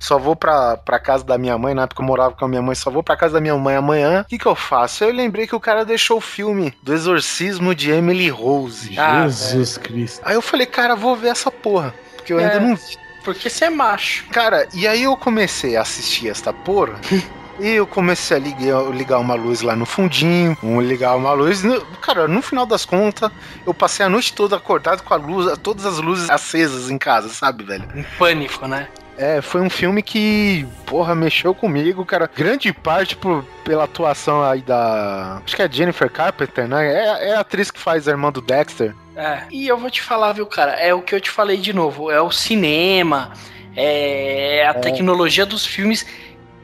só vou pra, pra casa da minha mãe, na época eu morava com a minha mãe, só vou pra casa da minha mãe amanhã. O que que eu faço? Aí eu lembrei que o cara deixou o filme do Exorcismo de Emily Rose. Ah, Jesus Cristo. Aí eu falei, cara, vou ver essa porra. Porque eu É. ainda não vi. Porque você é macho. Cara, e aí eu comecei a assistir esta porra. (laughs) E eu comecei a ligar, ligar uma luz lá no fundinho, um ligar uma luz. No- Cara, no final das contas, eu passei a noite toda acordado com a luz, todas as luzes acesas em casa, sabe, velho? Um pânico, né? É, foi um filme que, porra, mexeu comigo, cara. Grande parte por, pela atuação aí da. Acho que é Jennifer Carpenter, né? É, é a atriz que faz a irmã do Dexter. É. E eu vou te falar, viu, cara? É o que eu te falei de novo. É o cinema, é a tecnologia dos filmes.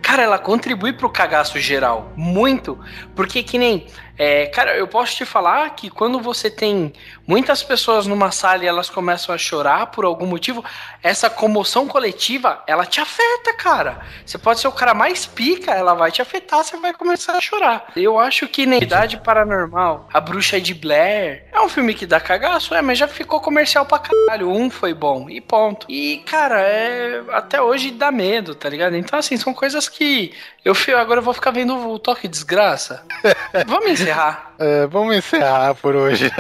Cara, ela contribui pro cagaço geral. Muito. Porque que nem. É, cara, eu posso te falar que quando você tem muitas pessoas numa sala e elas começam a chorar por algum motivo, essa comoção coletiva, ela te afeta, cara. Você pode ser o cara mais pica, ela vai te afetar, você vai começar a chorar. Eu acho que na Idade Paranormal, A Bruxa de Blair, é um filme que dá cagaço, é, mas já ficou comercial pra caralho. Um foi bom e ponto. E, cara, é até hoje dá medo, tá ligado? Então, assim, são coisas que eu agora eu vou ficar vendo o toque desgraça. (laughs) Vamos encerrar. É, vamos encerrar por hoje.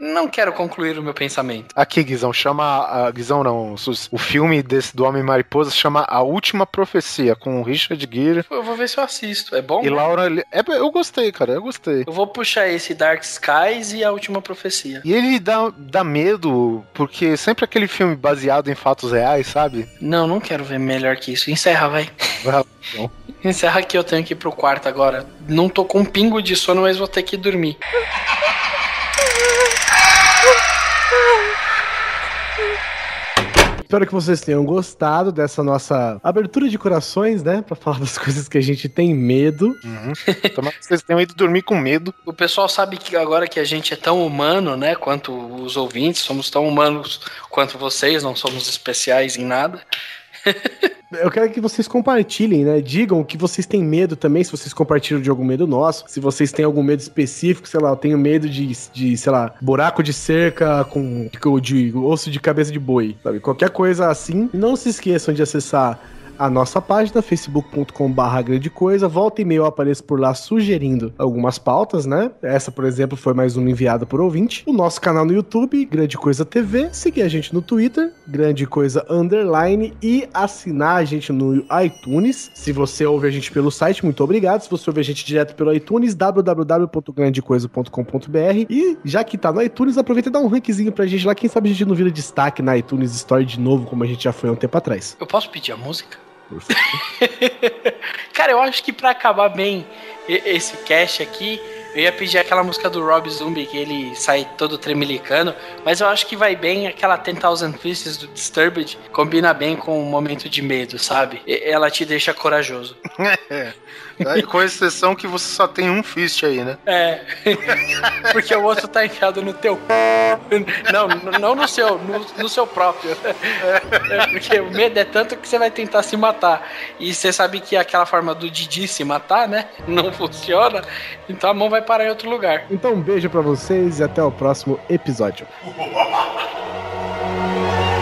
Não quero concluir o meu pensamento. Aqui, Guizão, chama. A, Guizão não, o filme desse do Homem Mariposa chama A Última Profecia, com o Richard Gere Eu vou ver se eu assisto. É bom? e Laura. É, eu gostei, cara, eu gostei. Eu vou puxar esse Dark Skies e a última profecia. E ele dá, dá medo, porque sempre aquele filme baseado em fatos reais, sabe? Não, não quero ver melhor que isso. Encerra, vai. Vai, então. Encerra que eu tenho que ir pro quarto agora. Não tô com um pingo de sono, mas vou ter que dormir. Espero que vocês tenham gostado dessa nossa abertura de corações, né? Pra falar das (laughs) coisas que a gente tem medo. Tomara que vocês tenham ido dormir com medo. O pessoal sabe que agora que a gente é tão humano, né? Quanto os ouvintes, somos tão humanos quanto vocês, não somos especiais em nada. (laughs) Eu quero que vocês compartilhem, né? Digam que vocês têm medo também, se vocês compartilham de algum medo nosso. Se vocês têm algum medo específico, sei lá, eu tenho medo de, de sei lá, buraco de cerca com de osso de cabeça de boi, sabe? Qualquer coisa assim. Não se esqueçam de acessar a nossa página, facebook.com.br grande coisa. Volta e meia eu apareço por lá sugerindo algumas pautas, né? Essa, por exemplo, foi mais uma enviada por ouvinte. O nosso canal no YouTube, Grande Coisa TV. Seguir a gente no Twitter, Grande Coisa Underline. E assinar a gente no iTunes. Se você ouve a gente pelo site, muito obrigado. Se você ouve a gente direto pelo iTunes, www.grandecoisa.com.br. E já que tá no iTunes, aproveita e dá um rankzinho pra gente lá. Quem sabe a gente não vira destaque na iTunes Store de novo, como a gente já foi há um tempo atrás. Eu posso pedir a música? (laughs) Cara, eu acho que pra acabar bem esse cast aqui, eu ia pedir aquela música do Rob Zombie, que ele sai todo tremelicando, mas eu acho que vai bem aquela 10,000 Pieces do Disturbed, combina bem com o momento de medo, sabe? Ela te deixa corajoso. (laughs) Aí, com exceção que você só tem um fist aí, né? É. (laughs) Porque o outro tá enfiado no teu. Não, não no seu, no, no seu próprio. É, Porque o medo é tanto que você vai tentar se matar. E você sabe que aquela forma do Didi se matar, né? Não funciona. Então a mão vai parar em outro lugar. Então, um beijo pra vocês e até o próximo episódio. (laughs)